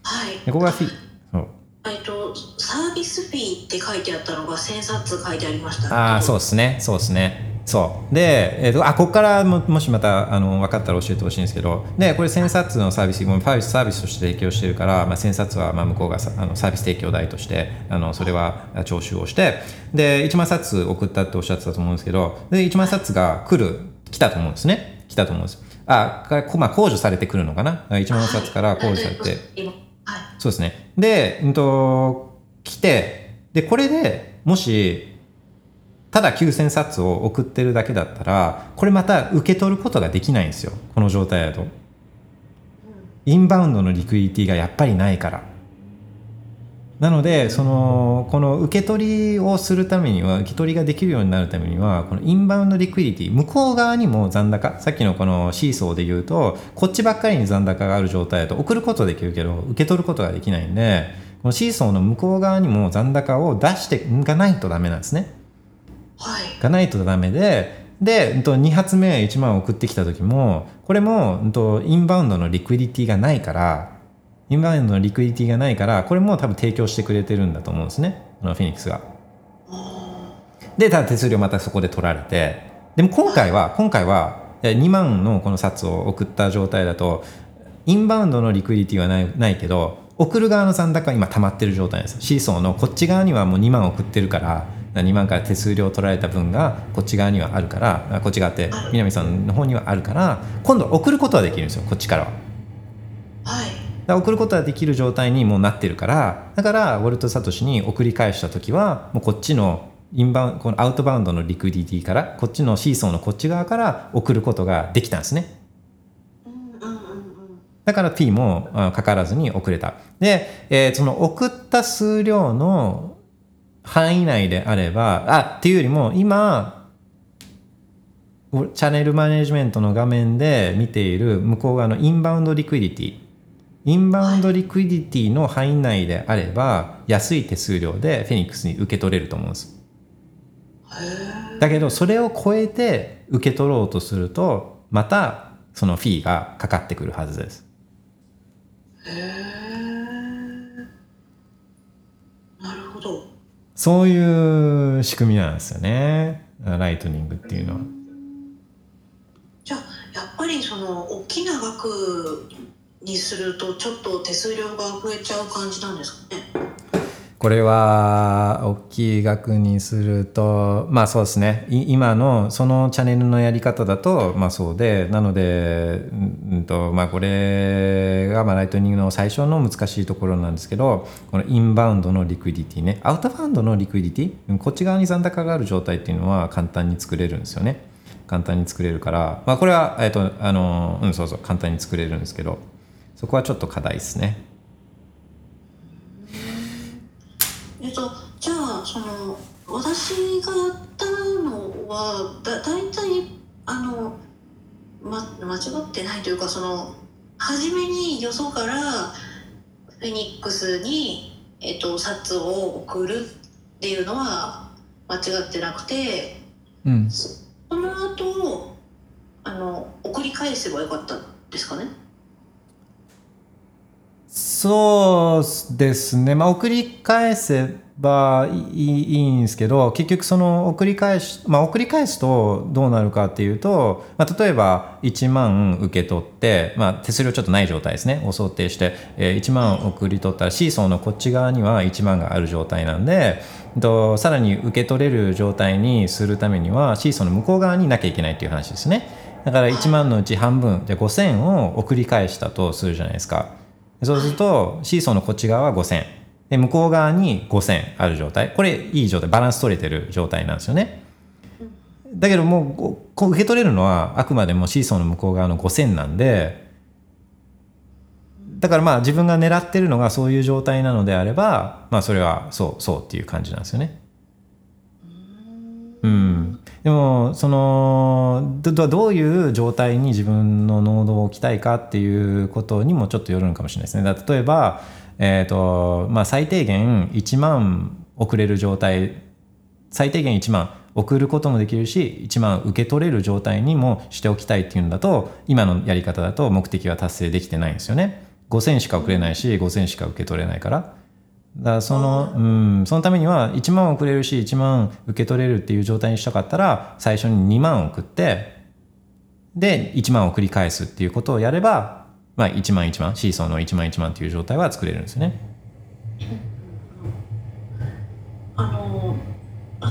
はい。でここがフィーそう。えっと、サービスフィーって書いてあったのが1000冊書いてありましたああそうですね。そうですねそう。で、えー、とあここからももしまたあの分かったら教えてほしいんですけどでこれ1000冊のサービスもうサービスサービスとして提供してるから、まあ、1000冊はまあ向こうがさあのサービス提供代としてあのそれは徴収をしてで1万冊送ったっておっしゃってたと思うんですけどで1万冊が来る来たと思うんですね。来たと思うんです。あかこまあ、控除されてくるのかな？1万冊から控除されて、今はい。そうですね。で、うんと、来て、で、これでもし、ただ9000冊を送ってるだけだったら、これまた受け取ることができないんですよ。この状態だと。インバウンドのリクイディティがやっぱりないから。なので、その、この受け取りをするためには、受け取りができるようになるためには、この inbound liquidity、向こう側にも残高、さっきのこのシーソーで言うと、こっちばっかりに残高がある状態だと送ることできるけど、受け取ることができないんで、このシーソーの向こう側にも残高を出していかないとダメなんですね。はいがないとダメで、で、うんと2発目1万送ってきた時も、これも、インバウンドの liquidity がないから、インバウンドのリクイディティがないから、これも多分提供してくれてるんだと思うんですね。フェニックスが。で、ただ手数料またそこで取られて、でも今回は、今回は、え2万のこの札を送った状態だと、インバウンドのリクイディティはないないけど、送る側の残高は今溜まってる状態です。シーソーのこっち側にはもう2万送ってるから、2万から手数料取られた分がこっち側にはあるから、あこっち側って南さんの方にはあるから、今度送ることはできるんですよ、こっちからは。はい。送ることができる状態にもうなってるからだからウォルト・サトシに送り返した時はもうこっちのインバウンこのアウトバウンドのリクイディティからこっちのシーソーのこっち側から送ることができたんですね。うんうんうんうん。だから P もあかからずに送れた。で、えーその送った数量の範囲内であればあっていうよりも今チャンネルマネジメントの画面で見ている向こう側の inbound liquidity。inbound liquidity の範囲内であれば安い手数料でフェニックスに受け取れると思うんです。だけどそれを超えて受け取ろうとするとまたそのフィーがかかってくるはずですへえなるほどそういう仕組みなんですよねライトニングっていうのは。じゃあやっぱりその大きな額にするとちょっと手数料が増えちゃう感じなんですかね？これは大きい額にするとまあそうですね。今のそのチャンネルのやり方だとまあそうでなのでうんとまあこれがまあライトニングの最初の難しいところなんですけどこのインバウンドの liquidity ね。アウトバウンドの liquidity？こっち側に残高がある状態っていうのは簡単に作れるんですよね。簡単に作れるから。まあこれはえっとあのうんそうそう簡単に作れるんですけど。そこはちょっと課題ですねえっとじゃあその私がやったのはだ大体あの、ま、間違ってないというかその初めによそからフェニックスに、えっと、札を送るっていうのは間違ってなくてうん。その後あの送り返せばよかったんですかね？そうですね、まあ、送り返せばいいんですけど結局その送り返し、まあ、送り返すとどうなるかっていうと、まあ、例えば1万受け取って、まあ、手数料ちょっとない状態ですね。を想定して、えー1万送り取ったらシーソーのこっち側には1万がある状態なんでとさらに受け取れる状態にするためにはシーソーの向こう側になきゃいけないっていう話ですね。だから1万のうち半分じゃ5000を送り返したとするじゃないですか。そうするとシーソーのこっち側は5000で向こう側に5000ある状態。これいい状態。バランス取れてる状態なんですよね。だけどもうこう受け取れるのはあくまでもシーソーの向こう側の5000なんでだからまあ自分が狙ってるのがそういう状態なのであればまあそれはそうそうっていう感じなんですよね。うん。でもそのどういう状態に自分のノードを置きたいかっていうことにもちょっとよるのかもしれないですね。例えば、えーとまあ、最低限1万送れる状態最低限1万送ることもできるし1万受け取れる状態にもしておきたいっていうんだと今のやり方だと目的は達成できてないんですよね。5000しか送れないし5000しか受け取れないから。だそのうんそのためには1万送れるし1万受け取れるっていう状態にしたかったら最初に2万送ってで1万を繰り返すっていうことをやれば、まあ、1万1万シーソーの1万1万っていう状態は作れるんですよね。あの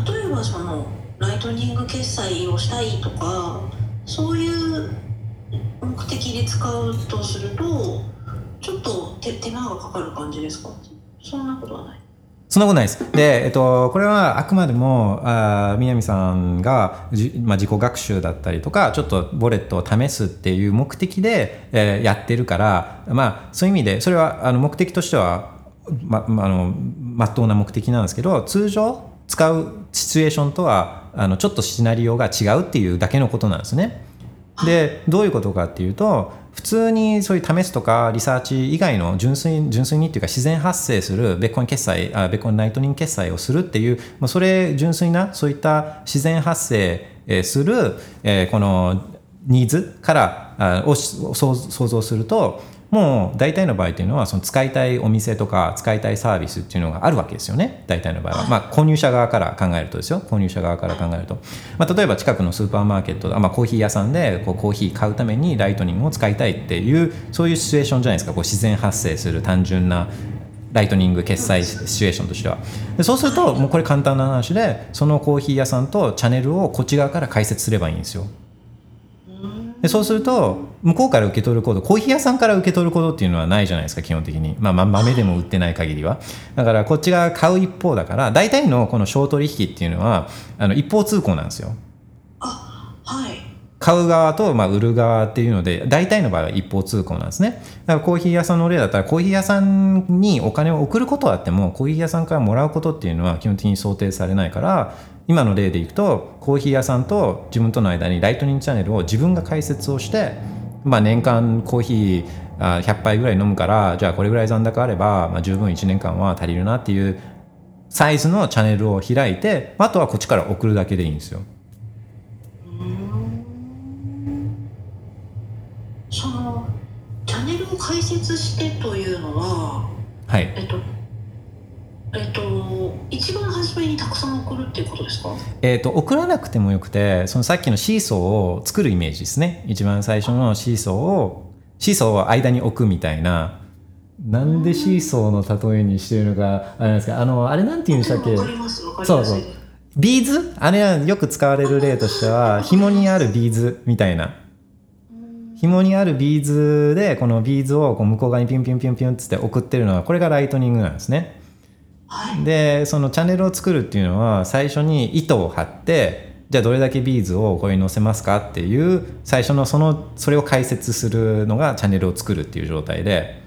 例えばそのライトニング決済をしたいとかそういう目的で使うとするとちょっと手手間がかかる感じですか？そんなことはないそんなことないです。で、えっと、これはあくまでも、あ南さんがじ、まあ、自己学習だったりとか、ちょっとボレットを試すっていう目的で、えーやってるから、まあ、そういう意味で、それはあの目的としては、ま、まあの、まっとうな目的なんですけど、通常使うシチュエーションとは、あの、ちょっとシナリオが違うっていうだけのことなんですね。でどういうことかっていうと普通にそういう試すとかリサーチ以外の純粋純粋にっていうか自然発生するベッコン決済あベッコンライトニング決済をするっていうもうそれ純粋なそういった自然発生する、えーこのニーズからあを想像するともう大体の場合というのはその使いたいお店とか使いたいサービスっていうのがあるわけですよね。大体の場合は、まあ、購入者側から考えると。ですよ購入者側から考えると、まあ、例えば近くのスーパーマーケットあ、まあ、コーヒー屋さんでこうコーヒー買うためにライトニングを使いたいっていうそういうシチュエーションじゃないですか。こう自然発生する単純なライトニング決済シチュエーションとしては。でそうするともうこれ簡単な話でそのコーヒー屋さんとチャンネルをこっち側から解説すればいいんですよでそうすると向こうから受け取るコードコーヒー屋さんから受け取るコードっていうのはないじゃないですか基本的に、まあ、ま豆でも売ってない限りは。だからこっちが買う一方だから大体のこの小取引っていうのはあの一方通行なんですよ。あはい。買う側とまあ売る側っていうので大体の場合は一方通行なんですね。だからコーヒー屋さんの例だったらコーヒー屋さんにお金を送ることはあってもコーヒー屋さんからもらうことっていうのは基本的に想定されないから今の例でいくとコーヒー屋さんと自分との間にライトニングチャンネルを自分が開設をして、まあ、年間コーヒーあ100杯ぐらい飲むからじゃあこれぐらい残高あれば、まあ、十分1年間は足りるなっていうサイズのチャンネルを開いてあとはこっちから送るだけでいいんですよ。そのチャンネルを解説してというのははいえっとえっと一番初めにたくさん送るっていうことですか？えー、と送らなくてもよくてそのさっきのシーソーを作るイメージですね。一番最初のシーソーをシーソーを間に置くみたいな。なんでシーソーの例えにしてるのかあれなんですかあのあれなんて言うんでしたっけ？わかりますわかります。そうそう。ビーズ？あれはよく使われる例としては紐にあるビーズみたいな。紐にあるビーズでこのビーズをこう向こう側にピュンピュンピュンピュンっつって送ってるのはこれがライトニングなんですねはい。でそのチャンネルを作るっていうのは最初に糸を張ってじゃあどれだけビーズをここに載せますかっていう最初のそのそれを開設するのがチャンネルを作るっていう状態で。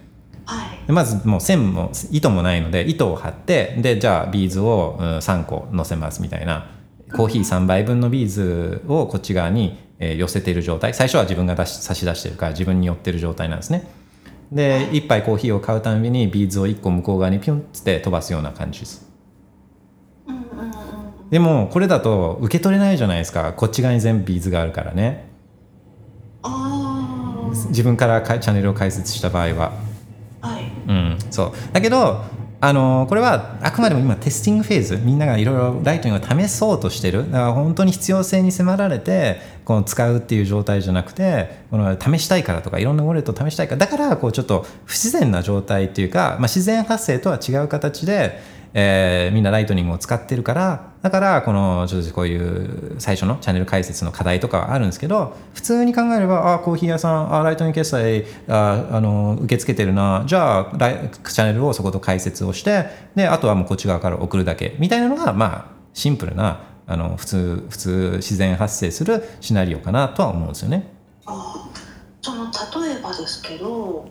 はい。でまずもう線も糸もないので糸を張ってでじゃあビーズをうん3個載せますみたいな。コーヒー3杯分のビーズをこっち側にえー寄せている状態。最初は自分が出し差し出してるから自分に寄ってる状態なんですねで1杯コーヒーを買うたびにビーズを1個向こう側にピュンって飛ばすような感じです。うんうんうんでもこれだと受け取れないじゃないですか。こっち側に全部ビーズがあるからね。あ自分からかチャンネルを開設した場合は。あはい。うん。そう。だけどあのこれはあくまでも今 testing phase みんながいろいろライトニングを試そうとしてる。だから本当に必要性に迫られてこの使うっていう状態じゃなくてこの試したいからとかいろんなウォレットを試したいから。だからこうちょっと不自然な状態っていうか、まあ、自然発生とは違う形で、えーみんなライトニングを使ってるからだからこのちょっとこういう最初のチャンネル開設の課題とかはあるんですけど普通に考えればあコーヒー屋さんあライトニング決済ああの受け付けてるなじゃあライチャンネルをそこと開設をしてであとはもうこっち側から送るだけみたいなのがまあシンプルなあの普通普通自然発生するシナリオかなとは思うんですよね。あその例えばですけど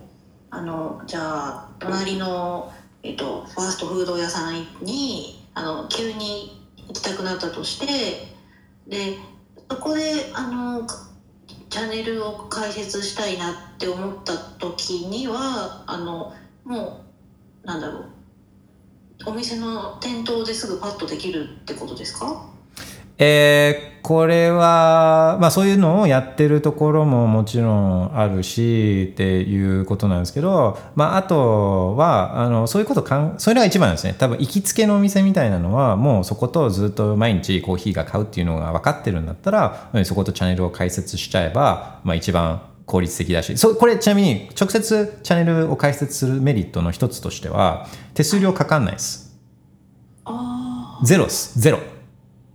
あのじゃあ隣の、えっと、ファーストフード屋さんにあの急に行きたくなったとしてでそこであのチャンネルを開設したいなって思った時にはあのもうなんだろうお店の店頭ですぐパッとできるってことですか？えーこれは、まあ、そういうのをやってるところももちろんあるしっていうことなんですけど、まあ、あとはあのそういうことかんそれが一番ですね多分行きつけのお店みたいなのはもうそことずっと毎日コーヒーが買うっていうのが分かってるんだったらそことチャンネルを開設しちゃえば、まあ、一番効率的だしそこれちなみに直接チャンネルを開設するメリットの一つとしては手数料かかんないです。ゼロです。ゼロ。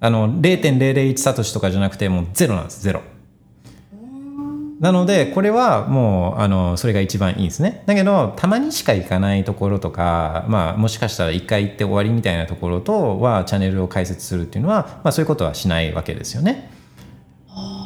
あの、0.001サトシとかじゃなくて、もうゼロなんです。ゼロ。なので、これはもう、あの、それが一番いいんですね。だけど、たまにしか行かないところとか、まあ、もしかしたら一回行って終わりみたいなところとは、チャンネルを解説するっていうのは、まあ、そういうことはしないわけですよね。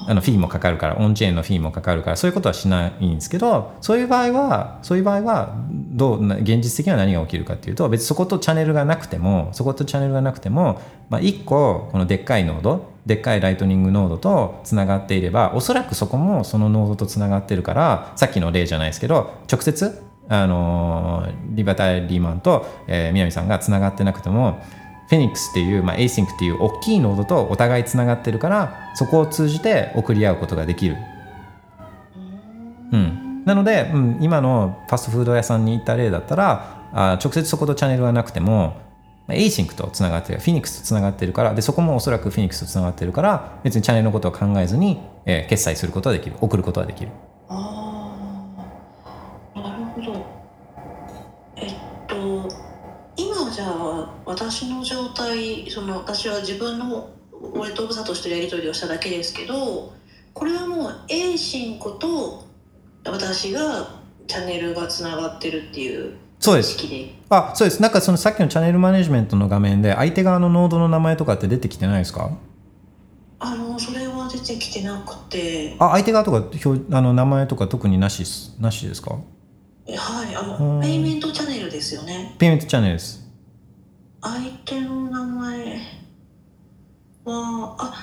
あのフィーもかかるからオンチェーンのフィーもかかるからそういうことはしないんですけどそういう場合はそういう場合はどう現実的には何が起きるかっていうと別にそことチャンネルがなくてもそことチャンネルがなくても、まあ、1個このでっかいノードでっかいライトニングノードとつながっていればおそらくそこもそのノードとつながってるからさっきの例じゃないですけど直接あのリバタリーマンと、えー南さんがつながってなくてもフェニックスっていう、まあ、Async っていう大きいノードとお互いつながってるからそこを通じて送り合うことができる。うん、なので、うん、今のファストフード屋さんに行った例だったらあ直接そことチャンネルがなくてもまあ Async とつながってるフィニックスとつながってるからでそこもおそらくフィニックスとつながってるから別にチャンネルのことを考えずに、えー決済することはできる送ることはできる。ああなるほどえっと今じゃあ私の状態その私は自分の俺とブサとしてやり取りをしただけですけどこれはもう A シンコと私がチャンネルがつながってるっていうそうです。あそうです。なんかそのさっきのチャンネルマネジメントの画面で相手側のノードの名前とかって出てきてないですか？あのそれは出てきてなくて。あ相手側とか表あの名前とか特になしなしですか？えはい。あうん。のペイメントチャンネルですよね。ペイメントチャンネルです相手の名前はあ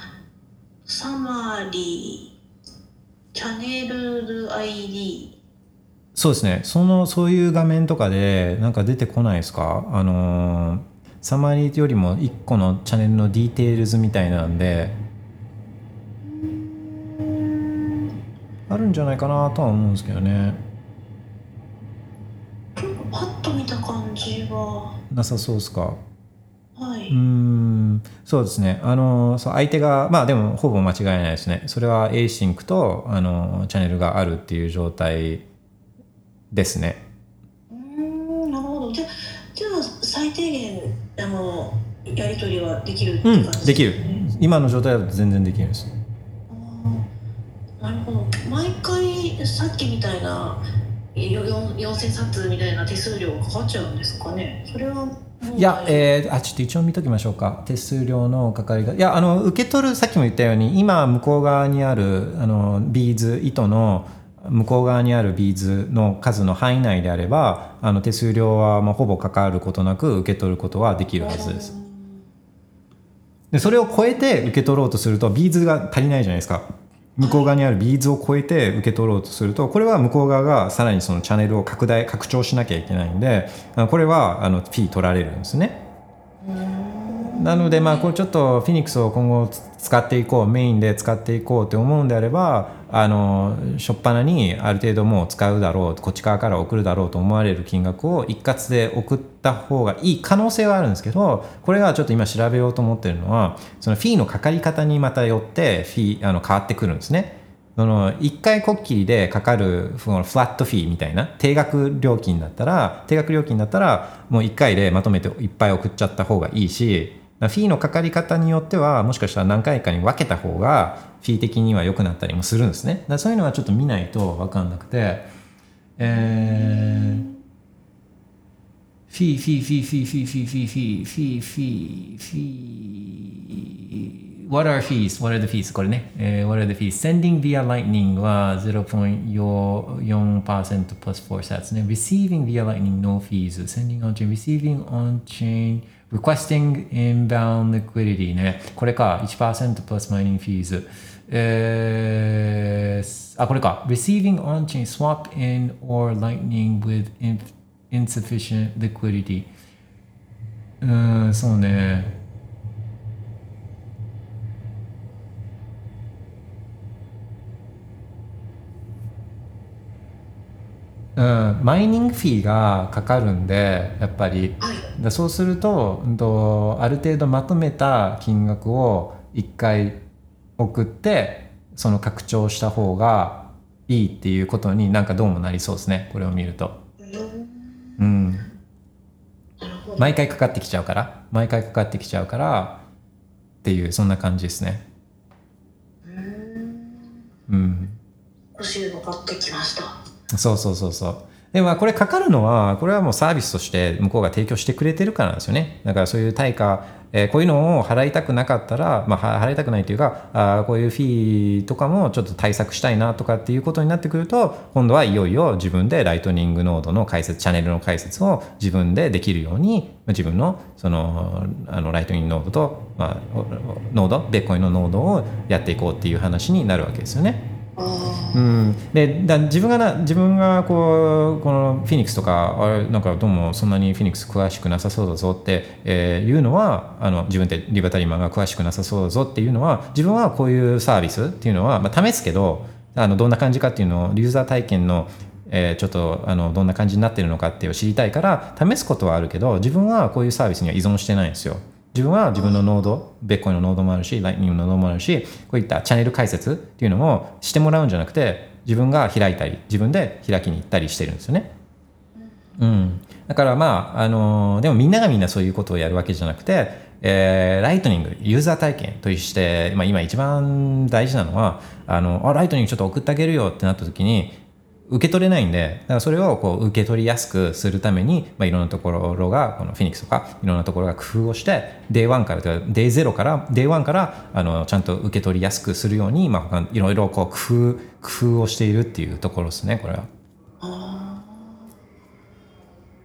サマリーチャンネル ID そうですね。そのそういう画面とかでなんか出てこないですか？あのーサマリーよりも1個のチャンネルの details みたいなんであるんじゃないかなとは思うんですけどね。パッと見た感じは。なさそうですか？はい、うーんそうですね。あのそう相手がまあでもほぼ間違いないですね。それは ACINQ とあのチャンネルがあるっていう状態ですね。うーんなるほど。じゃじゃあ最低限あのやり取りはできるってうん感じできる。ね今の状態だと全然できるんです。なるほど。毎回さっきみたいな4000冊みたいな手数料かかっちゃうんですかね？それはいや、えーあちょっと一応見ときましょうか。手数料のかかりがいやあの受け取るさっきも言ったように今向こう側にあるあのビーズ糸の向こう側にあるビーズの数の範囲内であればあの手数料はまあほぼかかることなく受け取ることはできるはずです。でそれを超えて受け取ろうとするとビーズが足りないじゃないですか向こう側にあるビーズを超えて受け取ろうとするとこれは向こう側がさらにそのチャンネルを拡大拡張しなきゃいけないんでこれはあのフィー取られるんですね。なのでまあこれちょっとフェニックスを今後使っていこうメインで使っていこうって思うんであればあの初っ端にある程度もう使うだろうこっち側から送るだろうと思われる金額を一括で送ってた方がいい可能性はあるんですけどこれはちょっと今調べようと思ってるのはそのフィーのかかり方にまたよってフィーあの変わってくるんですね。その1回こっきりでかかるフラットフィーみたいな定額料金だったら定額料金だったらもう1回でまとめていっぱい送っちゃった方がいいしフィーのかかり方によってはもしかしたら何回かに分けた方がフィー的には良くなったりもするんですねだそういうのはちょっと見ないと分かんなくてえー في في في في في في في في في في في What are fees? What are the fees? これね、えー、What are the fees? Sending via lightning は0.4% plus 4 sats ね。Receiving via lightning no fees. Sending on chain, receiving on chain, requesting inbound liquidity ね。これか、1% plus mining fees。えー、あ、これか。Receiving on chain, swap in or lightning with inf insufficient liquidity. うーんそうね。うん、マイニングフィーがかかるんでやっぱり。はい。だそうすると,、うんとある程度まとめた金額を1回送ってその拡張した方がいいっていうことになんかどうもなりそうですね。これを見ると。うん、毎回かかってきちゃうから毎回かかってきちゃうからっていうそんな感じですね。うん腰がかってきましたそうそうそうそう。でまあこれかかるのはこれはもうサービスとして向こうが提供してくれてるからなんですよね。だからそういう対価、えーこういうのを払いたくなかったら、まあ、払いたくないというかあこういうフィーとかもちょっと対策したいなとかっていうことになってくると今度はいよいよ自分でライトニングノードの解説チャンネルの解説を自分でできるように自分のそのあのライトニングノードと、まあ、ノードベッコインのノードをやっていこうっていう話になるわけですよね。うん、でだ自分がな自分がこうこのフィニックスとかあれなんかどうもそんなにフィニックス詳しくなさそうだぞって、えーいうのはあの自分ってリバタリマンが詳しくなさそうだぞっていうのは自分はこういうサービスっていうのは、まあ、試すけどあのどんな感じかっていうのをユーザー体験のえーちょっとあのどんな感じになってるのかっていうを知りたいから試すことはあるけど自分はこういうサービスには依存してないんですよ。自分は自分のノード、ベッコインのノードもあるし、ライトニングのノードもあるし、こういったチャンネル解説っていうのをしてもらうんじゃなくて、自分が開いたり、自分で開きに行ったりしてるんですよね。うん。だからまあ、あのでもみんながみんなそういうことをやるわけじゃなくて、えーライトニング、ユーザー体験として、まあ、今一番大事なのは、あの、あ、ライトニングちょっと送ってあげるよってなった時に、受け取れないんで、だからそれをこう受け取りやすくするために、まあ、いろんなところが、このフィニックスとか、いろんなところが工夫をして、Day1 から、Day0 から、Day1 から、あの、ちゃんと受け取りやすくするように、まあ、いろいろこう工夫、工夫をしているっていうところですね、これは。う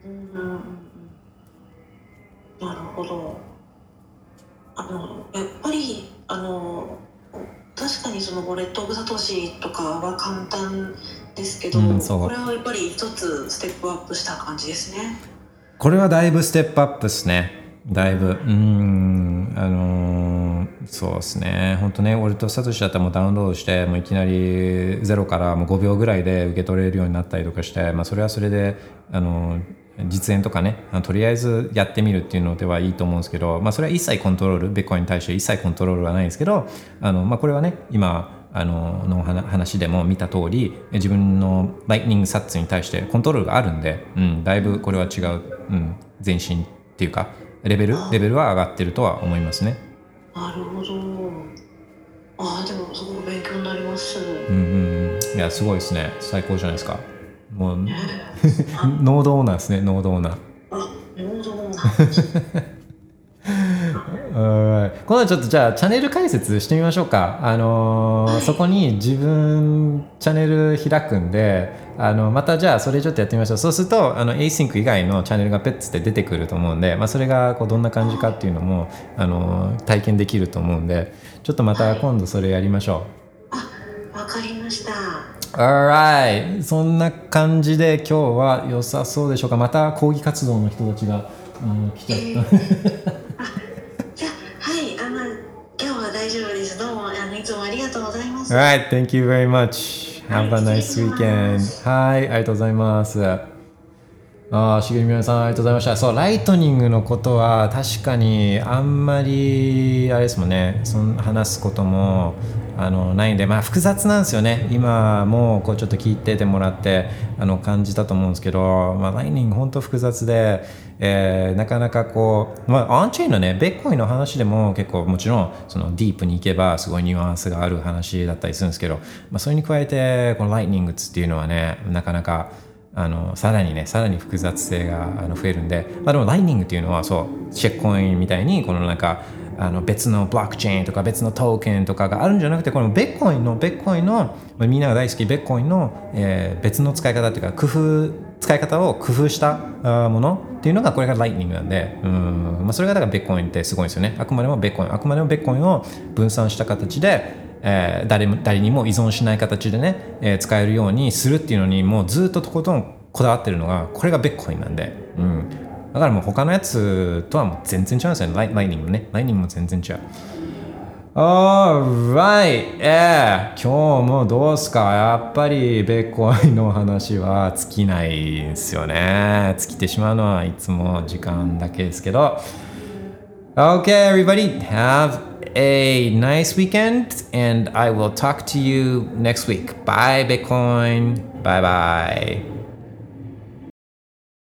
んうんなるほど。あのやっぱりあの確かにそのウォレット・オブ・サトシとかは簡単ですけど、うんこれはやっぱり一つステップアップした感じですね。これはだいぶステップアップですね。だいぶ。うーん、あのーそうですね。本当ね、俺とサトシだったらもうダウンロードして、もういきなりゼロからもう5秒ぐらいで受け取れるようになったりとかして、まあそれはそれで、あのー実演とかねとりあえずやってみるっていうのではいいと思うんですけど、まあ、それは一切コントロールビットコインに対して一切コントロールはないんですけどあの、まあ、これはね今あのの話話でも見た通り自分のライトニングサッツに対してコントロールがあるんで、うん、だいぶこれは違う、うん、前進っていうかレベルレベルは上がってるとは思いますね。なるほど。ああでもすごく勉強になります、うんうんうん、いやすごいですね。最高じゃないですか。もうノードオーナーですねノードオーナー。あなるほど今度はちょっとじゃあチャンネル解説してみましょうか。あのーそこに自分チャンネル開くんで、あのまたじゃあそれちょっとやってみましょう。そうするとあの Async 以外のチャンネルがペッツって出てくると思うんで、まあ、それがこうどんな感じかっていうのも、あのー体験できると思うんで、ちょっとまた今度それやりましょう。わかりました Alright そんな感じで今日は良さそうでしょうか。また抗議活動の人たちがあの来ちゃった。じゃ Alright, thank you very much. Have a nice weekend. はい、ありがとうございます。ああ、しげみ皆さんありがとうございました。そう、ライトニングのことは確かにあんまり、あれですもんね、そん話すこともあのないんで、まあ複雑なんですよね。今もこうちょっと聞いててもらってあの感じたと思うんですけど、まあ、ライトニング本当複雑で、えーなかなかこう、まあ、オンチェーンのね、ビットコインの話でも結構もちろんそのディープに行けばすごいニュアンスがある話だったりするんですけど、まあ、それに加えてこのライトニングっていうのはね、なかなかあのさらにねさらに複雑性があの増えるんで、まあ、でもライトニングっていうのはそうチェックコインみたいにこのなんかあの別のブロックチェーンとか別のトークンとかがあるんじゃなくてこのベッコインのベッコインのみんなが大好きベッコインの、えー別の使い方っていうか工夫使い方を工夫したものっていうのがこれがライトニングなんでうん、まあ、それがだからベッコインってすごいんですよね。あくまでもベッコインあくまでもベッコインを分散した形でえー誰も誰にも依存しない形でね、えー使えるようにするっていうのにもうずっととことんこだわってるのがこれがベッコインなんで、うん、だからもう他のやつとはもう全然違うんですよね。ライライニングね。ライニングも全然違う。Alright! えー、今日もどうすかやっぱりベッコインの話は尽きないですよね尽きてしまうのはいつも時間だけですけど Okay, everybody, have a nice weekend, and I will talk to you next week. Bye, Bitcoin. Bye bye.